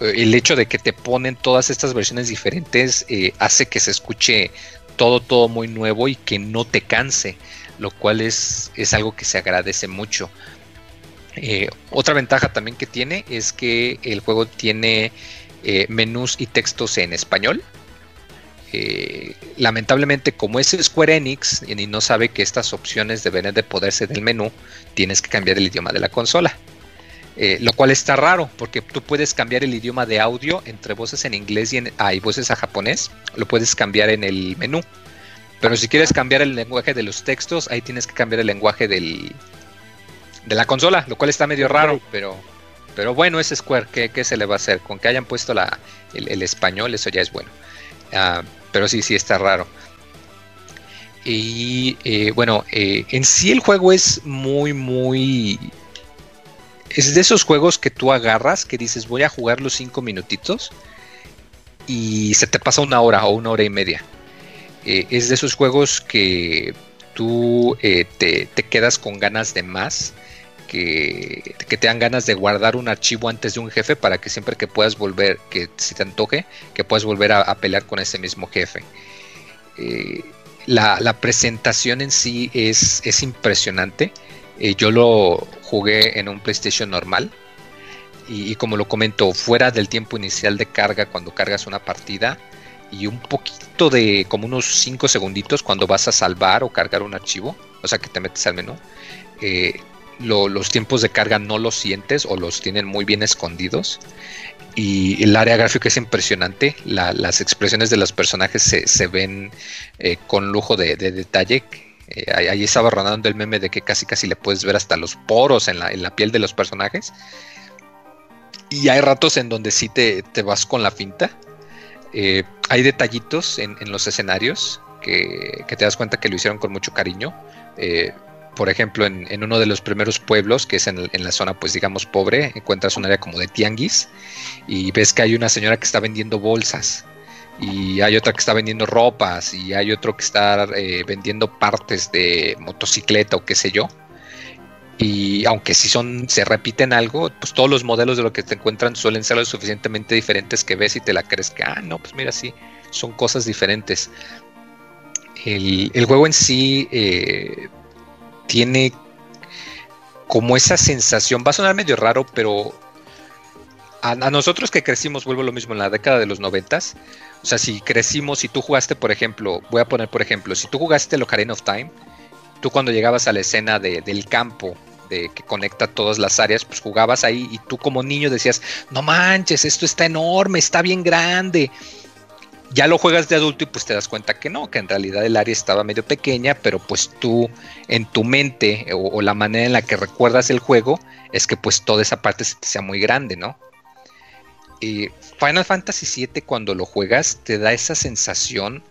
eh, el hecho de que te ponen todas estas versiones diferentes eh, hace que se escuche todo, todo muy nuevo y que no te canse, lo cual es, es algo que se agradece mucho. Eh, otra ventaja también que tiene es que el juego tiene menús y textos en español eh, lamentablemente como es Square Enix y no sabe que estas opciones deben de poderse del menú, tienes que cambiar el idioma de la consola. Eh, lo cual está raro porque tú puedes cambiar el idioma de audio entre voces en inglés y, en, ah, voces a japonés, lo puedes cambiar en el menú. Pero si quieres cambiar el lenguaje de los textos, ahí tienes que cambiar el lenguaje del, de la consola, lo cual está medio raro, pero, pero bueno, es Square, ¿qué, se le va a hacer? Con que hayan puesto la, el, español, eso ya es bueno. Ah, pero sí, sí está raro. Y eh, bueno, eh, en sí el juego es muy, muy... Es de esos juegos que tú agarras, que dices voy a jugar los cinco minutitos y se te pasa una hora o una hora y media. Eh, es de esos juegos que tú te, te, quedas con ganas de más, que, te dan ganas de guardar un archivo antes de un jefe para que siempre que puedas volver, que si te antoje, que puedas volver a, pelear con ese mismo jefe. Eh, la, presentación en sí es, es impresionante. Eh, yo lo jugué en un PlayStation normal. Y, como lo comento, fuera del tiempo inicial de carga cuando cargas una partida. Y un poquito de como unos 5 segunditos cuando vas a salvar o cargar un archivo. O sea que te metes al menú. Eh, los tiempos de carga no los sientes o los tienen muy bien escondidos y el área gráfica es impresionante. las expresiones de los personajes se, ven eh, con lujo de, detalle. Eh, ahí estaba rondando el meme de que casi casi le puedes ver hasta los poros en la, piel de los personajes. Y hay ratos en donde sí te, vas con la finta. Eh, hay detallitos en, los escenarios que, te das cuenta que lo hicieron con mucho cariño por ejemplo, en, uno de los primeros pueblos, que es en, la zona, pues digamos, pobre, encuentras un área como de tianguis y ves que hay una señora que está vendiendo bolsas y hay otra que está vendiendo ropas y hay otro que está eh, vendiendo partes de motocicleta o qué sé yo. Y aunque si son, se repiten algo, pues todos los modelos de lo que te encuentran suelen ser lo suficientemente diferentes que ves y te la crees que, ah, no, pues mira, sí, son cosas diferentes. El, juego en sí, eh, tiene como esa sensación, va a sonar medio raro, pero a, nosotros que crecimos, vuelvo lo mismo, en la década de los noventas, o sea, si crecimos, si tú jugaste, por ejemplo, voy a poner por ejemplo, si tú jugaste Ocarina of Time, tú cuando llegabas a la escena del campo, de que conecta todas las áreas, pues jugabas ahí y tú como niño decías, no manches, esto está enorme, está bien grande ya lo juegas de adulto y pues te das cuenta que no, que en realidad el área estaba medio pequeña, pero pues tú en tu mente o, la manera en la que recuerdas el juego es que pues toda esa parte se te sea muy grande, ¿no? Y Final Fantasy VII cuando lo juegas te da esa sensación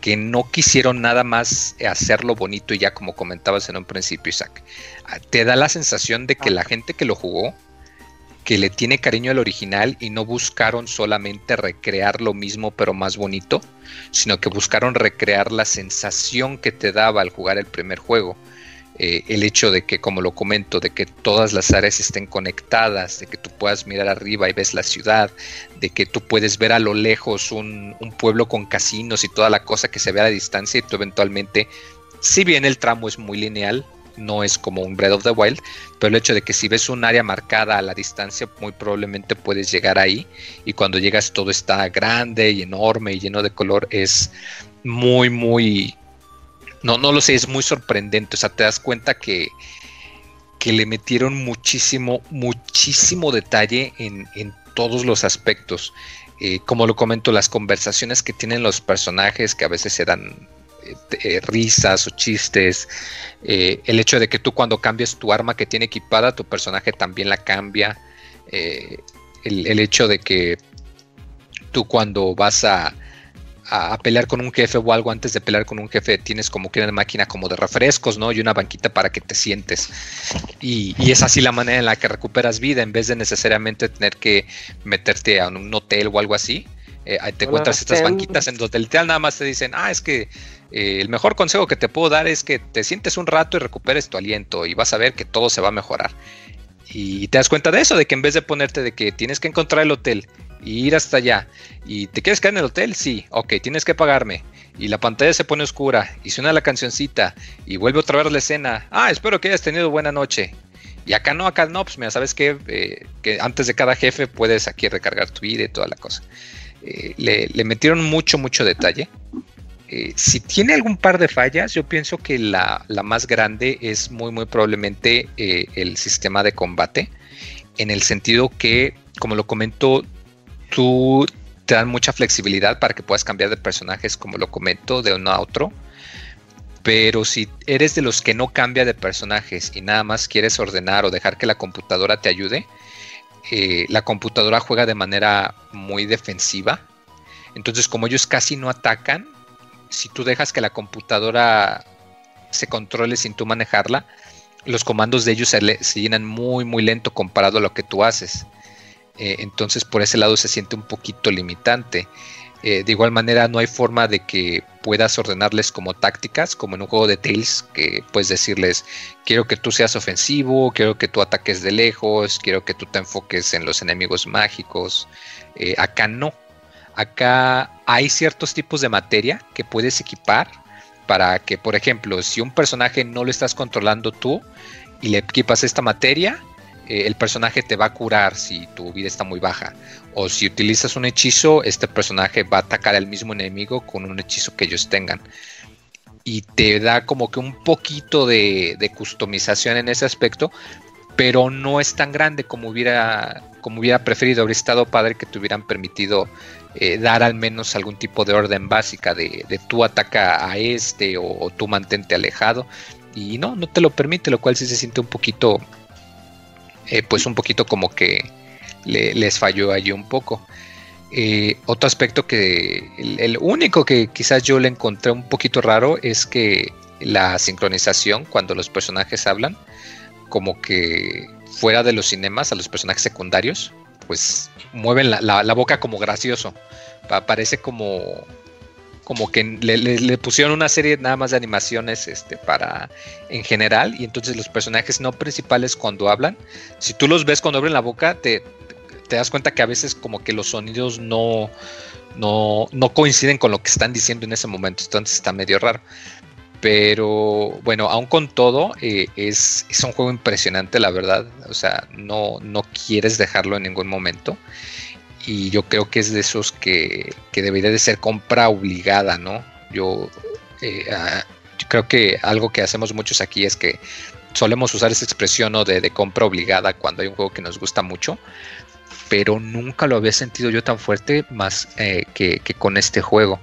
que no quisieron nada más hacerlo bonito y ya como comentabas en un principio Isaac, te da la sensación de que la gente que lo jugó que le tiene cariño al original y no buscaron solamente recrear lo mismo pero más bonito, sino que buscaron recrear la sensación que te daba al jugar el primer juego. Eh, el hecho de que, como lo comento, de que todas las áreas estén conectadas, de que tú puedas mirar arriba y ves la ciudad, de que tú puedes ver a lo lejos un, un pueblo con casinos y toda la cosa que se ve a la distancia y tú eventualmente, si bien el tramo es muy lineal, no es como un Breath of the Wild, pero el hecho de que si ves un área marcada a la distancia, muy probablemente puedes llegar ahí y cuando llegas todo está grande y enorme y lleno de color, es muy, muy, no, no lo sé, es muy sorprendente, o sea, te das cuenta que, que le metieron muchísimo, muchísimo detalle en, todos los aspectos. Eh, como lo comento, las conversaciones que tienen los personajes que a veces se dan eh, risas o chistes, eh, el hecho de que tú cuando cambias tu arma que tiene equipada, tu personaje también la cambia, eh, el, hecho de que tú cuando vas a, a, pelear con un jefe o algo antes de pelear con un jefe tienes como que una máquina como de refrescos, ¿no? Y una banquita para que te sientes. Y, y, es así la manera en la que recuperas vida en vez de necesariamente tener que meterte a un hotel o algo así. Te encuentras estas banquitas en donde literal nada más te dicen, ah, es que eh, el mejor consejo que te puedo dar es que te sientes un rato y recuperes tu aliento y vas a ver que todo se va a mejorar. Y te das cuenta de eso, de que en vez de ponerte de que tienes que encontrar el hotel y ir hasta allá y te quieres quedar en el hotel, sí, ok, tienes que pagarme. Y la pantalla se pone oscura y suena la cancioncita y vuelve otra vez la escena. Ah, espero que hayas tenido buena noche. Y acá no, acá no, pues mira, sabes qué? Eh, que antes de cada jefe puedes aquí recargar tu vida y toda la cosa. Eh, le, metieron mucho, mucho detalle. Eh, si tiene algún par de fallas, yo pienso que la, más grande es muy, muy probablemente eh, el sistema de combate. en el sentido que, como lo comento, tú te dan mucha flexibilidad para que puedas cambiar de personajes, como lo comento, de uno a otro. Pero si eres de los que no cambia de personajes y nada más quieres ordenar o dejar que la computadora te ayude, eh, la computadora juega de manera muy defensiva. Entonces, como ellos casi no atacan, si tú dejas que la computadora se controle sin tú manejarla, los comandos de ellos se, llenan muy, muy lento comparado a lo que tú haces. Eh, entonces, por ese lado se siente un poquito limitante. Eh, de igual manera, no hay forma de que puedas ordenarles como tácticas, como en un juego de Tales, que puedes decirles, quiero que tú seas ofensivo, quiero que tú ataques de lejos, quiero que tú te enfoques en los enemigos mágicos. Eh, acá no. Acá hay ciertos tipos de materia que puedes equipar para que, por ejemplo, si un personaje no lo estás controlando tú y le equipas esta materia, eh, el personaje te va a curar si tu vida está muy baja. O si utilizas un hechizo, este personaje va a atacar al mismo enemigo con un hechizo que ellos tengan. Y te da como que un poquito de, customización en ese aspecto, pero no es tan grande como hubiera, como hubiera preferido. Habría estado padre que te hubieran permitido eh, dar al menos algún tipo de orden básica de, de tú ataca a este o, o, tú mantente alejado. Y no, no te lo permite, lo cual sí se siente un poquito eh, pues un poquito como que les falló allí un poco. Eh, otro aspecto que el, único que quizás yo le encontré un poquito raro es que la sincronización cuando los personajes hablan, como que fuera de los cinemas a los personajes secundarios, pues mueven la boca como gracioso. Parece como como que le, pusieron una serie nada más de animaciones este, para en general y entonces los personajes no principales cuando hablan, si tú los ves cuando abren la boca, te, te das cuenta que a veces como que los sonidos no, no, no coinciden con lo que están diciendo en ese momento, entonces está medio raro. Pero bueno, aún con todo, eh, es, es, un juego impresionante, la verdad. O sea, no, no quieres dejarlo en ningún momento y yo creo que es de esos que, debería de ser compra obligada, ¿no? Yo, eh, ah, creo que algo que hacemos muchos aquí es que solemos usar esa expresión ¿no? de, compra obligada cuando hay un juego que nos gusta mucho, pero nunca lo había sentido yo tan fuerte más eh, que, con este juego.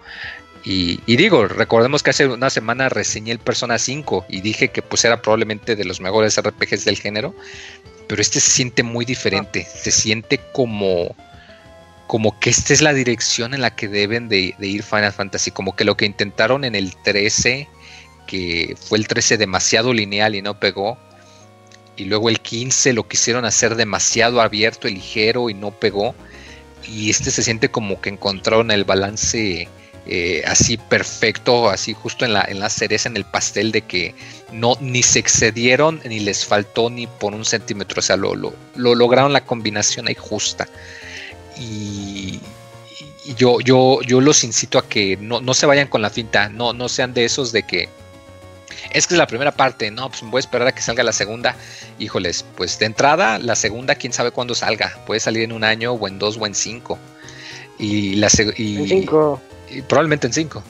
Y, digo, recordemos que hace una semana reseñé el Persona 5 y dije que pues era probablemente de los mejores RPGs del género, pero este se siente muy diferente, se siente como como que esta es la dirección en la que deben de, ir Final Fantasy, como que lo que intentaron en el 13, que fue el 13 demasiado lineal y no pegó, y luego el 15 lo quisieron hacer demasiado abierto y ligero y no pegó, y este se siente como que encontraron el balance eh, así perfecto, así justo en la, en la cereza, en el pastel de que no ni se excedieron ni les faltó ni por un centímetro, o sea, lo, lo, lo lograron la combinación ahí justa y, yo, yo, yo los incito a que no, se vayan con la finta, no, no sean de esos de que es que es la primera parte, no, pues voy a esperar a que salga la segunda. Híjoles, pues de entrada, la segunda, quién sabe cuándo salga. Puede salir en un año, o en dos, o en cinco. Y la y, cinco. Y, probablemente en cinco.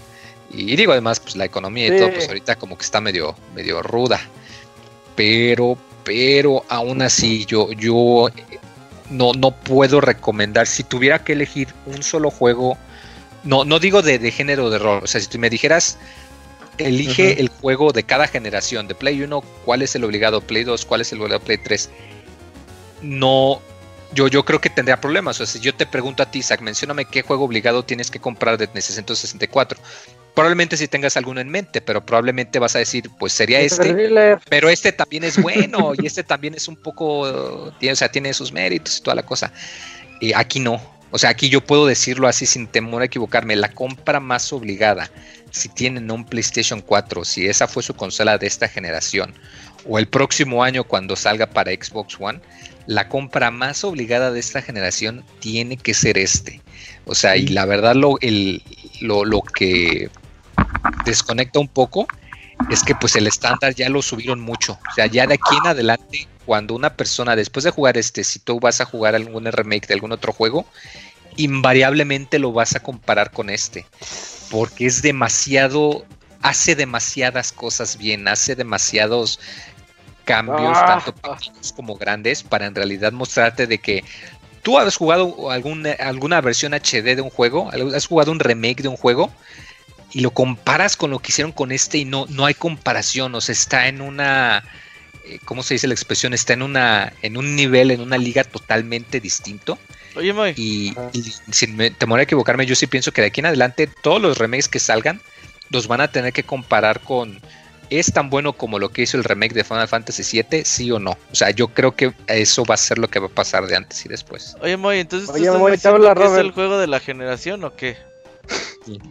Y, digo además, pues la economía y todo, pues ahorita como que está medio, medio ruda. Pero, pero aún así, yo, yo no, no puedo recomendar. Si tuviera que elegir un solo juego, no, no digo de, género de rol, o sea, si tú me dijeras, elige el juego de cada generación, de Play 1, cuál es el obligado, Play 2, cuál es el obligado, Play 3, no, yo, yo creo que tendría problemas. O sea, si yo te pregunto a ti, Zach, mencióname qué juego obligado tienes que comprar de 664 probablemente si tengas alguno en mente, pero probablemente vas a decir, pues sería este, pero este también es bueno y este también es un poco, o sea, tiene sus méritos y toda la cosa. Y aquí no, o sea, aquí yo puedo decirlo así sin temor a equivocarme, la compra más obligada, si tienen un PlayStation 4, si esa fue su consola de esta generación, o el próximo año cuando salga para Xbox One, la compra más obligada de esta generación tiene que ser este. O sea, y la verdad lo, el, lo, lo que desconecta un poco es que pues el estándar ya lo subieron mucho. O sea, ya de aquí en adelante, cuando una persona después de jugar este, si tú vas a jugar algún remake de algún otro juego, invariablemente lo vas a comparar con este. Porque es demasiado, hace demasiadas cosas bien, hace demasiados cambios ah. tanto pequeños como grandes para en realidad mostrarte de que tú has jugado alguna, alguna versión HD de un juego, has jugado un remake de un juego y lo comparas con lo que hicieron con este y no, no hay comparación, o sea, está en una, eh, ¿cómo se dice la expresión? Está en una, en un nivel, en una liga totalmente distinto. Oye, Moy. Y, sin temor a equivocarme, yo sí pienso que de aquí en adelante todos los remakes que salgan los van a tener que comparar con ¿es tan bueno como lo que hizo el remake de Final Fantasy VII? ¿Sí o no? O sea, yo creo que eso va a ser lo que va a pasar de antes y después. Oye, Moy, entonces ¿tú estás diciendo que es el juego de la generación o qué?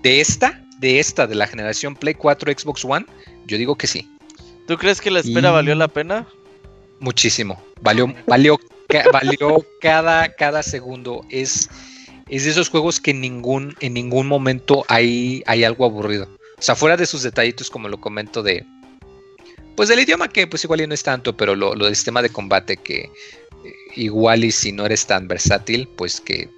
De esta, de esta, de la generación Play 4 Xbox One, yo digo que sí. ¿Tú crees que la espera valió la pena? Muchísimo. Valió, valió, valió cada, cada segundo. Es, es de esos juegos que en ningún, en ningún momento hay, hay algo aburrido. O sea, fuera de sus detallitos, como lo comento de. Pues del idioma que pues igual y no es tanto, pero lo, del sistema de combate que eh, igual y si no eres tan versátil, pues que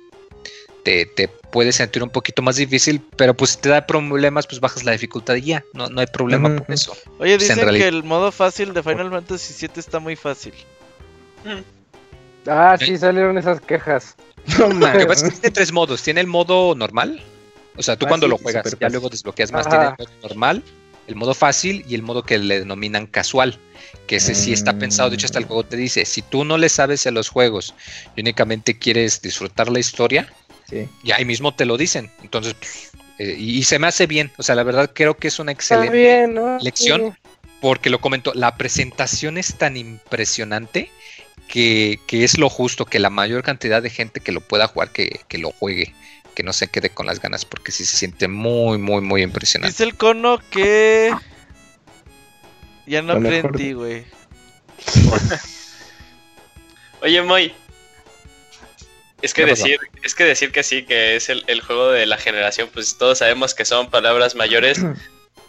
te, te puedes sentir un poquito más difícil, pero pues si te da problemas, pues bajas la dificultad y ya, no, no hay problema por eso. Oye, pues, dicen que el modo fácil de Final Fantasy VII está muy fácil. Ah, sí, salieron esas quejas. No, (laughs) Lo que pasa es que tiene tres modos. Tiene el modo normal, o sea, tú cuando lo juegas, ya luego desbloqueas más, tiene el modo normal, el modo fácil y el modo que le denominan casual. Que ese sí está pensado, de hecho hasta el juego te dice, si tú no le sabes a los juegos y únicamente quieres disfrutar la historia, y ahí mismo te lo dicen. Entonces, eh, y, se me hace bien, o sea, la verdad creo que es una excelente lección, porque lo comento, la presentación es tan impresionante que, es lo justo que la mayor cantidad de gente que lo pueda jugar, que, que lo juegue que no se quede con las ganas porque sí se siente muy, muy, muy impresionante. Dice el cono que ya no aprendí, güey. (laughs) Oye, Moy. Es que decir, es que decir que sí, que es el, juego de la generación, pues todos sabemos que son palabras mayores. (clears throat)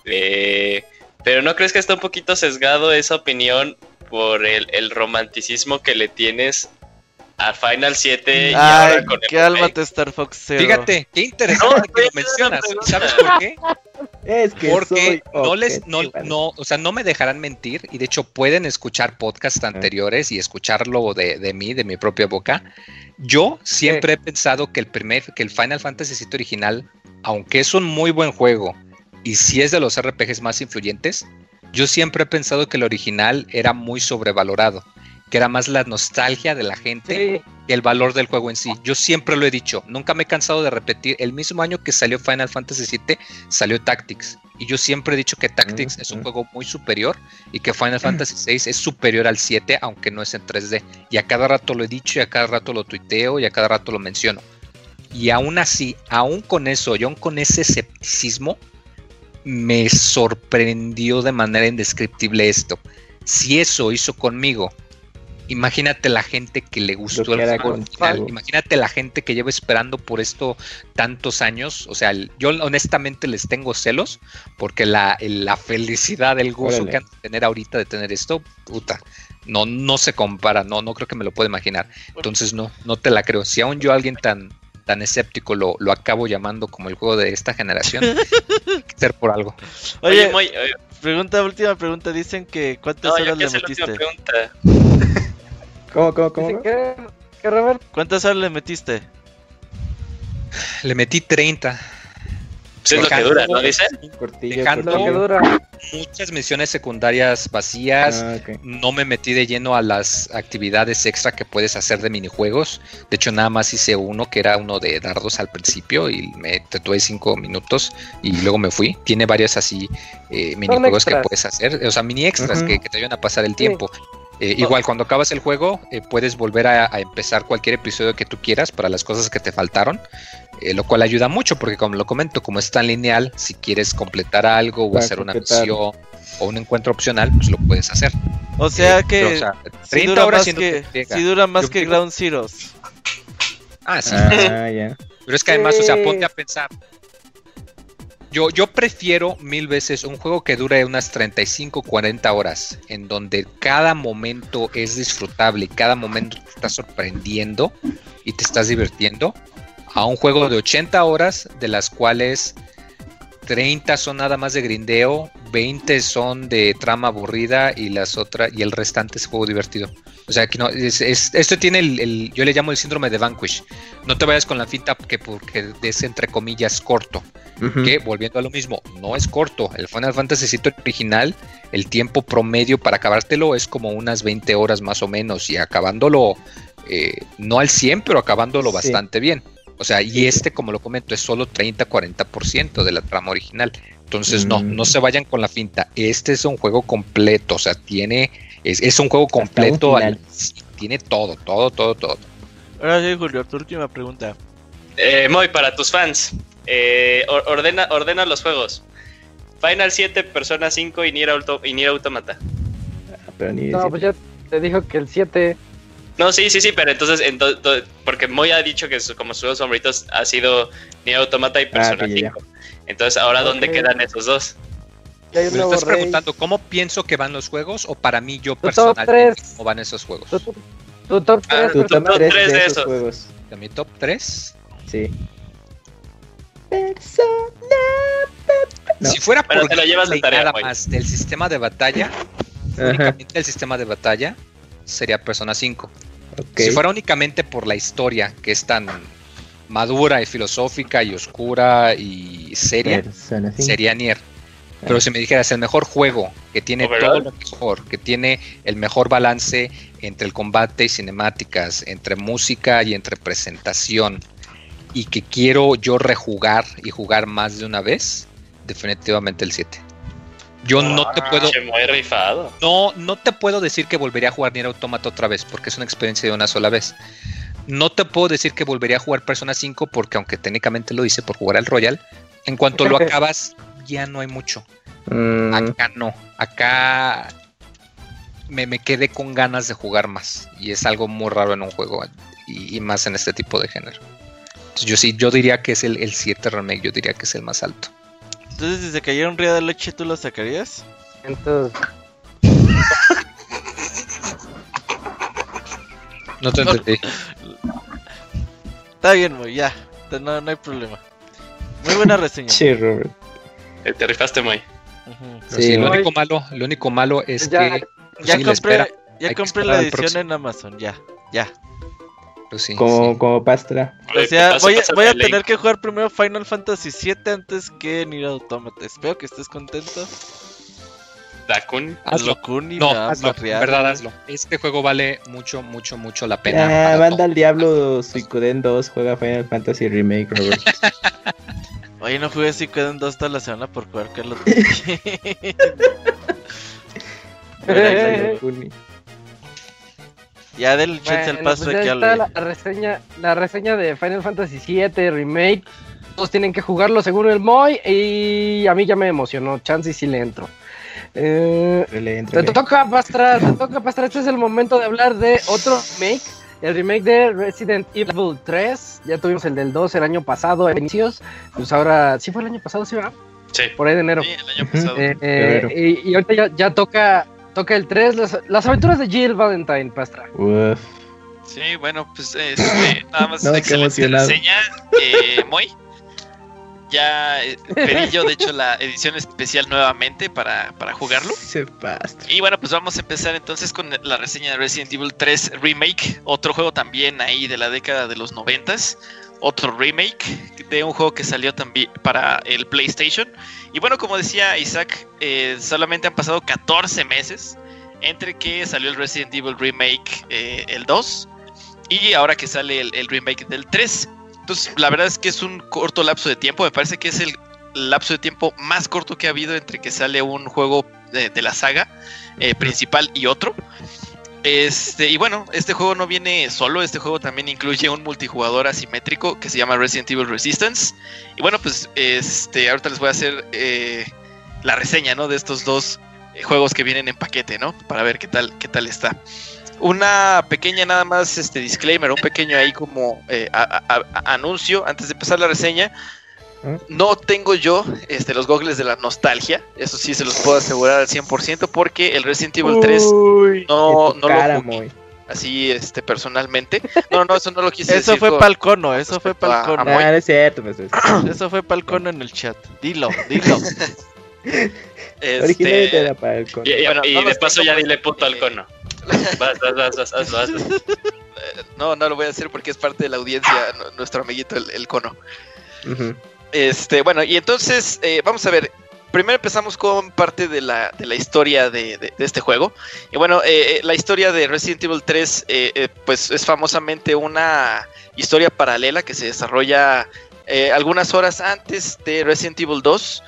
Eh, pero ¿no crees que está un poquito sesgado esa opinión por el, el romanticismo que le tienes a Final 7 y ahora con el Star Fox Zero. Fíjate, qué interesante que lo mencionas. ¿Sabes por qué? Es que Porque no les, no, no, o sea, no me dejarán mentir y de hecho pueden escuchar podcasts anteriores y escucharlo de, de mí, de mi propia boca. Yo siempre he pensado que el primer, que el Final Fantasy VII original, aunque es un muy buen juego y si es de los RPGs más influyentes, yo siempre he pensado que el original era muy sobrevalorado que era más la nostalgia de la gente que el valor del juego en sí. Yo siempre lo he dicho, nunca me he cansado de repetir, el mismo año que salió Final Fantasy VII, salió Tactics. Y yo siempre he dicho que Tactics es un juego muy superior y que Final (clears throat) Fantasy VI es superior al 7, aunque no es en 3D. Y a cada rato lo he dicho y a cada rato lo tuiteo y a cada rato lo menciono. Y aún así, aún con eso y aún con ese escepticismo, me sorprendió de manera indescriptible esto. Si eso hizo conmigo Imagínate la gente que le gustó el juego Imagínate la gente que lleva esperando por esto tantos años. O sea, yo honestamente les tengo celos porque la, la felicidad, el gusto que han de tener ahorita de tener esto, puta, no, no se compara. No, no creo que me lo pueda imaginar. Entonces, no, no te la creo. Si aún yo, alguien tan, tan escéptico, lo, lo acabo llamando como el juego de esta generación, (laughs) ser por algo. Oye, pregunta, última pregunta. Dicen que ¿cuántas horas le metiste? ¿Cómo, cómo, cómo? ¿Qué? ¿Cuántas horas le metiste? Le metí 30. Es lo que dura, ¿no dice? Dejando dura. muchas misiones secundarias vacías. Ah, no me metí de lleno a las actividades extra que puedes hacer de minijuegos. De hecho, nada más hice uno que era uno de dardos al principio y me tatué cinco minutos y luego me fui. Tiene varias así eh, minijuegos que puedes hacer, o sea, mini extras que, te ayudan a pasar el tiempo. Eh, igual, cuando acabas el juego, eh, puedes volver a, empezar cualquier episodio que tú quieras para las cosas que te faltaron, eh, lo cual ayuda mucho porque, como lo comento, como es tan lineal, si quieres completar algo o hacer una misión o un encuentro opcional, pues lo puedes hacer. O sea que si dura más que, si dura más que Ground Zeroes. Ah, sí. Ah, Pero es que además, o sea, ponte a pensar, yo, yo prefiero mil veces un juego que dure unas 35, 40 horas, en donde cada momento es disfrutable y cada momento te está sorprendiendo y te estás divirtiendo, a un juego de 80 horas, de las cuales 30 son nada más de grindeo, 20 son de trama aburrida y las otras y el restante es juego divertido. O sea, que no, es, esto tiene el, yo le llamo el síndrome de Vanquish. No te vayas con la finta que porque es entre comillas corto. Que volviendo a lo mismo, no es corto. El Final Fantasy original, el tiempo promedio para acabártelo es como unas 20 horas más o menos y acabándolo eh, no al 100, pero acabándolo bastante bien. O sea, y este, como lo comento, es solo 30-40% de la trama original. Entonces, no, no se vayan con la finta. Este es un juego completo, o sea, tiene, es, un juego completo, tiene todo, todo, todo, todo. Ahora sí, Julio, tu última pregunta. Eh, Moy, para tus fans, eh, ordena, ordena los juegos. Final 7, Persona 5 y Nier, Auto, y Nier Automata. Ah, no, pues ya te dijo que el 7... No, sí, sí, sí, pero entonces, porque Moy ha dicho que como sus favoritos ha sido Nier Automata y ah, Persona 5. Entonces, ¿ahora dónde quedan esos dos? Me estás preguntando cómo pienso que van los juegos o para mí yo personalmente cómo van esos juegos. Tu, top 3, ah, tu top 3 de, esos juegos. ¿De mi top 3? Sí. Si fuera por te lo llevas de tarea, nada más del sistema de batalla, únicamente el sistema de batalla sería Persona 5. Si fuera únicamente por la historia, que es tan madura y filosófica y oscura y seria, sería Nier. Pero si me dijeras el mejor juego, que tiene todo lo mejor, que tiene el mejor balance entre el combate y cinemáticas, entre música y entre presentación, y que quiero yo rejugar y jugar más de una vez, definitivamente el 7. Yo no te ah, puedo. No, no te puedo decir que volvería a jugar Nier Automata otra vez, porque es una experiencia de una sola vez. No te puedo decir que volvería a jugar Persona 5, porque aunque técnicamente lo hice por jugar al Royal, en cuanto (laughs) lo acabas, ya no hay mucho. Mm. Acá no. Acá me, me, quedé con ganas de jugar más. Y es algo muy raro en un juego. Y, más en este tipo de género. yo sí, yo diría que es el, el 7 remake, yo diría que es el más alto. Entonces, si se cayera un río de leche, ¿tú lo sacarías? Entonces. no te entendí. Está bien, muy, ya. No, no hay problema. Muy buena reseña. sí, Robert. Eh, te rifaste, muy. sí, lo único malo, lo único malo es que ya compré, ya compré la edición en Amazon, ya, ya. Pues como, como Pastra. O sea, voy, a, voy a tener que jugar primero Final Fantasy VII antes que Nier Automata. Espero que estés contento. Dakun. Hazlo. Dakun no, hazlo, verdad, hazlo. Este juego vale mucho, mucho, mucho la pena. Ah, banda al diablo Suicoden 2, juega Final Fantasy Remake, Robert. (laughs) Oye, no jugué Suicoden 2 toda la semana por jugar Carlos. (laughs) (laughs) Ya del chat el paso pues de que está la reseña, la reseña de Final Fantasy VII Remake. Todos tienen que jugarlo según el Moy y a mí ya me emocionó. Chance y sí le entro. Eh, te toca Pastra, te toca Pastra. Este es el momento de hablar de otro remake. El remake de Resident Evil 3. Ya tuvimos el del 2 el año pasado, a inicios. Pues ahora, ¿sí fue el año pasado, sí, va? Sí. Por ahí de enero. Sí, el año pasado. Eh, eh, y, ahorita ya, ya toca Toca el 3, las, aventuras de Jill Valentine, Pastra. Uf. Sí, bueno, pues este, nada más (laughs) no, excelente reseña. Eh, muy. Ya eh, pedí yo, de hecho, la edición especial nuevamente para, para jugarlo. Se pasa. Y bueno, pues vamos a empezar entonces con la reseña de Resident Evil 3 Remake. Otro juego también ahí de la década de los noventas otro remake de un juego que salió también para el PlayStation. Y bueno, como decía Isaac, eh, solamente han pasado 14 meses entre que salió el Resident Evil Remake eh, el 2 y ahora que sale el, remake del 3. Entonces, la verdad es que es un corto lapso de tiempo. Me parece que es el lapso de tiempo más corto que ha habido entre que sale un juego de, la saga eh, principal y otro. Este, y bueno, este juego no viene solo, este juego también incluye un multijugador asimétrico que se llama Resident Evil Resistance. Y bueno, pues este, ahorita les voy a hacer eh, la reseña, ¿no? De estos dos eh, juegos que vienen en paquete, ¿no? Para ver qué tal, qué tal está. Una pequeña nada más, este disclaimer, un pequeño ahí como eh, anuncio antes de empezar la reseña. No tengo yo este, los gogles de la nostalgia, eso sí se los puedo asegurar al 100% porque el Resident Evil 3 no, no lo jugué. Así, este, personalmente. No, no, eso no lo quise eso Fue palcono, eso fue palcono, es cierto. Pues, eso fue palcono en el chat. Dilo, dilo. (laughs) Este, Originalmente era para el cono. Y, de paso ya dile puto al cono. Vas, vas, vas, vas, vas, (laughs) No, no lo voy a hacer porque es parte de la audiencia, nuestro amiguito el, cono. Este, bueno, y entonces eh, vamos a ver. Primero empezamos con parte de la, de la historia de, este juego. Y bueno, eh, eh, la historia de Resident Evil 3, pues es famosamente una historia paralela que se desarrolla algunas horas antes de Resident Evil 2.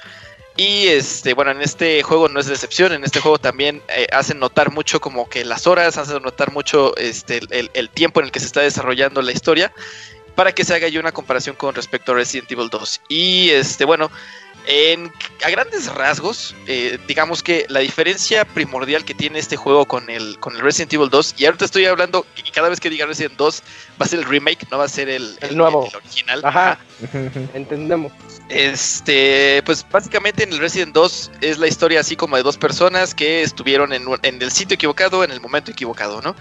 Y este, bueno, en este juego no es decepción, en este juego también eh, hacen notar mucho como que las horas, hacen notar mucho este, el, tiempo en el que se está desarrollando la historia, para que se haga ya una comparación con respecto a Resident Evil 2. Y este, bueno, en, a grandes rasgos, eh, digamos que la diferencia primordial que tiene este juego con el, con el Resident Evil 2, y ahorita estoy hablando, y cada vez que diga Resident 2, va a ser el remake, no va a ser el, el, nuevo. El, original. Ajá, entendemos. Este, pues básicamente en el Resident 2 es la historia así como de dos personas que estuvieron en, en el sitio equivocado en el momento equivocado, ¿no?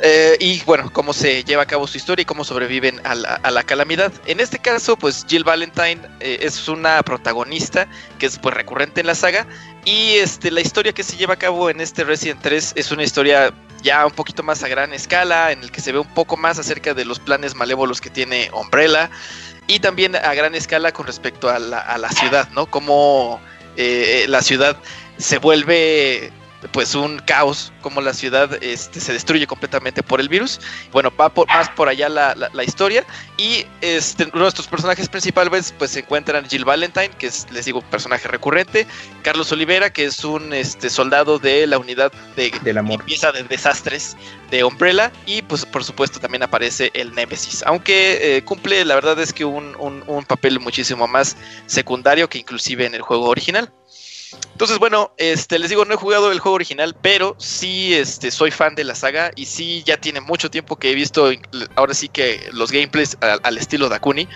Eh, y bueno, cómo se lleva a cabo su historia y cómo sobreviven a la, a la calamidad. En este caso, pues Jill Valentine eh, es una protagonista que es pues recurrente en la saga y este, la historia que se lleva a cabo en este Resident 3 es una historia ya un poquito más a gran escala, en el que se ve un poco más acerca de los planes malévolos que tiene Umbrella y también a gran escala con respecto a la, a la ciudad, ¿no? Cómo eh, la ciudad se vuelve pues un caos, como la ciudad este, se destruye completamente por el virus. Bueno, va más por allá la, la, historia. Y este, nuestros personajes principales pues se encuentran Jill Valentine, que es, les digo, personaje recurrente, Carlos Olivera, que es un este, soldado de la unidad de limpieza de desastres de Umbrella, y pues por supuesto también aparece el Nemesis, aunque eh, cumple la verdad es que un, un, un papel muchísimo más secundario que inclusive en el juego original. Entonces, bueno, este, les digo, no he jugado el juego original, pero sí este, soy fan de la saga y sí ya tiene mucho tiempo que he visto, ahora sí que los gameplays al, estilo Dakuni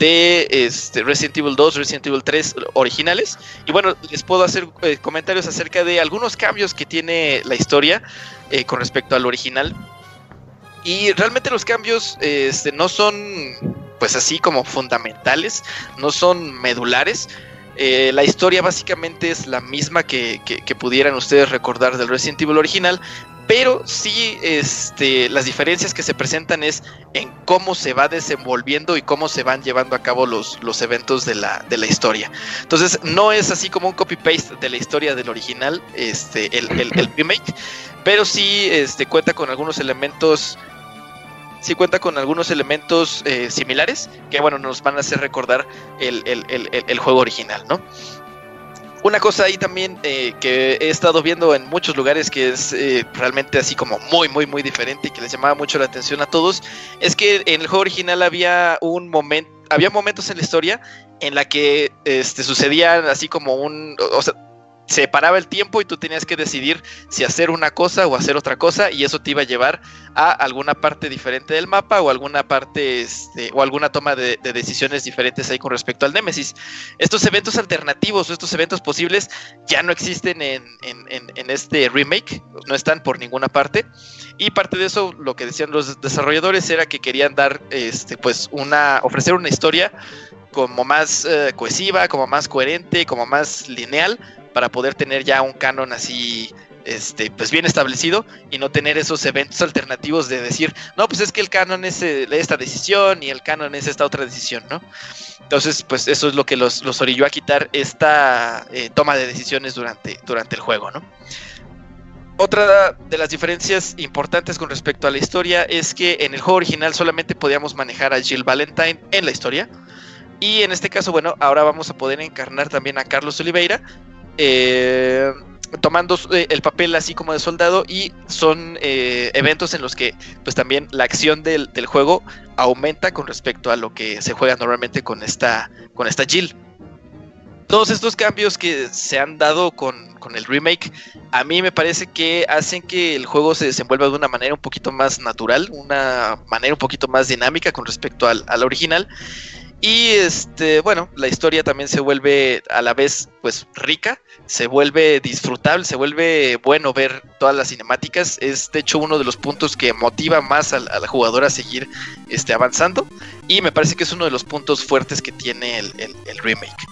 de este, Resident Evil 2, Resident Evil 3 originales. Y bueno, les puedo hacer eh, comentarios acerca de algunos cambios que tiene la historia eh, con respecto al original. Y realmente los cambios este, no son pues así como fundamentales, no son medulares eh, la historia básicamente es la misma que, pudieran ustedes recordar del Resident Evil original, pero sí este, las diferencias que se presentan es en cómo se va desenvolviendo y cómo se van llevando a cabo los, los eventos de la, de la historia. Entonces no es así como un copy-paste de la historia del original, este, el, el remake, pero sí este, cuenta con algunos elementos sí cuenta con algunos elementos eh, similares que, bueno, nos van a hacer recordar el, juego original, ¿no? Una cosa ahí también eh, que he estado viendo en muchos lugares que es eh, realmente así como muy, muy, muy diferente y que les llamaba mucho la atención a todos, es que en el juego original había un momento, había momentos en la historia en la que este, sucedían así como un, se paraba el tiempo y tú tenías que decidir si hacer una cosa o hacer otra cosa y eso te iba a llevar a alguna parte diferente del mapa o alguna parte este, o alguna toma de, decisiones diferentes ahí con respecto al Nemesis. Estos eventos alternativos o estos eventos posibles ya no existen en, este remake, no están por ninguna parte y parte de eso lo que decían los desarrolladores era que querían dar este, pues una ofrecer una historia como más eh, cohesiva, como más coherente, como más lineal para poder tener ya un canon así este, pues bien establecido y no tener esos eventos alternativos de decir, no, pues es que el canon es eh, esta decisión y el canon es esta otra decisión, ¿no? Entonces, pues eso es lo que los, los orilló a quitar esta eh, toma de decisiones durante, durante el juego, ¿no? Otra de las diferencias importantes con respecto a la historia es que en el juego original solamente podíamos manejar a Jill Valentine en la historia. Y en este caso, bueno, ahora vamos a poder encarnar también a Carlos Oliveira, eh, tomando eh, el papel así como de soldado y son eh, eventos en los que pues también la acción del, juego aumenta con respecto a lo que se juega normalmente con esta, con esta Jill. Todos estos cambios que se han dado con, el remake, a mí me parece que hacen que el juego se desenvuelva de una manera un poquito más natural, una manera un poquito más dinámica con respecto al, al original. Y este, bueno, la historia también se vuelve a la vez pues rica, se vuelve disfrutable, se vuelve bueno ver todas las cinemáticas. Es de hecho uno de los puntos que motiva más al, jugador a seguir este, avanzando. Y me parece que es uno de los puntos fuertes que tiene el, remake.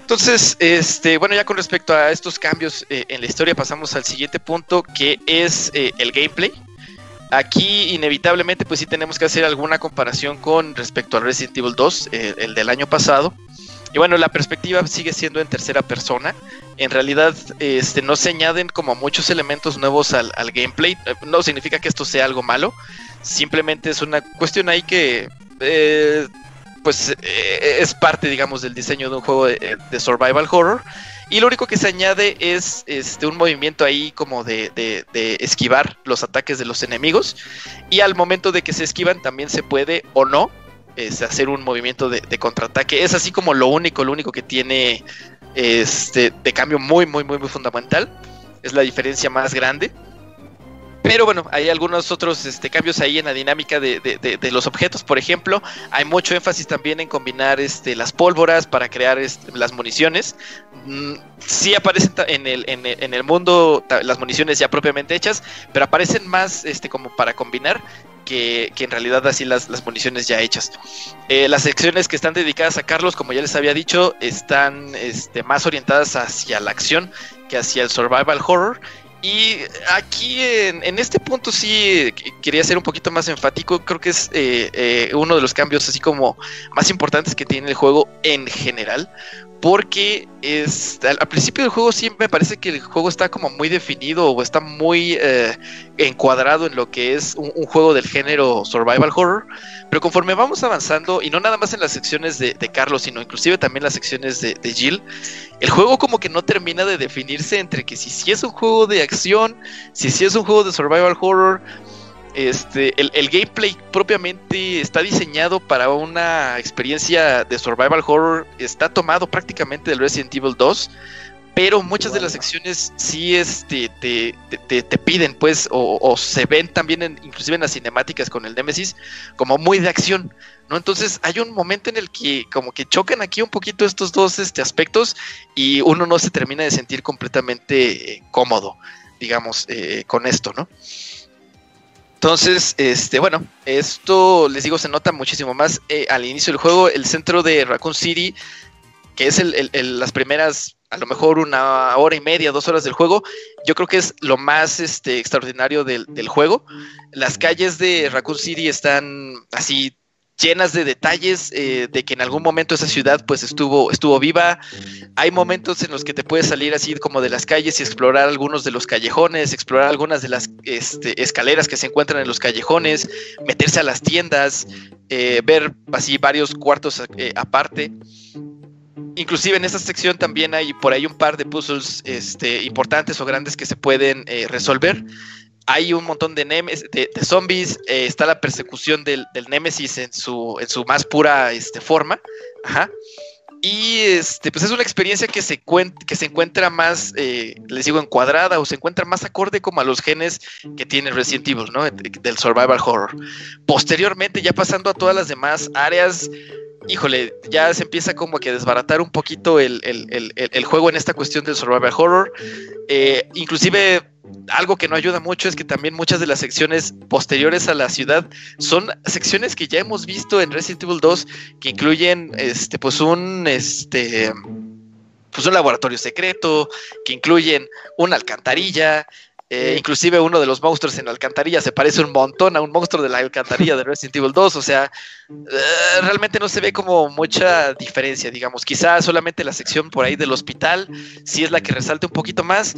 Entonces, este, bueno, ya con respecto a estos cambios eh, en la historia, pasamos al siguiente punto, que es eh, el gameplay. Aquí, inevitablemente, pues sí tenemos que hacer alguna comparación con respecto al Resident Evil 2, eh, el del año pasado. Y bueno, la perspectiva sigue siendo en tercera persona. En realidad, este, no se añaden como muchos elementos nuevos al, gameplay. No significa que esto sea algo malo. Simplemente es una cuestión ahí que pues eh, es parte, digamos, del diseño de un juego de, survival horror. Y lo único que se añade es este, un movimiento ahí como de, esquivar los ataques de los enemigos. Y al momento de que se esquivan también se puede o no este, hacer un movimiento de, contraataque. Es así como lo único, lo único que tiene este, de cambio muy, muy, muy, muy fundamental. Es la diferencia más grande. Pero bueno, hay algunos otros este, cambios ahí en la dinámica de, los objetos. Por ejemplo, hay mucho énfasis también en combinar este, las pólvoras para crear este, las municiones. Mm, sí aparecen en el, mundo las municiones ya propiamente hechas, pero aparecen más como para combinar que, en realidad así las, municiones ya hechas. Eh, las secciones que están dedicadas a Carlos, como ya les había dicho, están más orientadas hacia la acción que hacia el survival horror y aquí en, este punto sí quería ser un poquito más enfático. Creo que es eh, eh, uno de los cambios así como más importantes que tiene el juego en general porque es, al, principio del juego sí me parece que el juego está como muy definido o está muy eh, encuadrado en lo que es un, juego del género survival horror, pero conforme vamos avanzando, y no nada más en las secciones de, Carlos, sino inclusive también las secciones de, de, Jill, el juego como que no termina de definirse entre que si, si es un juego de acción, si, si es un juego de survival horror, este, el, gameplay propiamente está diseñado para una experiencia de survival horror. Está tomado prácticamente del Resident Evil 2. Pero muchas de las secciones sí este, te, te, piden, pues, o, se ven también, en, inclusive en las cinemáticas con el Nemesis, como muy de acción, ¿no? Entonces hay un momento en el que como que chocan aquí un poquito estos dos este, aspectos y uno no se termina de sentir completamente eh, cómodo, digamos, eh, con esto, ¿no? Entonces, este, bueno, esto les digo, se nota muchísimo más eh, al inicio del juego. El centro de Raccoon City, que es el, las primeras, a lo mejor una hora y media, dos horas del juego, yo creo que es lo más este, extraordinario del, del juego. Las calles de Raccoon City están así llenas de detalles eh, de que en algún momento esa ciudad pues estuvo, estuvo viva. Hay momentos en los que te puedes salir así como de las calles y explorar algunos de los callejones, explorar algunas de las este, escaleras que se encuentran en los callejones, meterse a las tiendas, eh, ver así varios cuartos eh, aparte. Inclusive en esta sección también hay por ahí un par de puzzles este, importantes o grandes que se pueden resolver hay un montón de, de, zombies, eh, está la persecución del, del Némesis en su, en su más pura este, forma. Ajá. Y este, pues es una experiencia que se, que se encuentra más, eh, les digo, encuadrada o se encuentra más acorde como a los genes que tiene Resident Evil, ¿no? Del survival horror. Posteriormente, ya pasando a todas las demás áreas, híjole, ya se empieza como que a desbaratar un poquito el, juego en esta cuestión del survival horror. Eh, inclusive algo que no ayuda mucho es que también muchas de las secciones posteriores a la ciudad son secciones que ya hemos visto en Resident Evil 2 que incluyen este pues un este pues un laboratorio secreto, que incluyen una alcantarilla, eh, inclusive uno de los monstruos en la alcantarilla se parece un montón a un monstruo de la alcantarilla de Resident Evil 2. O sea, eh, realmente no se ve como mucha diferencia, digamos. Quizá solamente la sección por ahí del hospital sí es la que resalta un poquito más.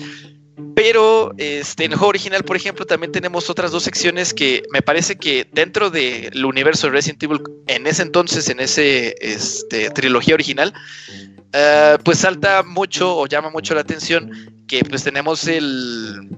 Pero este, en el juego original, por ejemplo, también tenemos otras dos secciones que me parece que dentro del universo de Resident Evil, en ese entonces, en ese este, trilogía original, eh, pues salta mucho o llama mucho la atención que pues tenemos el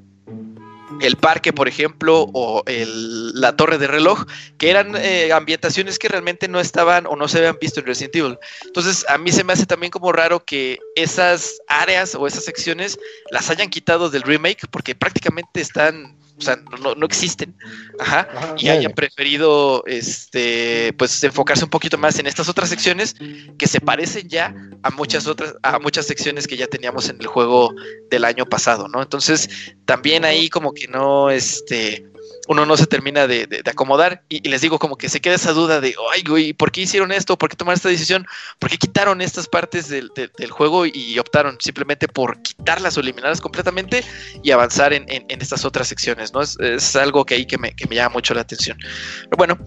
el parque, por ejemplo, o la torre de reloj, que eran eh, ambientaciones que realmente no estaban o no se habían visto en Resident Evil. Entonces, a mí se me hace también como raro que esas áreas o esas secciones las hayan quitado del remake, porque prácticamente están o sea, no, existen, ajá, y hayan preferido, este, pues enfocarse un poquito más en estas otras secciones que se parecen ya a muchas otras, a muchas secciones que ya teníamos en el juego del año pasado, ¿no? Entonces, también ahí como que no, este, uno no se termina de, acomodar y, les digo como que se queda esa duda de, ay, güey, ¿por qué hicieron esto? ¿Por qué tomaron esta decisión? ¿Por qué quitaron estas partes del, juego y optaron simplemente por quitarlas o eliminarlas completamente y avanzar en, estas otras secciones, ¿no? Es, algo que ahí que me, que me llama mucho la atención. Pero bueno,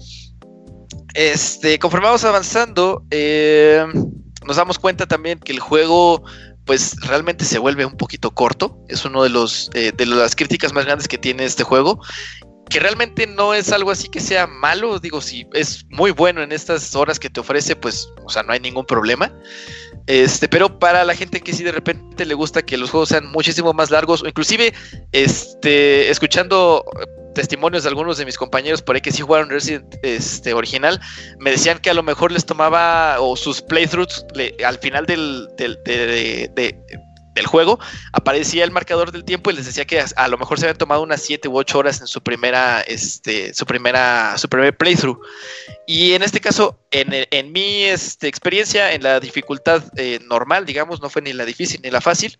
este, conforme avanzando, eh, nos damos cuenta también que el juego pues realmente se vuelve un poquito corto. Es uno de eh, de las críticas más grandes que tiene este juego. Que realmente no es algo así que sea malo. Digo, si es muy bueno en estas horas que te ofrece, pues, o sea, no hay ningún problema. Este, pero para la gente que sí de repente le gusta que los juegos sean muchísimo más largos, o inclusive este, escuchando testimonios de algunos de mis compañeros por ahí que sí jugaron Resident este, original, me decían que a lo mejor les tomaba, o sus playthroughs al final del, del, de, del juego, aparecía el marcador del tiempo y les decía que a, lo mejor se habían tomado unas 7 u 8 horas en su primera, este, su primera, su primer playthrough. Y en este caso, en, en mi este, experiencia, en la dificultad eh, normal, digamos, no fue ni la difícil ni la fácil,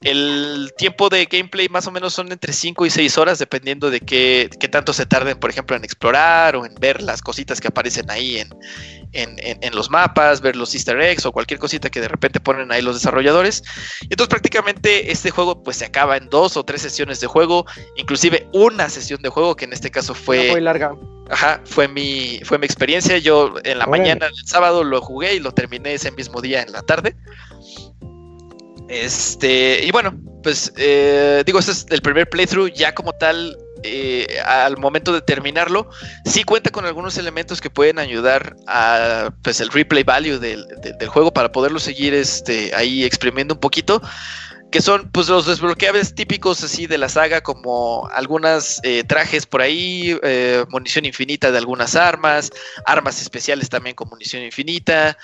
el tiempo de gameplay más o menos son entre 5 y 6 horas, dependiendo de qué, qué tanto se tarden, por ejemplo, en explorar o en ver las cositas que aparecen ahí en, en, los mapas, ver los easter eggs o cualquier cosita que de repente ponen ahí los desarrolladores. Entonces prácticamente este juego pues se acaba en dos o tres sesiones de juego, inclusive una sesión de juego que en este caso fue... muy larga. Ajá, fue mi, fue mi experiencia. Yo en la mañana del sábado lo jugué y lo terminé ese mismo día en la tarde. Este, y bueno, pues eh, digo, este es el primer playthrough, ya como tal, eh, al momento de terminarlo, sí cuenta con algunos elementos que pueden ayudar a pues el replay value del, juego para poderlo seguir este, ahí exprimiendo un poquito. Que son pues los desbloqueables típicos así de la saga, como algunas eh, trajes por ahí, eh, munición infinita de algunas armas, armas especiales también con munición infinita,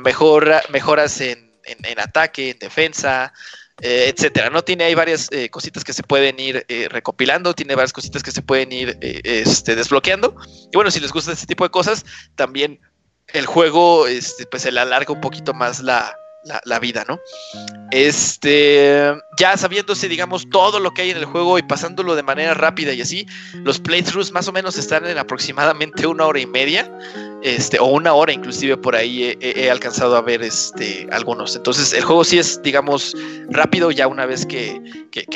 mejora, mejoras en, en ataque, en defensa, eh, etcétera. No tiene hay varias eh, cositas que se pueden ir eh, recopilando, tiene varias cositas que se pueden ir este, desbloqueando. Y bueno, si les gusta este tipo de cosas, también el juego este, pues se le alarga un poquito más la, la, vida, ¿no? Este, ya sabiéndose, digamos, todo lo que hay en el juego y pasándolo de manera rápida y así, los playthroughs más o menos están en aproximadamente una hora y media, este, o una hora inclusive por ahí he, alcanzado a ver este, algunos. Entonces, el juego sí es, digamos, rápido ya una vez que,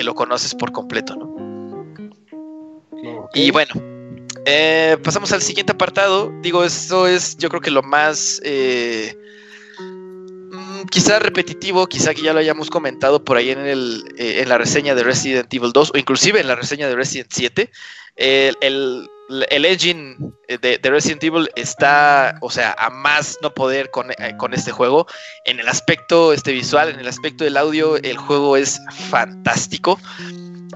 lo conoces por completo, ¿no? Y bueno, eh, pasamos al siguiente apartado. Digo, esto es, yo creo que lo más eh, quizá repetitivo, quizá que ya lo hayamos comentado por ahí en, el, eh, en la reseña de Resident Evil 2 o inclusive en la reseña de Resident 7. El, el, engine de, Resident Evil está, o sea, a más no poder con, eh, con, este juego. En el aspecto este visual, en el aspecto del audio, el juego es fantástico.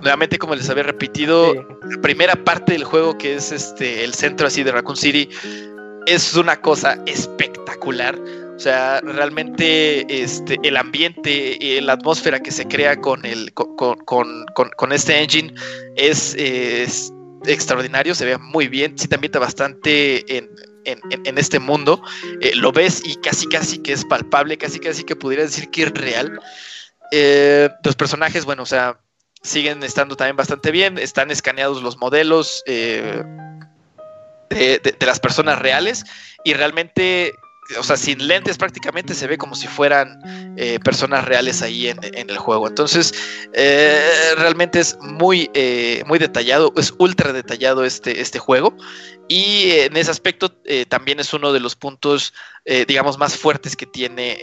Nuevamente, como les había repetido, la primera parte del juego, que es este el centro así de Raccoon City, es una cosa espectacular o sea, realmente este, el ambiente y la atmósfera que se crea con, el, con, este engine es, extraordinario, se ve muy bien, sí te ambienta bastante en, este mundo, eh, lo ves y casi casi que es palpable, casi casi que pudiera decir que es real. Eh, los personajes, bueno, o sea, siguen estando también bastante bien, están escaneados los modelos eh, de, las personas reales y realmente o sea, sin lentes prácticamente se ve como si fueran eh, personas reales ahí en, el juego. Entonces, eh, realmente es muy, eh, muy detallado, es ultra detallado este, este juego. Y en ese aspecto también es uno de los puntos, digamos, más fuertes que tiene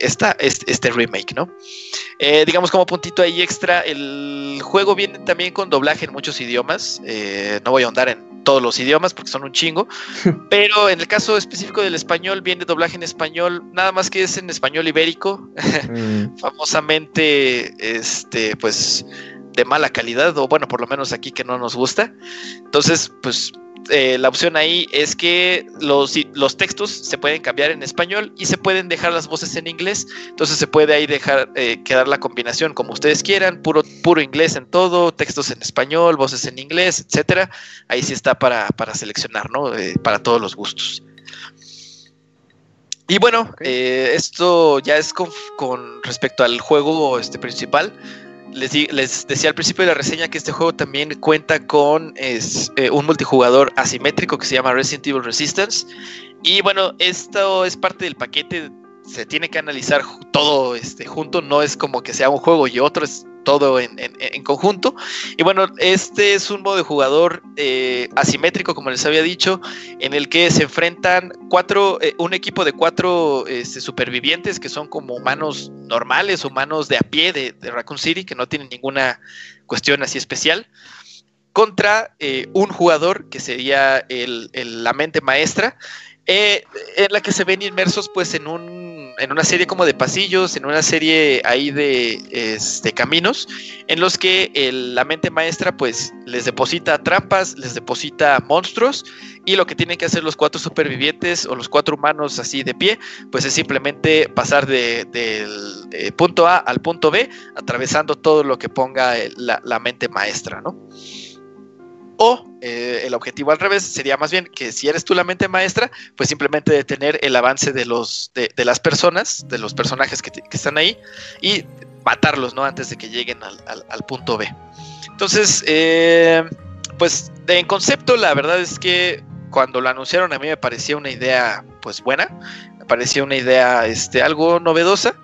esta, este, este, remake, ¿no? digamos, como puntito ahí extra, el juego viene también con doblaje en muchos idiomas. no voy a ahondar en todos los idiomas porque son un chingo. (laughs) Pero en el caso específico del español, viene doblaje en español, nada más que es en español ibérico, (laughs) mm. famosamente, este, pues de mala calidad, o bueno, por lo menos aquí que no nos gusta. Entonces, pues eh, la opción ahí es que los, los textos se pueden cambiar en español y se pueden dejar las voces en inglés. Entonces se puede ahí dejar eh, quedar la combinación como ustedes quieran, puro, puro inglés en todo, textos en español, voces en inglés, etcétera. Ahí sí está para, seleccionar, ¿no? Eh, para todos los gustos. Y bueno, esto ya es con, con, respecto al juego este, principal. Les, les, decía al principio de la reseña que este juego también cuenta con es, eh, un multijugador asimétrico que se llama Resident Evil Resistance. Y bueno, esto es parte del paquete se tiene que analizar todo este, junto, no es como que sea un juego y otro, es todo en, conjunto. Y bueno, este es un modo de jugador eh, asimétrico, como les había dicho, en el que se enfrentan cuatro, eh, un equipo de cuatro este, supervivientes que son como humanos normales, humanos de a pie de, Raccoon City, que no tienen ninguna cuestión así especial contra eh, un jugador que sería la mente maestra, en la que se ven inmersos pues en un en una serie como de pasillos, en una serie ahí de este, caminos, en los que la mente maestra pues les deposita trampas, les deposita monstruos, y lo que tienen que hacer los cuatro supervivientes o los cuatro humanos así de pie, pues es simplemente pasar del de, punto A al punto B, atravesando todo lo que ponga la, la mente maestra, ¿no? O eh, el objetivo al revés sería más bien que si eres tú la mente maestra, pues simplemente detener el avance de, los, de, las personas, de los personajes que, están ahí y matarlos, ¿no? Antes de que lleguen al, punto B. Entonces, eh, pues en concepto, la verdad es que cuando lo anunciaron a mí me parecía una idea, pues buena, me parecía una idea, este, algo novedosa.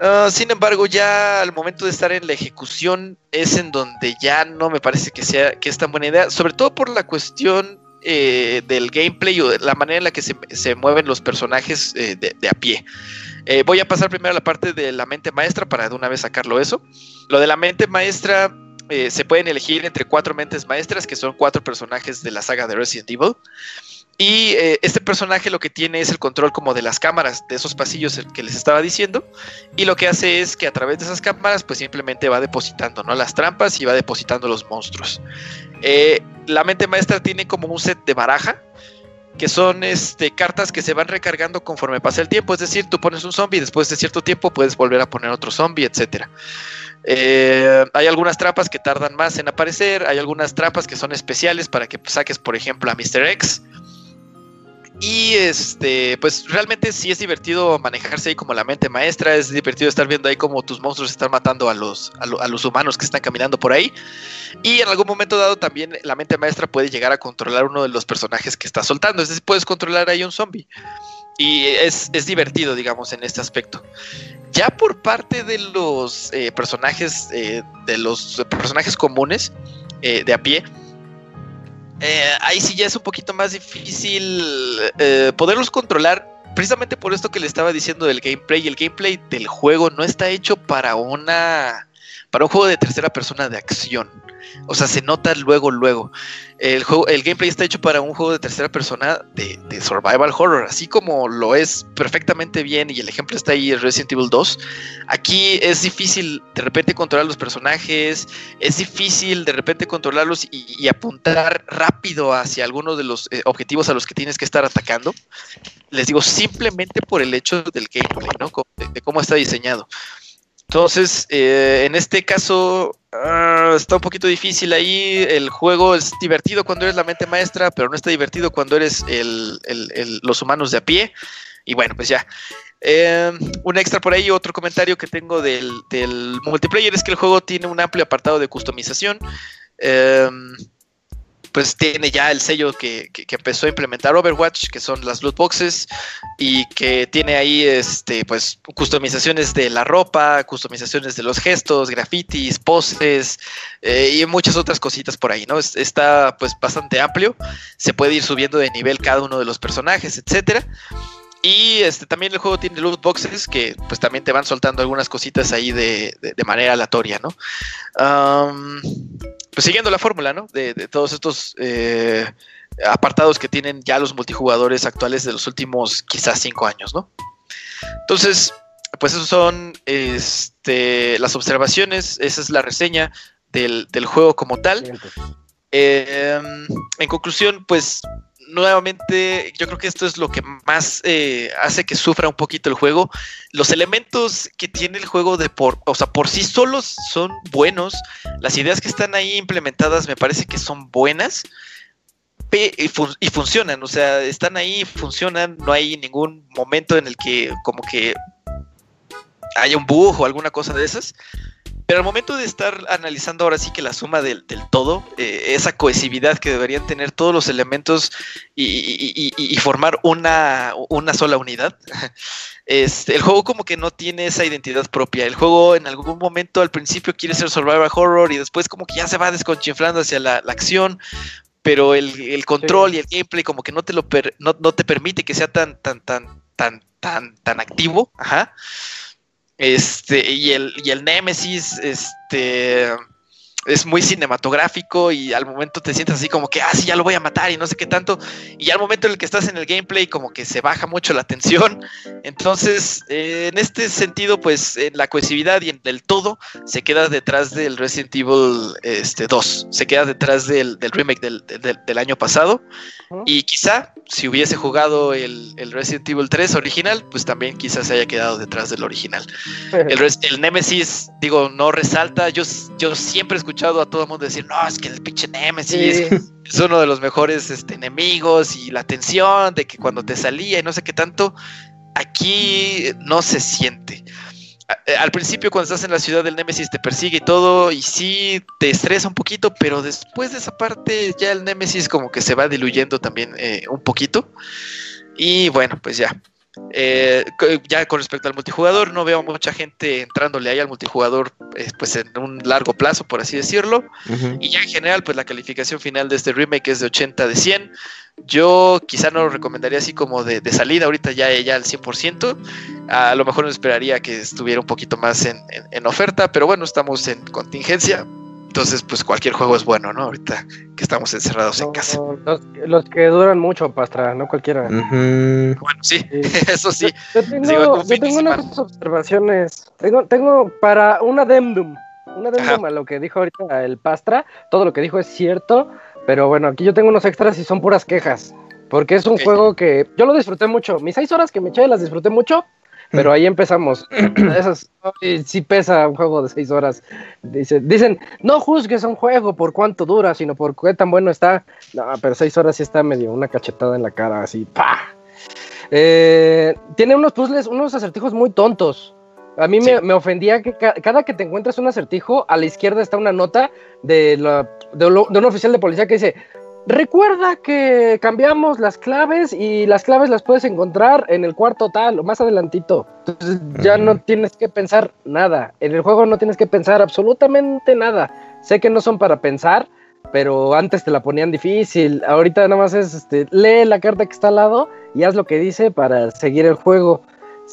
Ah, sin embargo, ya al momento de estar en la ejecución es en donde ya no me parece que sea que es tan buena idea, sobre todo por la cuestión eh, del gameplay o de la manera en la que se, mueven los personajes eh, de, a pie. Eh, voy a pasar primero a la parte de la mente maestra para de una vez sacarlo eso. Lo de la mente maestra se pueden elegir entre cuatro mentes maestras, que son cuatro personajes de la saga de Resident Evil. Y eh, este personaje lo que tiene es el control como de las cámaras de esos pasillos que les estaba diciendo. Y lo que hace es que a través de esas cámaras pues simplemente va depositando ¿no? las trampas y va depositando los monstruos. Eh, la mente maestra tiene como un set de baraja. Que son este, cartas que se van recargando conforme pasa el tiempo. Es decir, tú pones un zombie y después de cierto tiempo puedes volver a poner otro zombie, etc. Eh, hay algunas trampas que tardan más en aparecer. Hay algunas trampas que son especiales para que saques, por ejemplo, a Mr. X y este, pues realmente sí es divertido manejarse ahí como la mente maestra, es divertido estar viendo ahí como tus monstruos están matando a los, a, los humanos que están caminando por ahí. Y en algún momento dado también la mente maestra puede llegar a controlar uno de los personajes que está soltando, es decir, puedes controlar ahí un zombie. Y es, divertido, digamos, en este aspecto. Ya por parte de los eh, personajes, eh, de los personajes comunes eh, de a pie, eh, ahí sí ya es un poquito más difícil eh, poderlos controlar. Precisamente por esto que le estaba diciendo del gameplay. El gameplay del juego no está hecho para una. para un juego de tercera persona de acción. O sea, se nota luego, luego. El, juego, el gameplay está hecho para un juego de tercera persona de, survival horror, así como lo es perfectamente bien, y el ejemplo está ahí en Resident Evil 2. Aquí es difícil de repente controlar los personajes, es difícil de repente controlarlos y, apuntar rápido hacia algunos de los eh, objetivos a los que tienes que estar atacando. Les digo, simplemente por el hecho del gameplay, ¿no? de cómo está diseñado. Entonces, eh, en este caso, ah, está un poquito difícil ahí. El juego es divertido cuando eres la mente maestra, pero no está divertido cuando eres los humanos de a pie. Y bueno, pues ya. Eh, un extra por ahí, otro comentario que tengo del, multiplayer es que el juego tiene un amplio apartado de customización. Eh, pues tiene ya el sello que, empezó a implementar Overwatch, que son las loot boxes, y que tiene ahí este, pues, customizaciones de la ropa, customizaciones de los gestos, grafitis, poses, eh, y muchas otras cositas por ahí, ¿no? Está pues bastante amplio, se puede ir subiendo de nivel cada uno de los personajes, etcétera. Y este, también el juego tiene loot boxes que pues también te van soltando algunas cositas ahí de, manera aleatoria, ¿no? pues siguiendo la fórmula, ¿no? De, todos estos eh, apartados que tienen ya los multijugadores actuales de los últimos quizás cinco años, ¿no? Entonces, pues esos son este, las observaciones, esa es la reseña del, juego como tal. Em, en conclusión, pues nuevamente, yo creo que esto es lo que más eh, hace que sufra un poquito el juego. Los elementos que tiene el juego de por, o sea, por sí solos son buenos. Las ideas que están ahí implementadas me parece que son buenas y, y funcionan. O sea, están ahí, funcionan. No hay ningún momento en el que como que haya un bug o alguna cosa de esas. Pero al momento de estar analizando ahora sí que la suma del, todo, eh, esa cohesividad que deberían tener todos los elementos y, formar una, una, sola unidad, (laughs) este, el juego como que no tiene esa identidad propia. El juego en algún momento al principio quiere ser survival horror y después como que ya se va desconchinflando hacia la, acción, pero el, control y el gameplay como que no te lo no, no, te permite que sea tan tan tan tan tan tan activo, ajá. Este, y el, y el Nemesis, este es muy cinematográfico y al momento te sientes así como que, ah, sí, ya lo voy a matar y no sé qué tanto. Y al momento en el que estás en el gameplay, como que se baja mucho la tensión. Entonces, eh, en este sentido, pues en la cohesividad y en el todo se queda detrás del Resident Evil este, 2, se queda detrás del, remake del, año pasado. Y quizá si hubiese jugado el, Resident Evil 3 original, pues también quizás se haya quedado detrás del original. (laughs) El, el Nemesis, digo, no resalta. Yo, yo siempre escuché escuchado a todo el mundo decir, no, es que el pinche Nemesis (laughs) es uno de los mejores este, enemigos y la tensión de que cuando te salía y no sé qué tanto, aquí no se siente. Eh, al principio cuando estás en la ciudad del Nemesis te persigue y todo y sí te estresa un poquito, pero después de esa parte ya el Nemesis como que se va diluyendo también eh, un poquito. Y bueno, pues ya, eh, ya con respecto al multijugador, no veo mucha gente entrándole ahí al multijugador eh, pues en un largo plazo, por así decirlo. Y ya en general, pues la calificación final de este remake es de 80 de 100. Yo quizá no lo recomendaría así como de, salida, ahorita ya, ya al 100%. A lo mejor me esperaría que estuviera un poquito más en oferta, pero bueno, estamos en contingencia. Entonces, pues cualquier juego es bueno, ¿no? Ahorita que estamos encerrados en casa. Los, que duran mucho, Pastra, no cualquiera. Bueno, sí, (laughs) eso sí. Yo, tengo, unas observaciones. Tengo, tengo para un adendum, un adendum a lo que dijo ahorita el Pastra. Todo lo que dijo es cierto, pero bueno, aquí yo tengo unos extras y son puras quejas. Porque es un juego que yo lo disfruté mucho. Mis seis horas que me eché las disfruté mucho. Pero ahí empezamos. (clears throat) Esas, sí pesa un juego de seis horas. Dice, dicen, no juzgues un juego por cuánto dura, sino por qué tan bueno está. No, pero seis horas sí está medio una cachetada en la cara, así, ¡pa! Eh, tiene unos puzzles, unos acertijos muy tontos. A mí me, ofendía que cada que te encuentras un acertijo, a la izquierda está una nota de, la, de un oficial de policía que dice, Recuerda que cambiamos las claves y las claves las puedes encontrar en el cuarto tal o más adelantito. Entonces ya no tienes que pensar nada. En el juego no tienes que pensar absolutamente nada. Sé que no son para pensar, pero antes te la ponían difícil. Ahorita nada más es este, lee la carta que está al lado y haz lo que dice para seguir el juego.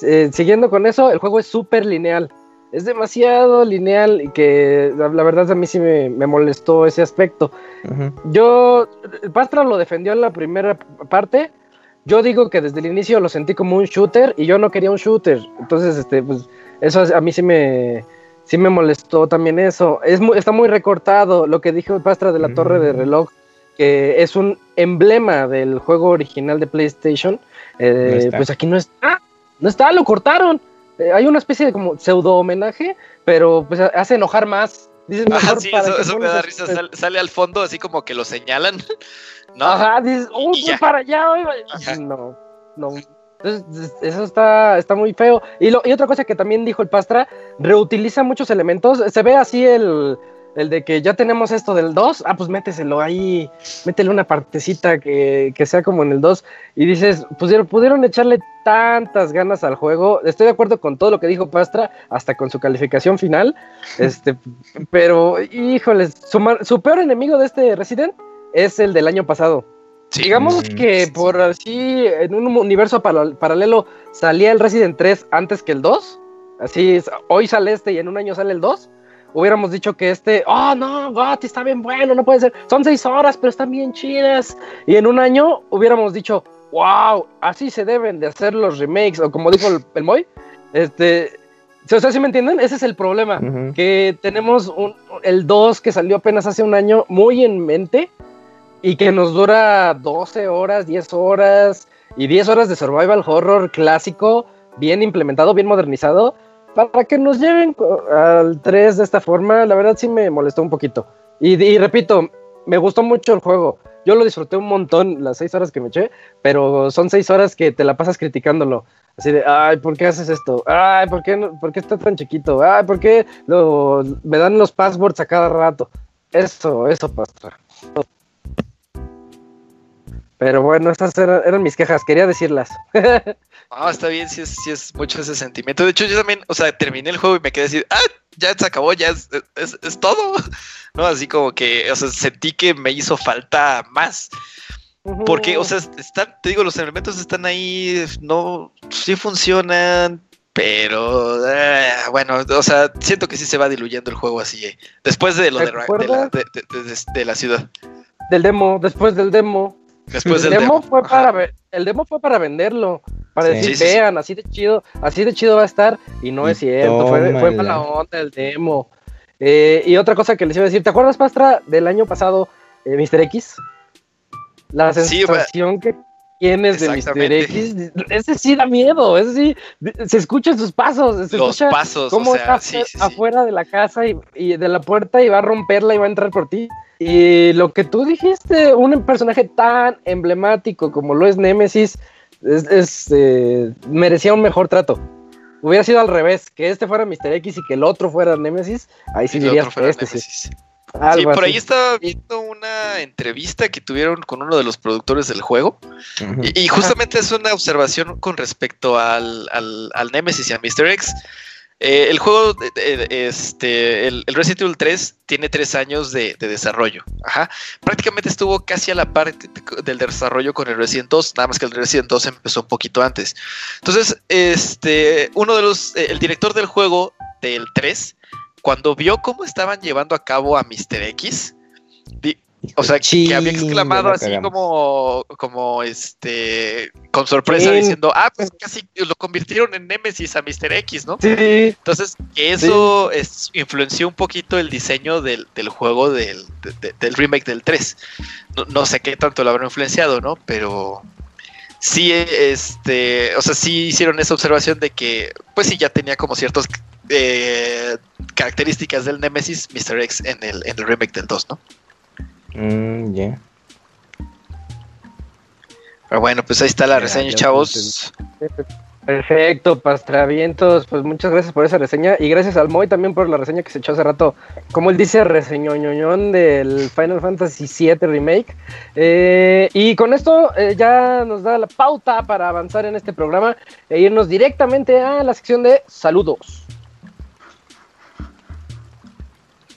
Eh, siguiendo con eso, el juego es súper lineal es demasiado lineal y que la, verdad a mí sí me, molestó ese aspecto. Yo, Pastra lo defendió en la primera parte. Yo digo que desde el inicio lo sentí como un shooter y yo no quería un shooter. Entonces, este, pues, eso a mí sí me, sí me molestó también eso. Es está muy recortado lo que dijo Pastra de la torre de reloj, que es un emblema del juego original de PlayStation. Eh, pues aquí no está. No está, lo cortaron. Eh, hay una especie de como pseudo homenaje, pero pues hace enojar más. Dices, sí, eso, me da risa. Sale, al fondo así como que lo señalan. (laughs) ¿no? Ajá, dices, ¡uh, para allá! No, no. Entonces, eso está, está muy feo. Y, lo, y otra cosa que también dijo el Pastra, reutiliza muchos elementos. Se ve así el, el de que ya tenemos esto del 2, ah, pues méteselo ahí, métele una partecita que, sea como en el 2. Y dices, pudieron, pudieron echarle tantas ganas al juego. Estoy de acuerdo con todo lo que dijo Pastra, hasta con su calificación final. (laughs) este, pero, híjoles, su, peor enemigo de este Resident es el del año pasado. Digamos mm, que por así, en un universo paralelo, salía el Resident 3 antes que el 2. Así, hoy sale este y en un año sale el 2 hubiéramos dicho que este, oh no, Gotti está bien bueno, no puede ser, son seis horas, pero están bien chidas. Y en un año hubiéramos dicho, wow, así se deben de hacer los remakes, o como dijo el, Moy, este, o sea, ¿sí me entienden? Ese es el problema, que tenemos un, el 2 que salió apenas hace un año muy en mente y que nos dura 12 horas, 10 horas y 10 horas de survival horror clásico, bien implementado, bien modernizado para que nos lleven al 3 de esta forma, la verdad sí me molestó un poquito. Y, repito, me gustó mucho el juego, yo lo disfruté un montón las seis horas que me eché, pero son seis horas que te la pasas criticándolo. Así de, ay, ¿por qué haces esto? Ay, ¿por qué, ¿por qué está tan chiquito? Ay, ¿por qué me dan los passwords a cada rato? Eso, eso pasa. Pero bueno, estas eran, mis quejas, quería decirlas. (laughs) Ah, está bien, si es, es mucho ese sentimiento. De hecho, yo también, o sea, terminé el juego y me quedé así, ah, ya se acabó, ya es, es, todo. (laughs) ¿No? Así como que, o sea, sentí que me hizo falta más. Porque, o sea, están, te digo, los elementos están ahí, no, sí funcionan, pero eh, bueno, o sea, siento que sí se va diluyendo el juego así. Eh. Después de lo de, de, la, ciudad. Del demo, después del demo. Después el demo, fue para el demo fue para venderlo, para decir, vean, así de chido, así de chido va a estar, y no es cierto, fue, fue, para la onda el demo. Eh, y otra cosa que les iba a decir, ¿te acuerdas, Pastra, del año pasado, eh, Mr. X? La sensación que tienes de Mr. X, ese sí da miedo, ese sí, se escuchan sus pasos, se Los pasos, cómo está afuera de la casa y, y, de la puerta y va a romperla y va a entrar por ti. Y lo que tú dijiste, un personaje tan emblemático como lo es Nemesis, es, eh, merecía un mejor trato. Hubiera sido al revés, que este fuera Mr. X y que el otro fuera Nemesis, ahí sí dirías que este sí. Sí, por ahí estaba viendo una entrevista que tuvieron con uno de los productores del juego. y, justamente es una observación con respecto al, al, al Nemesis y a Mr. X. Eh, el juego, este, el, Resident Evil 3 tiene tres años de, desarrollo. Ajá. Prácticamente estuvo casi a la par del desarrollo con el Resident 2, nada más que el Resident 2 empezó un poquito antes. Entonces, este, uno de los, eh, el director del juego del 3, cuando vio cómo estaban llevando a cabo a Mr. X, o sea, que había exclamado así como, como este, con sorpresa, diciendo, ah, pues casi lo convirtieron en Nemesis a Mr. X, ¿no? Sí. Entonces, eso influenció un poquito el diseño del, juego del, del, remake del 3. No, sé qué tanto lo habrá influenciado, ¿no? Pero sí, este, o sea, sí hicieron esa observación de que, pues sí, ya tenía como ciertas eh, características del Nemesis Mr. X en el, en el remake del 2, ¿no? Mm, ya. Pero bueno, pues ahí está la reseña, chavos. Perfecto, Pastravientos. Pues muchas gracias por esa reseña. Y gracias al Moy también por la reseña que se echó hace rato. Como él dice, reseñoñoñón del Final Fantasy VII Remake. Eh, y con esto eh, ya nos da la pauta para avanzar en este programa e irnos directamente a la sección de saludos.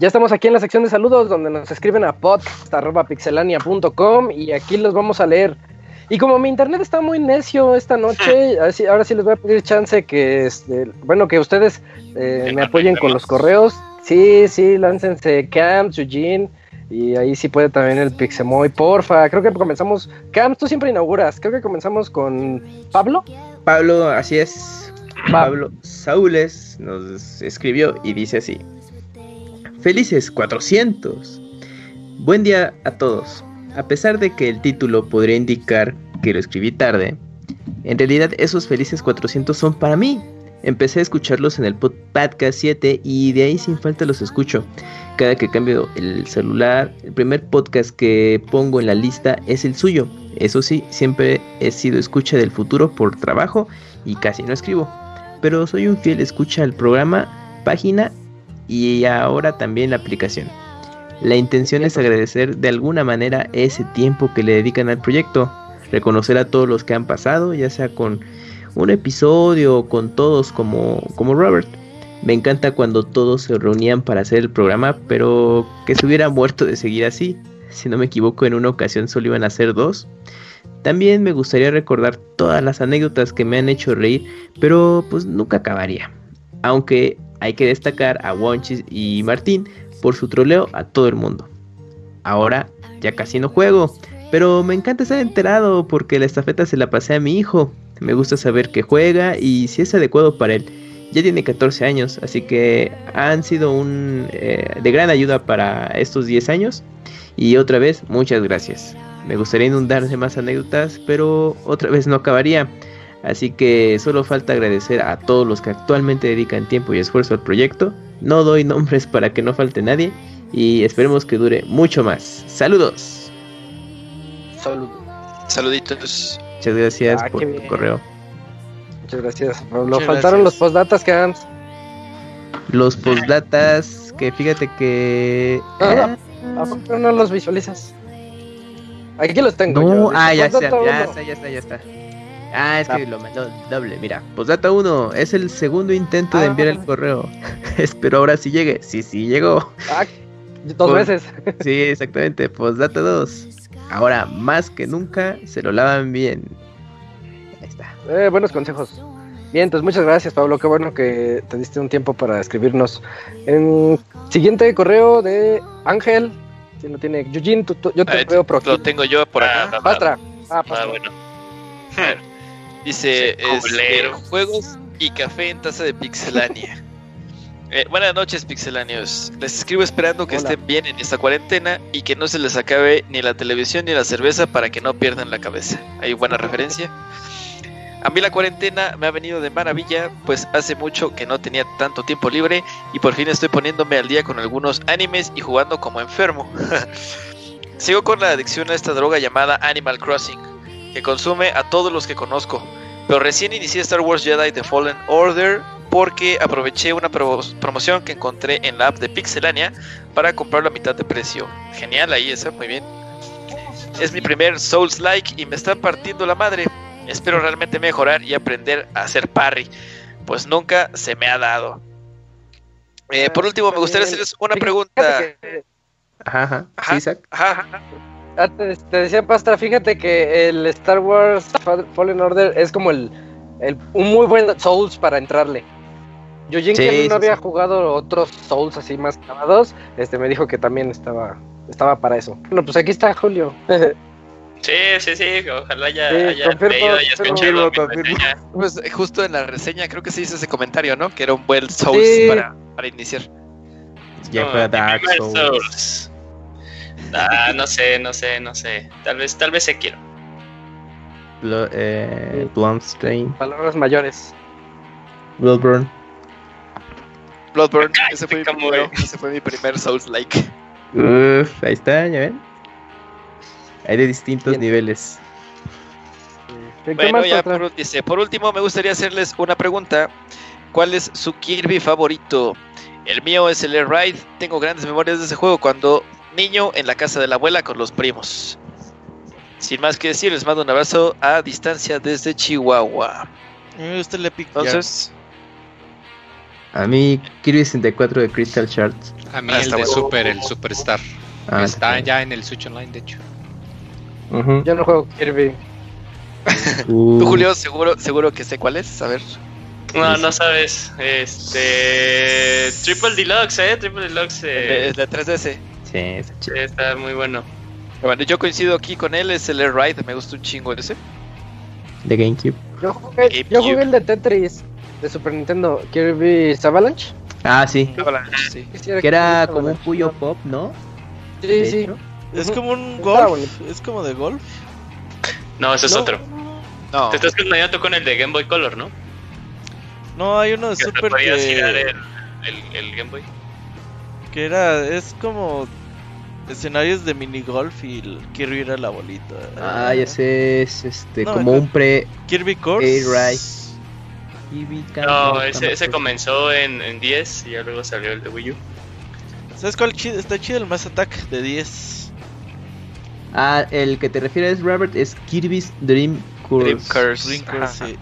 Ya estamos aquí en la sección de saludos donde nos escriben a podcast.pixelania.com y aquí los vamos a leer. Y como mi internet está muy necio esta noche, ahora sí les voy a pedir chance que, este, bueno, que ustedes eh, me apoyen con los correos. Sí, sí, láncense Camps, Eugene. Y ahí sí puede también el Pixemoy, porfa. Creo que comenzamos. Camps, tú siempre inauguras. Creo que comenzamos con Pablo. Pablo, así es. Pablo Saules nos escribió y dice así: Felices 400. Buen día a todos. A pesar de que el título podría indicar que lo escribí tarde, en realidad esos felices 400 son para mí. Empecé a escucharlos en el podcast 7 y de ahí sin falta los escucho. Cada que cambio el celular, el primer podcast que pongo en la lista es el suyo. Eso sí, siempre he sido escucha del futuro por trabajo y casi no escribo. Pero soy un fiel escucha al programa, página y ahora también la aplicación. La intención es agradecer de alguna manera ese tiempo que le dedican al proyecto, reconocer a todos los que han pasado, ya sea con un episodio con todos como, como Robert. Me encanta cuando todos se reunían para hacer el programa, pero que se hubiera muerto de seguir así. Si no me equivoco, en una ocasión solo iban a ser dos. También me gustaría recordar todas las anécdotas que me han hecho reír, pero pues nunca acabaría. Aunque hay que destacar a Wonchis y Martín por su troleo a todo el mundo. Ahora ya casi no juego, pero me encanta estar enterado porque la estafeta se la pasé a mi hijo me gusta saber que juega y si es adecuado para él. Ya tiene 14 años, así que han sido un, eh, de gran ayuda para estos 10 años. Y otra vez, muchas gracias. Me gustaría inundarse más anécdotas, pero otra vez no acabaría. Así que solo falta agradecer a todos los que actualmente dedican tiempo y esfuerzo al proyecto. No doy nombres para que no falte nadie y esperemos que dure mucho más. Saludos. Saludos. Saluditos. Muchas gracias ah, por tu correo. Muchas gracias. Nos faltaron los postdatas que hagan. Los postdatas que fíjate que... Ah, no, no los visualizas? Aquí los tengo. No, ah, ya está, ya está, ya está, ya está. Ah, es que lo mandó doble. Mira, Postdata 1 es el segundo intento de ah. enviar el correo. (laughs) Espero ahora sí llegue. Sí, sí llegó. Ah, dos veces. (laughs) sí, exactamente. Postdata 2. Ahora, más que nunca, se lo lavan bien. Ahí está. Eh, buenos consejos. Bien, entonces muchas gracias, Pablo. Qué bueno que te diste un tiempo para escribirnos. En siguiente correo de Ángel. Si no tiene Yujin, yo te veo por Lo tengo yo por acá. Ah, Pastra. Ah, ah bueno. (laughs) Dice, este, juegos y café en taza de pixelania. (laughs) Eh, buenas noches, pixelanios. Les escribo esperando que estén bien en esta cuarentena y que no se les acabe ni la televisión ni la cerveza para que no pierdan la cabeza. ¿Hay buena referencia? A mí la cuarentena me ha venido de maravilla, pues hace mucho que no tenía tanto tiempo libre y por fin estoy poniéndome al día con algunos animes y jugando como enfermo. (laughs) Sigo con la adicción a esta droga llamada Animal Crossing, que consume a todos los que conozco. Pero recién inicié Star Wars Jedi The Fallen Order porque aproveché una promoción que encontré en la app de Pixelania para comprar la mitad de precio. Genial ahí esa, muy bien. Es mi primer Souls like y me está partiendo la madre. Espero realmente mejorar y aprender a hacer parry, pues nunca se me ha dado. Eh, por último, me gustaría hacerles una pregunta. Ajá, ajá. ajá, te, decía Pastra, fíjate que el Star Wars Fallen Order es como el, un muy buen Souls para entrarle. Yo que no había jugado otros Souls así más clavados, este me dijo que también estaba estaba para eso. Bueno, pues aquí está Julio. (laughs) Sí, sí, sí, ojalá ya haya leído y escuchado. Pues justo en la reseña creo que se hizo ese comentario, ¿no? Que era un buen Souls para, para, iniciar. Ya fue Dark Souls. Ah, no sé, no sé, no sé. Tal vez, tal vez se quiero. Bl eh, Palabras mayores. Bloodburn. Bloodburn, ese fue, mi ese fue mi primer Souls like. Uf, ahí está, ya ven. Hay de distintos niveles. Bueno, ya por, dice, por último me gustaría hacerles una pregunta. ¿Cuál es su Kirby favorito? El mío es el Air Ride. Tengo grandes memorias de ese juego cuando niño en la casa de la abuela con los primos. Sin más que decir, les mando un abrazo a distancia desde Chihuahua. Entonces, a mí Kirby 64 de Crystal Shards. A mí ah, el de Super, el Superstar. Ah, está ya en el Switch Online, de hecho. Yo no juego Kirby. (laughs) Tú, Julio, seguro, seguro que sé cuál es. A ver. No, no sabes. Este. Triple Deluxe, ¿eh? Triple Deluxe. Eh. Es de 3DS. Sí, está, muy bueno. Bueno, yo coincido aquí con él. Es el Air Ride. Me gusta un chingo ese. De GameCube. Yo jugué, yo jugué el de Tetris de Super Nintendo. Kirby Avalanche. Ah, sí. sí. Que era como un Puyo Pop, ¿no? Sí, sí. Es como un golf. Es como de golf. No, ese es otro. No. Te estás confundiendo con el de Game Boy Color, ¿no? No, hay uno de Super que... el, el, Game Boy. Que era, es como escenarios de mini golf y el Kirby era la bolita. Ah, ese es este, como un pre... Kirby Course. No, ese, ese comenzó en, en 10 y ya luego salió el de Wii U. ¿Sabes cuál está chido? El Mass Attack de 10. Ah, el que te refieres, Robert, es Kirby's Dream Course. Dream Course. Dream sí.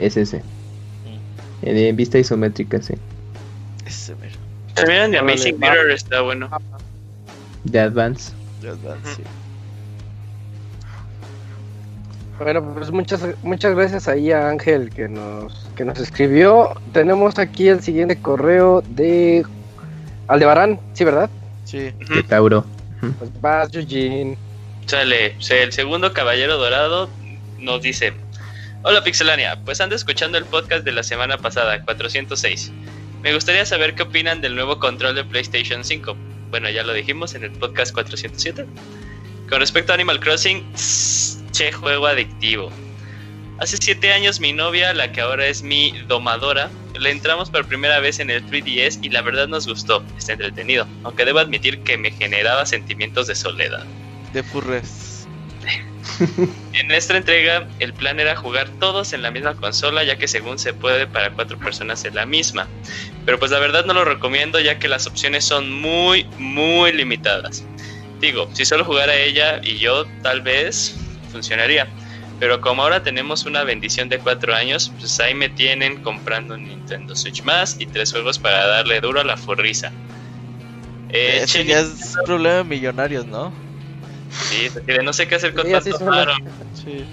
Es ese. Mm. En vista isométrica, sí. Ese, mero. También de Amazing Mirror está bueno. De Advance. De Advance, sí. Bueno, pues muchas muchas gracias ahí a Ángel que nos que nos escribió. Tenemos aquí el siguiente correo de Aldebarán, ¿sí verdad? Sí. De Tauro. Pues vas, Eugene. Sale, el segundo caballero dorado nos dice, Hola Pixelania, pues ando escuchando el podcast de la semana pasada, 406. Me gustaría saber qué opinan del nuevo control de PlayStation 5. Bueno, ya lo dijimos en el podcast 407. Con respecto a Animal Crossing, che juego adictivo. Hace 7 años mi novia, la que ahora es mi domadora, le entramos por primera vez en el 3DS y la verdad nos gustó, está entretenido, aunque debo admitir que me generaba sentimientos de soledad. De furres. (laughs) (laughs) en esta entrega, el plan era jugar todos en la misma consola, ya que según se puede para cuatro personas en la misma. Pero pues la verdad no lo recomiendo, ya que las opciones son muy, muy limitadas. Digo, si solo jugara ella y yo, tal vez funcionaría. Pero como ahora tenemos una bendición de cuatro años, pues ahí me tienen comprando un Nintendo Switch más y tres juegos para darle duro a la forrisa. Eh, ya es problema de millonarios, ¿no? Sí, no sé qué hacer con tanto Sí.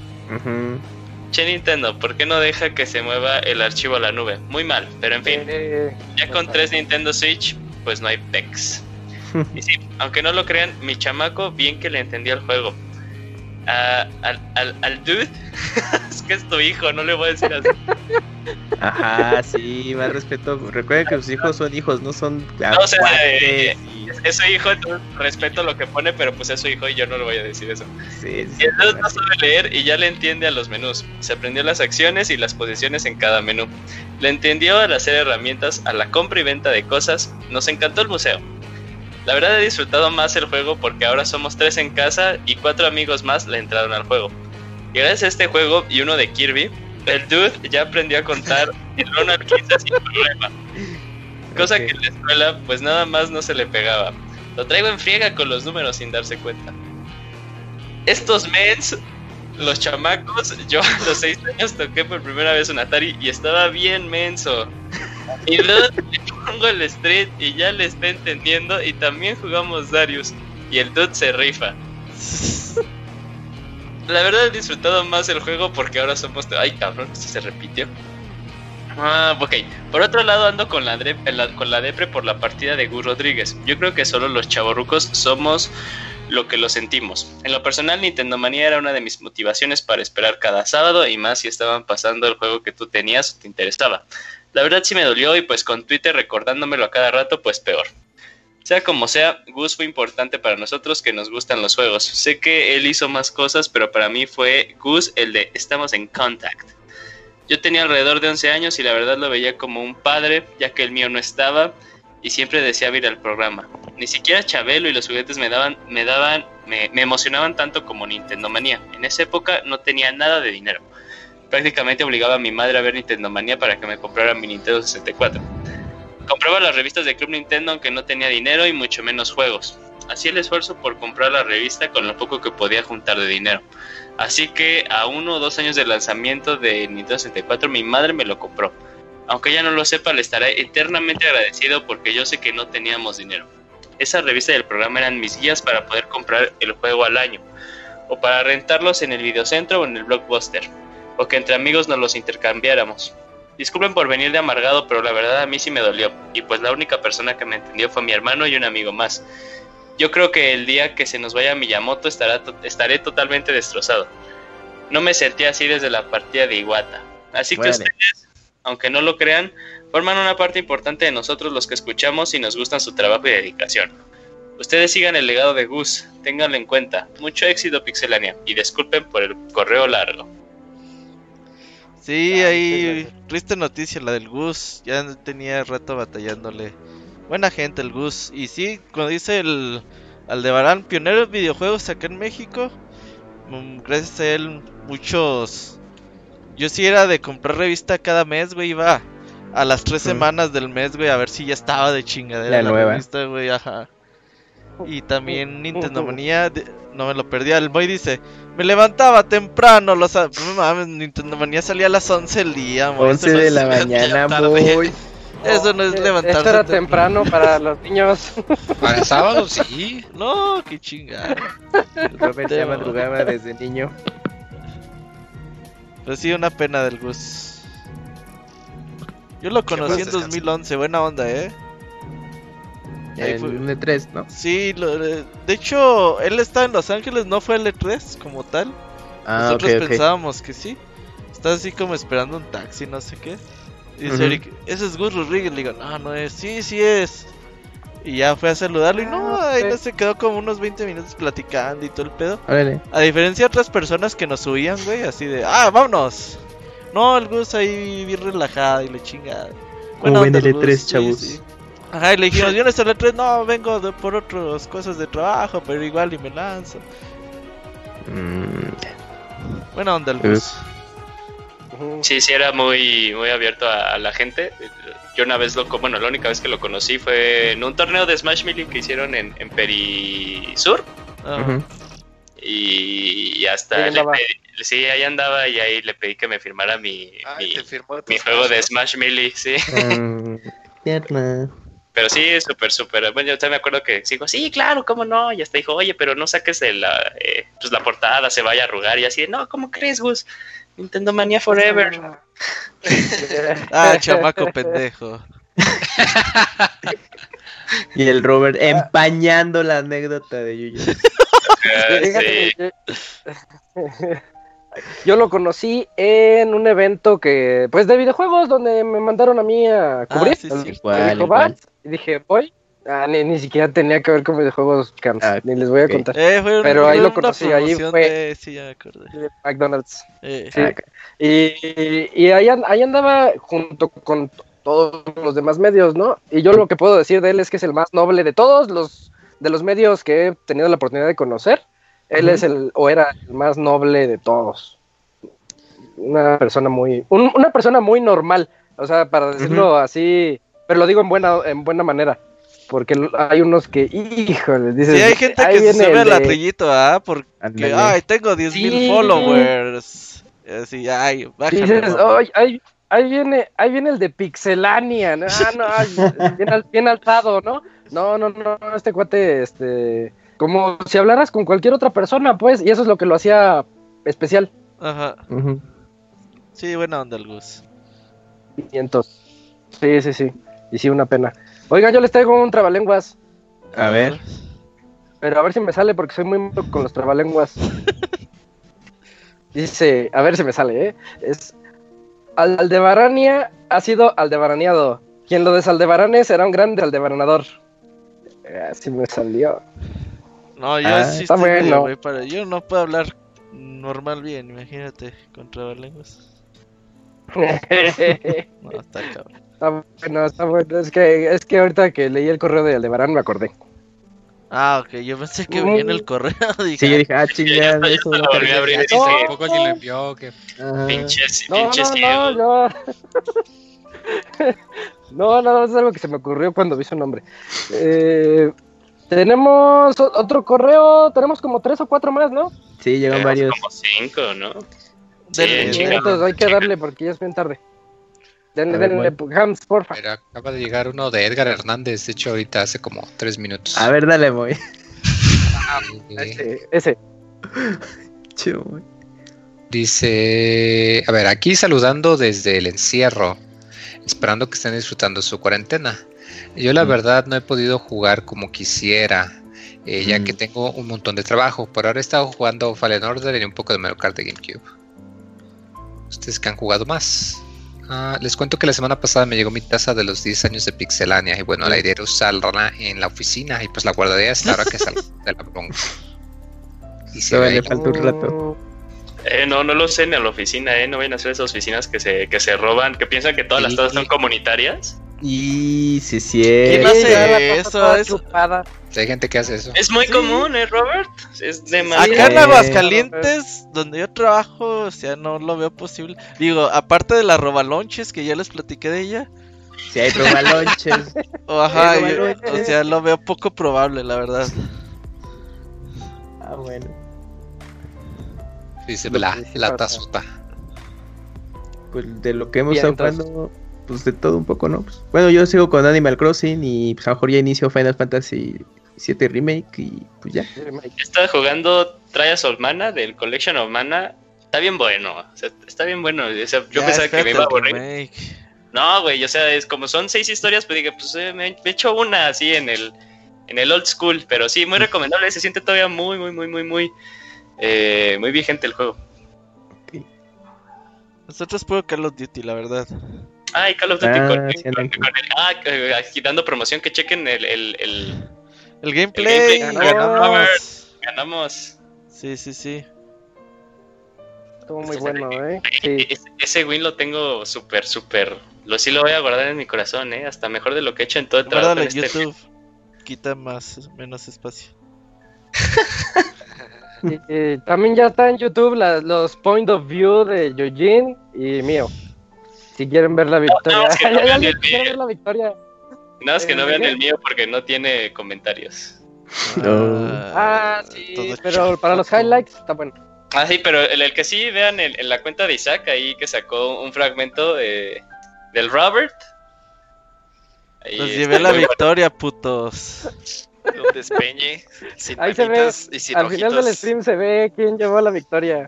Che Nintendo, ¿por qué no deja que se mueva el archivo a la nube? Muy mal, pero en fin. ya con tres Nintendo Switch, pues no hay pecs. (laughs) y sí, aunque no lo crean, mi chamaco bien que le entendió el juego. Al, al, al dude, (laughs) es que es tu hijo, no le voy a decir así. Ajá, sí, más respeto. Recuerden que sus hijos son hijos, no son. No, o sea, eh, es su hijo, entonces respeto lo que pone, pero pues es su hijo y yo no le voy a decir eso. Sí, sí, y entonces no sabe leer y ya le entiende a los menús. Se aprendió las acciones y las posiciones en cada menú. Le entendió al hacer herramientas, a la compra y venta de cosas. Nos encantó el museo. La verdad he disfrutado más el juego porque ahora somos tres en casa y cuatro amigos más le entraron al juego. Y gracias a este juego y uno de Kirby, el dude ya aprendió a contar (laughs) el Ronald 15 sin problema. Cosa que en la escuela pues nada más no se le pegaba. Lo traigo en friega con los números sin darse cuenta. Estos mens, los chamacos, (laughs) yo a los 6 años toqué por primera vez un Atari y estaba bien menso. Y dude pongo el street y ya le está entendiendo y también jugamos Darius y el dude se rifa. (laughs) La verdad he disfrutado más el juego porque ahora somos... Ay, cabrón, esto se repitió. Ah, ok. Por otro lado ando con la, con la depre por la partida de Gus Rodríguez. Yo creo que solo los chavorrucos somos lo que lo sentimos. En lo personal, Nintendo Manía era una de mis motivaciones para esperar cada sábado y más si estaban pasando el juego que tú tenías o te interesaba. La verdad sí me dolió y pues con Twitter recordándomelo a cada rato, pues peor. Sea como sea, Gus fue importante para nosotros que nos gustan los juegos. Sé que él hizo más cosas, pero para mí fue Gus el de estamos en contact. Yo tenía alrededor de 11 años y la verdad lo veía como un padre, ya que el mío no estaba y siempre deseaba ir al programa. Ni siquiera Chabelo y los juguetes me daban, me daban, me, me emocionaban tanto como Nintendo Manía. En esa época no tenía nada de dinero. Prácticamente obligaba a mi madre a ver Nintendo Manía para que me comprara mi Nintendo 64. Compraba las revistas de Club Nintendo aunque no tenía dinero y mucho menos juegos. Hacía el esfuerzo por comprar la revista con lo poco que podía juntar de dinero. Así que a uno o dos años del lanzamiento de Nintendo 64 mi madre me lo compró. Aunque ella no lo sepa, le estaré eternamente agradecido porque yo sé que no teníamos dinero. Esa revista del programa eran mis guías para poder comprar el juego al año, o para rentarlos en el videocentro o en el blockbuster, o que entre amigos nos los intercambiáramos. Disculpen por venir de amargado, pero la verdad a mí sí me dolió. Y pues la única persona que me entendió fue mi hermano y un amigo más. Yo creo que el día que se nos vaya Miyamoto estará estaré totalmente destrozado. No me sentí así desde la partida de Iwata. Así que ustedes, aunque no lo crean, forman una parte importante de nosotros los que escuchamos y nos gustan su trabajo y dedicación. Ustedes sigan el legado de Gus, ténganlo en cuenta. Mucho éxito Pixelania y disculpen por el correo largo. Sí, ahí triste noticia la del Gus. Ya tenía rato batallándole. Buena gente el Gus. Y sí, cuando dice el Aldebarán, pionero de videojuegos acá en México. Mm, gracias a él, muchos. Yo sí era de comprar revista cada mes, güey. Iba a las tres semanas del mes, güey, a ver si ya estaba de chingadera la, revista, güey. Ajá. Y (laughs) también Nintendo (laughs) Manía, no me lo perdía. El boy dice: Me levantaba temprano. Los, no mames, Nintendo Manía salía a las 11 del día, 11 de la (laughs) mañana, boy. Eso no es levantarse. Esto era temprano para los niños. Para sábado sí. No, qué chingada. Robert ya madrugaba desde niño. Pero sí, una pena del Gus. Yo lo conocí en 2011, buena onda, eh. El E3, ¿no? Sí, de hecho, él estaba en Los Ángeles, no fue el E3 como tal. Ah, Nosotros pensábamos que sí. Está así como esperando un taxi, no sé qué. dice Eric, ese es Gus Rodríguez. Le digo, no, no es. Sí, sí es. Y ya fue a saludarlo y no, ah, ahí no se quedó como unos 20 minutos platicando y todo el pedo. A diferencia de otras personas que nos subían, güey, así de, ah, vámonos. No, el Gus ahí bien relajado y le chingada. Bueno, en el 3 chavos. Ajá, y le dijimos, (laughs) yo no estoy el 3 no, vengo por otras cosas de trabajo, pero igual y me lanzo. Mm. Buena onda el. Sí, sí, era muy, muy abierto a, la gente. Yo una vez lo, bueno, la única vez que lo conocí fue en un torneo de Smash Melee que hicieron en, en Perisur. Ah. y, hasta sí, ahí andaba y ahí le pedí que me firmara mi, mi, juego de Smash Melee, sí. (laughs) Mm, pero sí, súper, súper. Bueno, yo también me acuerdo que digo, sí, claro, cómo no. Y hasta dijo, oye, pero no saques de la, eh, pues la portada, se vaya a arrugar. Y así, no, ¿cómo crees, Gus? Nintendo Mania Forever. (laughs) ah, chamaco pendejo. (laughs) y el Robert empañando la anécdota de Yuyo. (laughs) Yo lo conocí en un evento que, pues, de videojuegos, donde me mandaron a mí a ah, cubrir. Y dije, voy. Ah, ni, siquiera tenía que ver con videojuegos, ah, ni les voy a contar. Eh, Pero ahí lo conocí, ahí fue sí, ya de McDonald's. Eh. Y, y ahí, ahí, andaba junto con todos los demás medios, ¿no? Y yo lo que puedo decir de él es que es el más noble de todos los de los medios que he tenido la oportunidad de conocer. Él es el, o era el más noble de todos. Una persona muy, una persona muy normal, o sea, para decirlo así, pero lo digo en buena, en buena manera. Porque hay unos que, híjole, dices. Sí, hay gente que se sube al ladrillito, ¿ah? Porque, ay, tengo 10.000 mil followers. Así, ay, bájale. Dices, ay, ahí, viene, ahí viene el de Pixelania. Ah, no, bien, bien alzado, ¿no? No, no, no, este cuate, este. Como si hablaras con cualquier otra persona, pues, y eso es lo que lo hacía especial. Ajá. Sí, buena onda el Gus. Sí, sí, sí. Y sí, una pena. Oigan, yo les traigo un trabalenguas. A ver. Pero a ver si me sale porque soy muy con los trabalenguas. (laughs) Dice, a ver si me sale, ¿eh? Es Aldebarania ha sido aldebaraneado. Quien lo desaldebarane será un grande aldebaranador. Así me salió. No, yo ah, sí está bueno. para... Yo no puedo hablar normal bien, imagínate, con trabalenguas. (laughs) no, está cabrón. Está bueno, está bueno. Es que, es que ahorita que leí el correo de Aldebarán me acordé. Ah, ok, yo pensé que venía en el correo. (laughs) Dije, sí, yo dije, ah, chingada, eso no volví a abrir. Tampoco alguien lo envió, que pinches, pinches no, no, (laughs) no, no, no, es algo que se me ocurrió cuando vi su nombre. Eh, tenemos otro correo, tenemos como tres o cuatro más, ¿no? Sí, llegan varios. Como cinco, ¿no? Sí, entonces hay que darle porque ya es bien tarde. Denle, denle, Hams, porfa. Pero acaba de llegar uno de Edgar Hernández, de hecho ahorita hace como tres minutos. A ver, dale, voy. ese. ese. Dice, a ver, aquí saludando desde el encierro, esperando que estén disfrutando su cuarentena. Yo la mm. verdad no he podido jugar como quisiera, eh, ya que mm. tengo un montón de trabajo. Por ahora he estado jugando Fallen Order y un poco de Mario Kart de GameCube. ¿Ustedes que han jugado más? Ah, les cuento que la semana pasada me llegó mi taza de los 10 años de Pixelania y bueno, la idea era usarla en la oficina y pues la guardaré hasta ahora que salga de la bronca. Y se le falta un rato. Eh, no, no lo sé en la oficina, eh. No vayan a ser esas oficinas que se, que se roban, que piensan que todas las tazas son comunitarias. Y sí, sí. ¿Quién hace eso? eso? Hay gente que hace eso. Es muy común, ¿eh, Robert? Es Acá en Aguascalientes, donde yo trabajo, o sea, no lo veo posible. Digo, aparte de las robalonches, que ya les platiqué de ella. Sí, hay robalonches. (laughs) Ajá, o sea, lo veo poco probable, la verdad. Ah, bueno. Dice la, la tazota. Pues de lo que hemos estado jugando pues de todo un poco, ¿no? Pues, bueno, yo sigo con Animal Crossing y pues a lo mejor ya inicio Final Fantasy 7 Remake y pues ya. Estaba jugando Trials of Mana del Collection of Mana. Está bien bueno, está bien bueno. yo pensaba que me iba a aburrir. No, güey, o sea, es como son seis historias, pues dije, pues eh, me, he hecho una así en el, en el old school, pero sí, muy recomendable, se siente todavía muy, muy, muy, muy, muy, eh, muy vigente el juego. Nosotros puro Call of Duty, la verdad. Ay, Call of Duty ah, con, ah, dando promoción que chequen el, el, el, el gameplay. ganamos. ganamos. Sí, sí, sí. Estuvo muy bueno, ¿eh? Ese, win lo tengo súper, súper. Lo sí lo voy a guardar en mi corazón, ¿eh? Hasta mejor de lo que he hecho en todo el trabajo. En este YouTube. Quita más, menos espacio. (laughs) también ya está en YouTube los point of view de Eugene y mío. Si quieren ver la victoria. No, que no (laughs) vean el ver la victoria. Nada más que no vean el mío porque no tiene comentarios. Ah, sí, pero para los highlights está bueno. Ah, sí, pero el, que sí vean en la cuenta de Isaac ahí que sacó un fragmento de, del Robert. Ahí Nos llevé la victoria, putos. Un despeñe, sin Ahí se ve, y sin Al final del stream se ve quién llevó la victoria.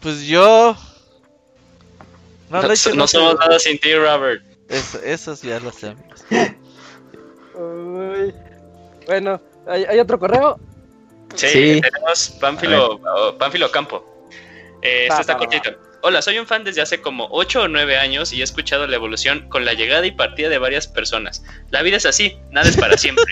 pues yo. No, no, no somos nada sin ti, Robert. Eso, esos ya lo sabemos. Bueno, ¿hay, otro correo? Sí, tenemos Pánfilo, Pánfilo Campo. Eh, esto está cortito. Hola, soy un fan desde hace como 8 o 9 años y he escuchado la evolución con la llegada y partida de varias personas. La vida es así, nada es para siempre.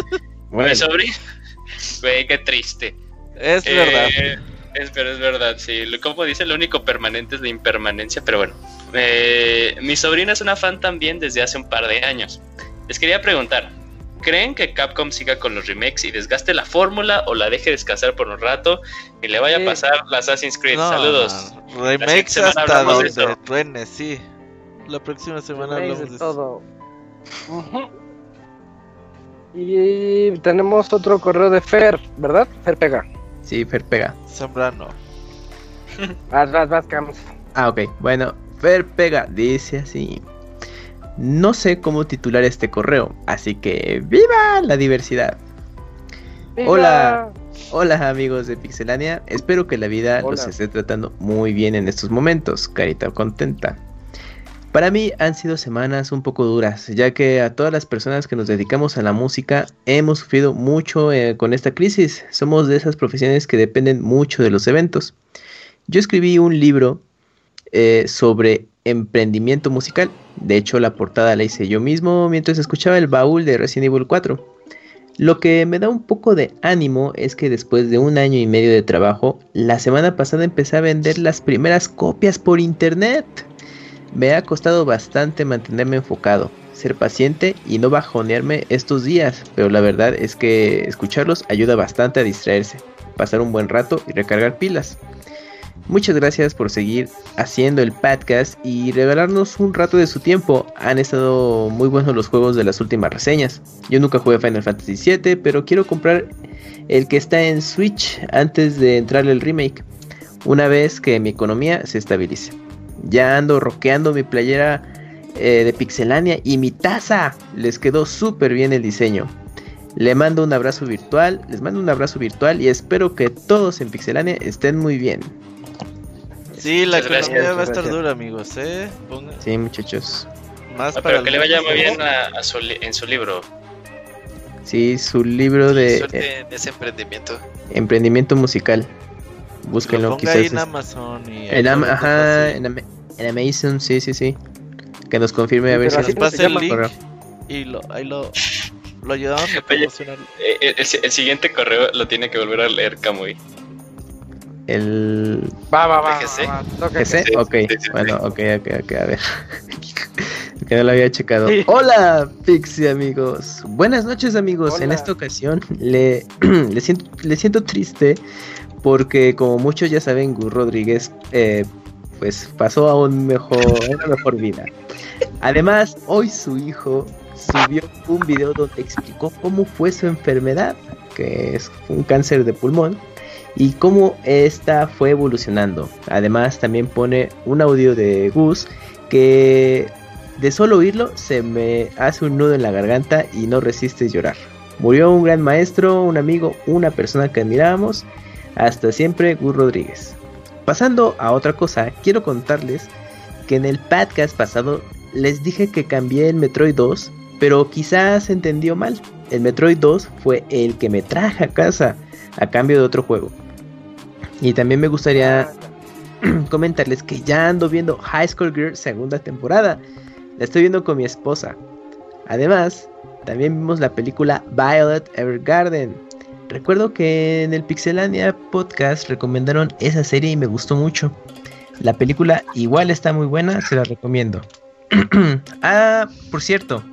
(laughs) bueno. sobrino, (laughs) güey, qué triste. Es verdad. Es, pero es verdad, sí. Como dice, lo único permanente es la impermanencia, pero bueno. Eh, mi sobrina es una fan también desde hace un par de años. Les quería preguntar, ¿Creen que Capcom siga con los remakes y desgaste la fórmula o la deje descansar por un rato y le vaya a pasar la Assassin's Creed? Saludos. Remakes hasta donde truene, sí. La próxima semana hablamos de todo. Y tenemos otro correo de Fer, ¿verdad? Fer Pega. Sí, Fer Pega. Zambrano. vas, vas, vas, Ah, ok. Bueno, Fer Pega dice así. No sé cómo titular este correo, así que ¡viva la diversidad! Hola, hola amigos de Pixelania, espero que la vida los esté tratando muy bien en estos momentos, carita contenta. Para mí han sido semanas un poco duras, ya que a todas las personas que nos dedicamos a la música hemos sufrido mucho eh, con esta crisis. Somos de esas profesiones que dependen mucho de los eventos. Yo escribí un libro eh, sobre emprendimiento musical. De hecho, la portada la hice yo mismo mientras escuchaba el baúl de Resident Evil 4. Lo que me da un poco de ánimo es que después de un año y medio de trabajo, la semana pasada empecé a vender las primeras copias por internet. Me ha costado bastante mantenerme enfocado, ser paciente y no bajonearme estos días, pero la verdad es que escucharlos ayuda bastante a distraerse, pasar un buen rato y recargar pilas. Muchas gracias por seguir haciendo el podcast y regalarnos un rato de su tiempo. Han estado muy buenos los juegos de las últimas reseñas. Yo nunca jugué Final Fantasy VII, pero quiero comprar el que está en Switch antes de entrar el remake, una vez que mi economía se estabilice. Ya ando roqueando mi playera eh, de Pixelania y mi taza. Les quedó súper bien el diseño. Le mando un abrazo virtual, les mando un abrazo virtual y espero que todos en Pixelania estén muy bien. Sí, la economía va a estar dura, amigos, ¿eh? Sí, muchachos. Más para pero que le vaya muy bien a, su, en su libro. Sí, su libro de... Suerte en ese emprendimiento. Emprendimiento musical. Búsquenlo, quizás. Ahí en Amazon y... En, ajá, en, Amazon, sí, sí, sí. Que nos confirme a ver si nos pasa el link y lo, ahí lo, lo ayudamos a promocionar. Eh, eh, el, el, siguiente correo lo tiene que volver a leer Kamui el... Va, va, va. ¿GC? Ok, bueno, ok, ok, ok, a ver. (laughs) que no lo había checado. Hola, Pixie amigos. Buenas noches amigos. En esta ocasión le, (clears throat) le, siento, le siento triste porque como muchos ya saben, Gus Rodríguez eh, pues pasó a una mejor vida. Además, hoy su hijo subió un video donde explicó cómo fue su enfermedad, que es un cáncer de pulmón y cómo esta fue evolucionando. Además también pone un audio de Gus que de solo oírlo se me hace un nudo en la garganta y no resistes llorar. Murió un gran maestro, un amigo, una persona que admirábamos. Hasta siempre, Gus Rodríguez. Pasando a otra cosa, quiero contarles que en el podcast pasado les dije que cambié el Metroid 2, pero quizás entendió mal. El Metroid 2 fue el que me traje a casa a cambio de otro juego. Y también me gustaría (clears throat) comentarles que ya ando viendo High School Girl segunda temporada. La estoy viendo con mi esposa. Además, también vimos la película Violet Evergarden. Recuerdo que en el Pixelania podcast recomendaron esa serie y me gustó mucho. La película igual está muy buena, se la recomiendo. (clears throat) ah, por cierto,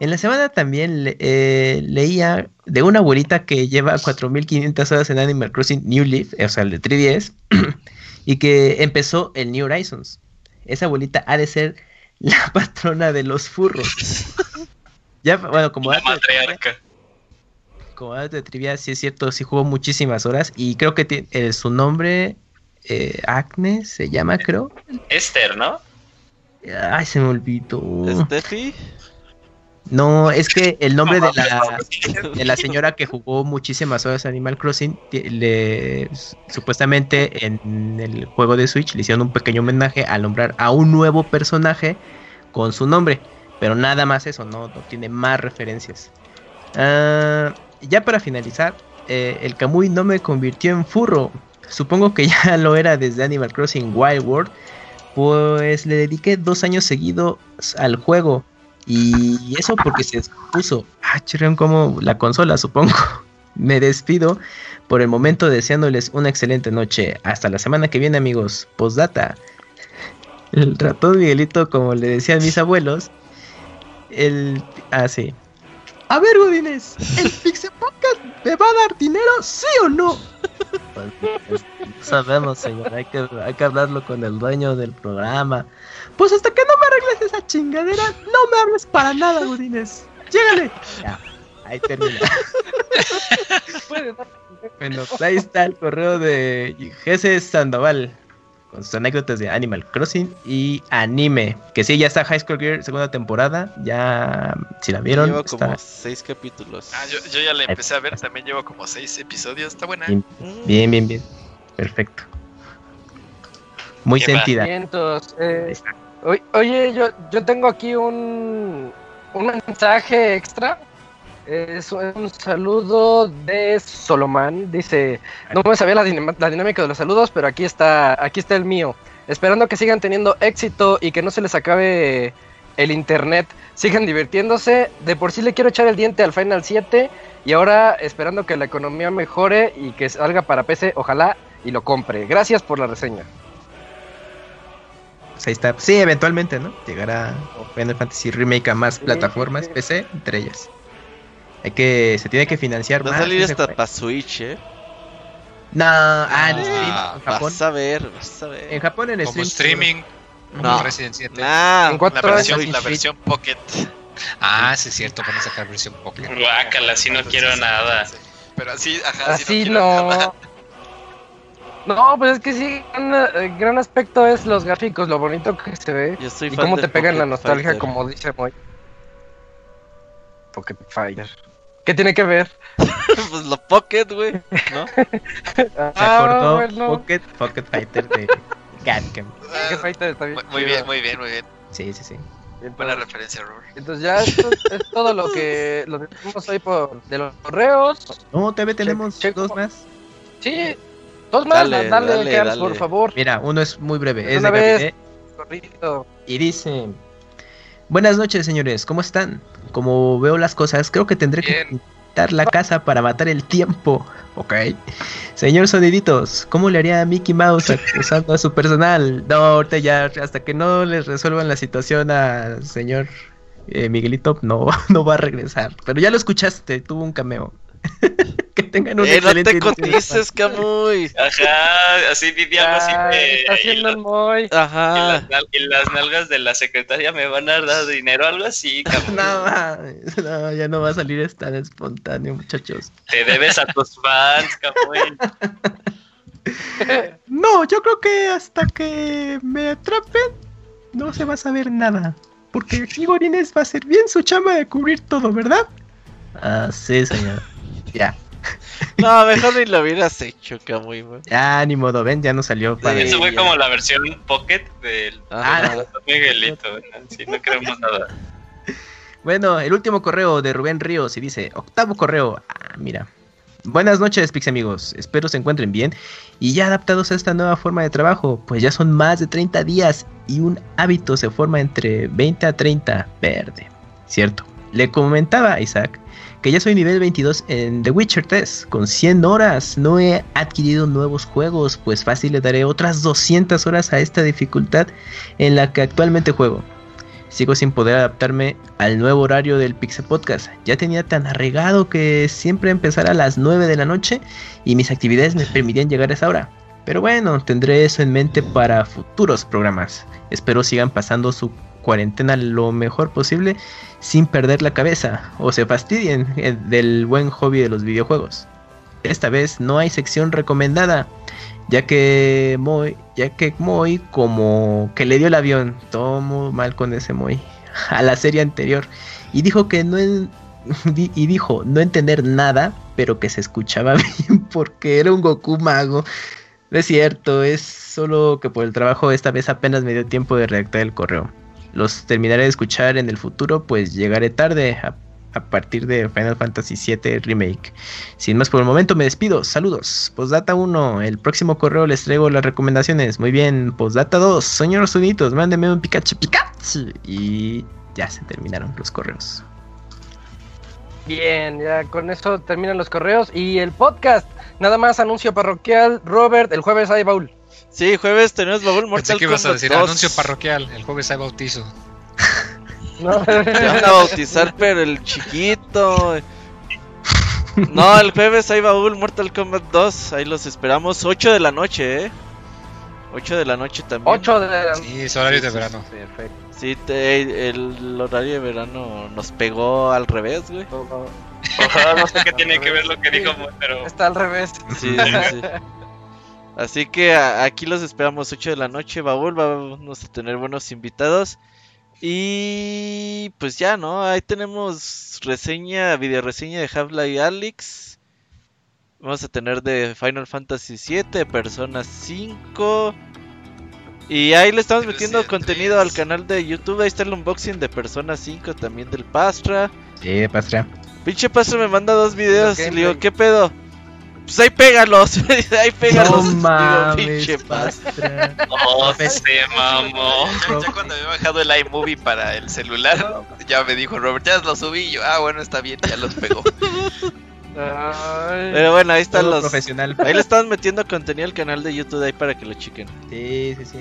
en la semana también eh, leía de una abuelita que lleva 4500 horas en Animal Crossing New Leaf, o sea, el de 3DS, (clears throat) y que empezó el New Horizons. Esa abuelita ha de ser la (laughs) patrona de los furros. (laughs) ya, bueno, como la matriarca. Como de trivia, sí es cierto, sí jugó muchísimas horas y creo que tiene, eh, su nombre, eh, Agnes, se llama, creo. Esther, ¿no? Ay, se me olvidó. ¿Steffi? No, es que el nombre de la, (laughs) de la señora que jugó muchísimas horas Animal Crossing, le, supuestamente en el juego de Switch le hicieron un pequeño homenaje al nombrar a un nuevo personaje con su nombre. Pero nada más eso, no, tiene más referencias. Ah, ya para finalizar, eh, el Kamui no me convirtió en furro. Supongo que (laughs) ya lo era desde Animal Crossing Wild World. Pues le dediqué dos años seguidos al juego y eso porque se expuso, ah, como la consola, supongo. (laughs) Me despido por el momento deseándoles una excelente noche. Hasta la semana que viene, amigos. Postdata. El ratón Miguelito, como le decían mis abuelos. El. Ah, sí. A ver, Godines, ¿el (laughs) Pixel Podcast me va a dar dinero, sí o no? Pues, sabemos, señor. Hay que, hay que hablarlo con el dueño del programa. Pues hasta que no me arregles esa chingadera, no me hables para nada, Godines. Llégale. Ya, ahí termina. bueno, ahí está el correo de Jesse Sandoval con sus anécdotas de Animal Crossing y anime. Que sí, ya está High School Gear segunda temporada. Ya, si la vieron. Llevo como seis capítulos. Ah, yo, yo, ya la empecé a ver, también llevo como seis episodios. Está buena. Bien, bien, bien. Perfecto. Muy sentida. Eh, Oye, yo, yo tengo aquí un, un mensaje extra. Es un saludo de Solomán. Dice, no me sabía la, la, dinámica de los saludos, pero aquí está, aquí está el mío. Esperando que sigan teniendo éxito y que no se les acabe el internet. Sigan divirtiéndose. De por sí le quiero echar el diente al Final 7 y ahora esperando que la economía mejore y que salga para PC, ojalá y lo compre. Gracias por la reseña. Pues ahí está. Sí, eventualmente, ¿no? Llegará Final Fantasy Remake a más plataformas, PC, entre ellas. Hay que, se tiene que financiar Va más. Va a salir hasta para Switch, ¿eh? No, ah, en stream, en Japón. Vas a ver, vas a ver. En Japón en Como stream. streaming. No. Resident 7. Nah, en la, versión, la versión Pocket. Ah, sí es cierto, van a sacar versión Pocket. Guácala, así no quiero nada. Pero así, ajá, así no. no. No, pues es que sí, un eh, gran aspecto es los gráficos, lo bonito que se ve. Yo soy y fan cómo te pega en la nostalgia, Fighter. como dice Moy. Pocket Fighter. ¿Qué tiene que ver? (laughs) pues lo Pocket, güey, ¿no? Se Ah, acordó bueno. Pocket, Pocket Fighter de Capcom. Pocket Fighter está bien. Muy, muy bien, muy bien, muy bien. Sí, sí, sí. Buena referencia, Robert. Entonces ya esto es todo lo que lo que tenemos hoy por de los correos. No, TV tenemos dos más. Sí, dos más, Dale, dale, dale, por favor. Mira, uno es muy breve. Es una de vez. Corrido. y dice: Buenas noches, señores. ¿Cómo están? Como veo las cosas, creo que tendré que pintar la casa para matar el tiempo. Ok. Señor Soniditos, ¿cómo le haría a Mickey Mouse acusando a su personal? No, ahorita ya, hasta que no les resuelvan la situación al señor eh, Miguelito, no, (laughs) no va a regresar. Pero ya lo escuchaste, tuvo un cameo. (laughs) que tengan un Eh, no excelente te inicio de cotices, Camuy. Ajá, así viviendo así Ah, está y, haciendo la- el Moy. y Ajá. las, y las nalgas de la secretaria me van a dar dinero, algo así, (laughs) cabrón. No, (laughs) no, ya no va a salir tan espontáneo, muchachos. Te debes a tus fans, cabrón. No, yo creo que hasta que me atrapen no se va a saber nada. Porque aquí Gorines va a hacer bien su chamba de cubrir todo, ¿verdad? Ah, sí, señor. Ya. (laughs) No, mejor ni lo hubieras hecho, Camuy. Ya, ni modo, ven, ya no salió para... Eso fue ya. como la versión Pocket del Ajá. Miguelito. ¿no? Sí, no creemos nada. Bueno, el último correo de Rubén Ríos y dice, octavo correo. Ah, mira. Buenas noches, Pix amigos. Espero se encuentren bien y ya adaptados a esta nueva forma de trabajo, pues ya son más de 30 días y un hábito se forma entre 20 a 30 verde. Cierto. Le comentaba a Isaac que ya soy nivel 22 en The Witcher 3, con 100 horas. No he adquirido nuevos juegos, pues fácil le daré otras 200 horas a esta dificultad en la que actualmente juego. Sigo sin poder adaptarme al nuevo horario del Pixel Podcast. Ya tenía tan arregado que siempre empezara a las 9 de la noche y mis actividades me permitían llegar a esa hora. Pero bueno, tendré eso en mente para futuros programas. Espero sigan pasando su cuarentena lo mejor posible sin perder la cabeza o se fastidien eh, del buen hobby de los videojuegos. Esta vez no hay sección recomendada, ya que Moy, ya que Moy como que le dio el avión, todo mal con ese Moy, (laughs) a la serie anterior y dijo que no (laughs) y dijo no entender nada, pero que se escuchaba (laughs) bien porque era un Goku mago. No es cierto, es solo que por el trabajo esta vez apenas me dio tiempo de redactar el correo. Los terminaré de escuchar en el futuro, pues llegaré tarde a, partir de Final Fantasy VII Remake. Sin más por el momento me despido. Saludos. Postdata 1. El próximo correo les traigo las recomendaciones. Muy bien. Postdata 2. Señor Sonitos, mándeme un Pikachu Pikachu. Y ya se terminaron los correos. Bien, ya con eso terminan los correos y el podcast. Nada más anuncio parroquial. Robert, el jueves hay baúl. Sí, jueves tenemos baúl Mortal Pensé que ibas a decir anuncio parroquial. El jueves hay bautizo. (laughs) no. Te van a bautizar, pero el chiquito. No, el jueves hay baúl Mortal Kombat 2. Ahí los esperamos. 8 de la noche, ¿eh? 8 de la noche también. 8 de la Sí, es horario de verano. Perfecto. Sí, el horario de verano nos pegó al revés, güey. no (laughs) sé qué tiene que ver lo que dijo, pero. Está al revés. Sí, sí, sí. (laughs) Así que aquí los esperamos 8 de la noche, Baúl. Vamos a tener buenos invitados. Y pues ya, ¿no? Ahí tenemos reseña, video reseña de Half-Life Alyx. Vamos a tener de Final Fantasy VII, Persona 5. Y ahí le estamos metiendo contenido al canal de YouTube. Ahí está el unboxing de Persona 5, también del Pastra. Sí, de Pastra. Pinche Pastra me manda dos videos y le digo, ¿qué pedo? Pues ahí pégalos, (laughs) ahí pégalos. No mames, pinche pastra. No se mamó. Ya cuando había bajado el iMovie para el celular, ya me dijo Robert, ya lo subí. Yo, ah, bueno, está bien, ya los pegó. Pero bueno, ahí están los. Profesional. Ahí le están metiendo contenido al canal de YouTube ahí para que lo chequen. Sí, sí, sí.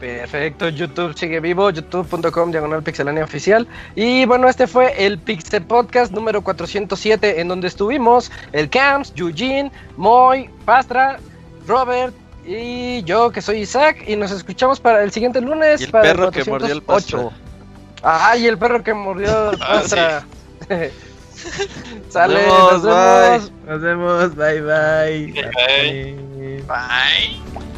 Perfecto, YouTube sigue vivo, youtube.com diagonal pixelania oficial. Y bueno, este fue el Pixel Podcast número 407, en donde estuvimos el Camps, Eugene, Moy, Pastra, Robert y yo, que soy Isaac. Y nos escuchamos para el siguiente lunes. Y el para perro que mordió el Pastra. Ah, y el perro que mordió el (laughs) Pastra. Sale, nos vemos. Nos vemos, bye. Bye. bye. bye.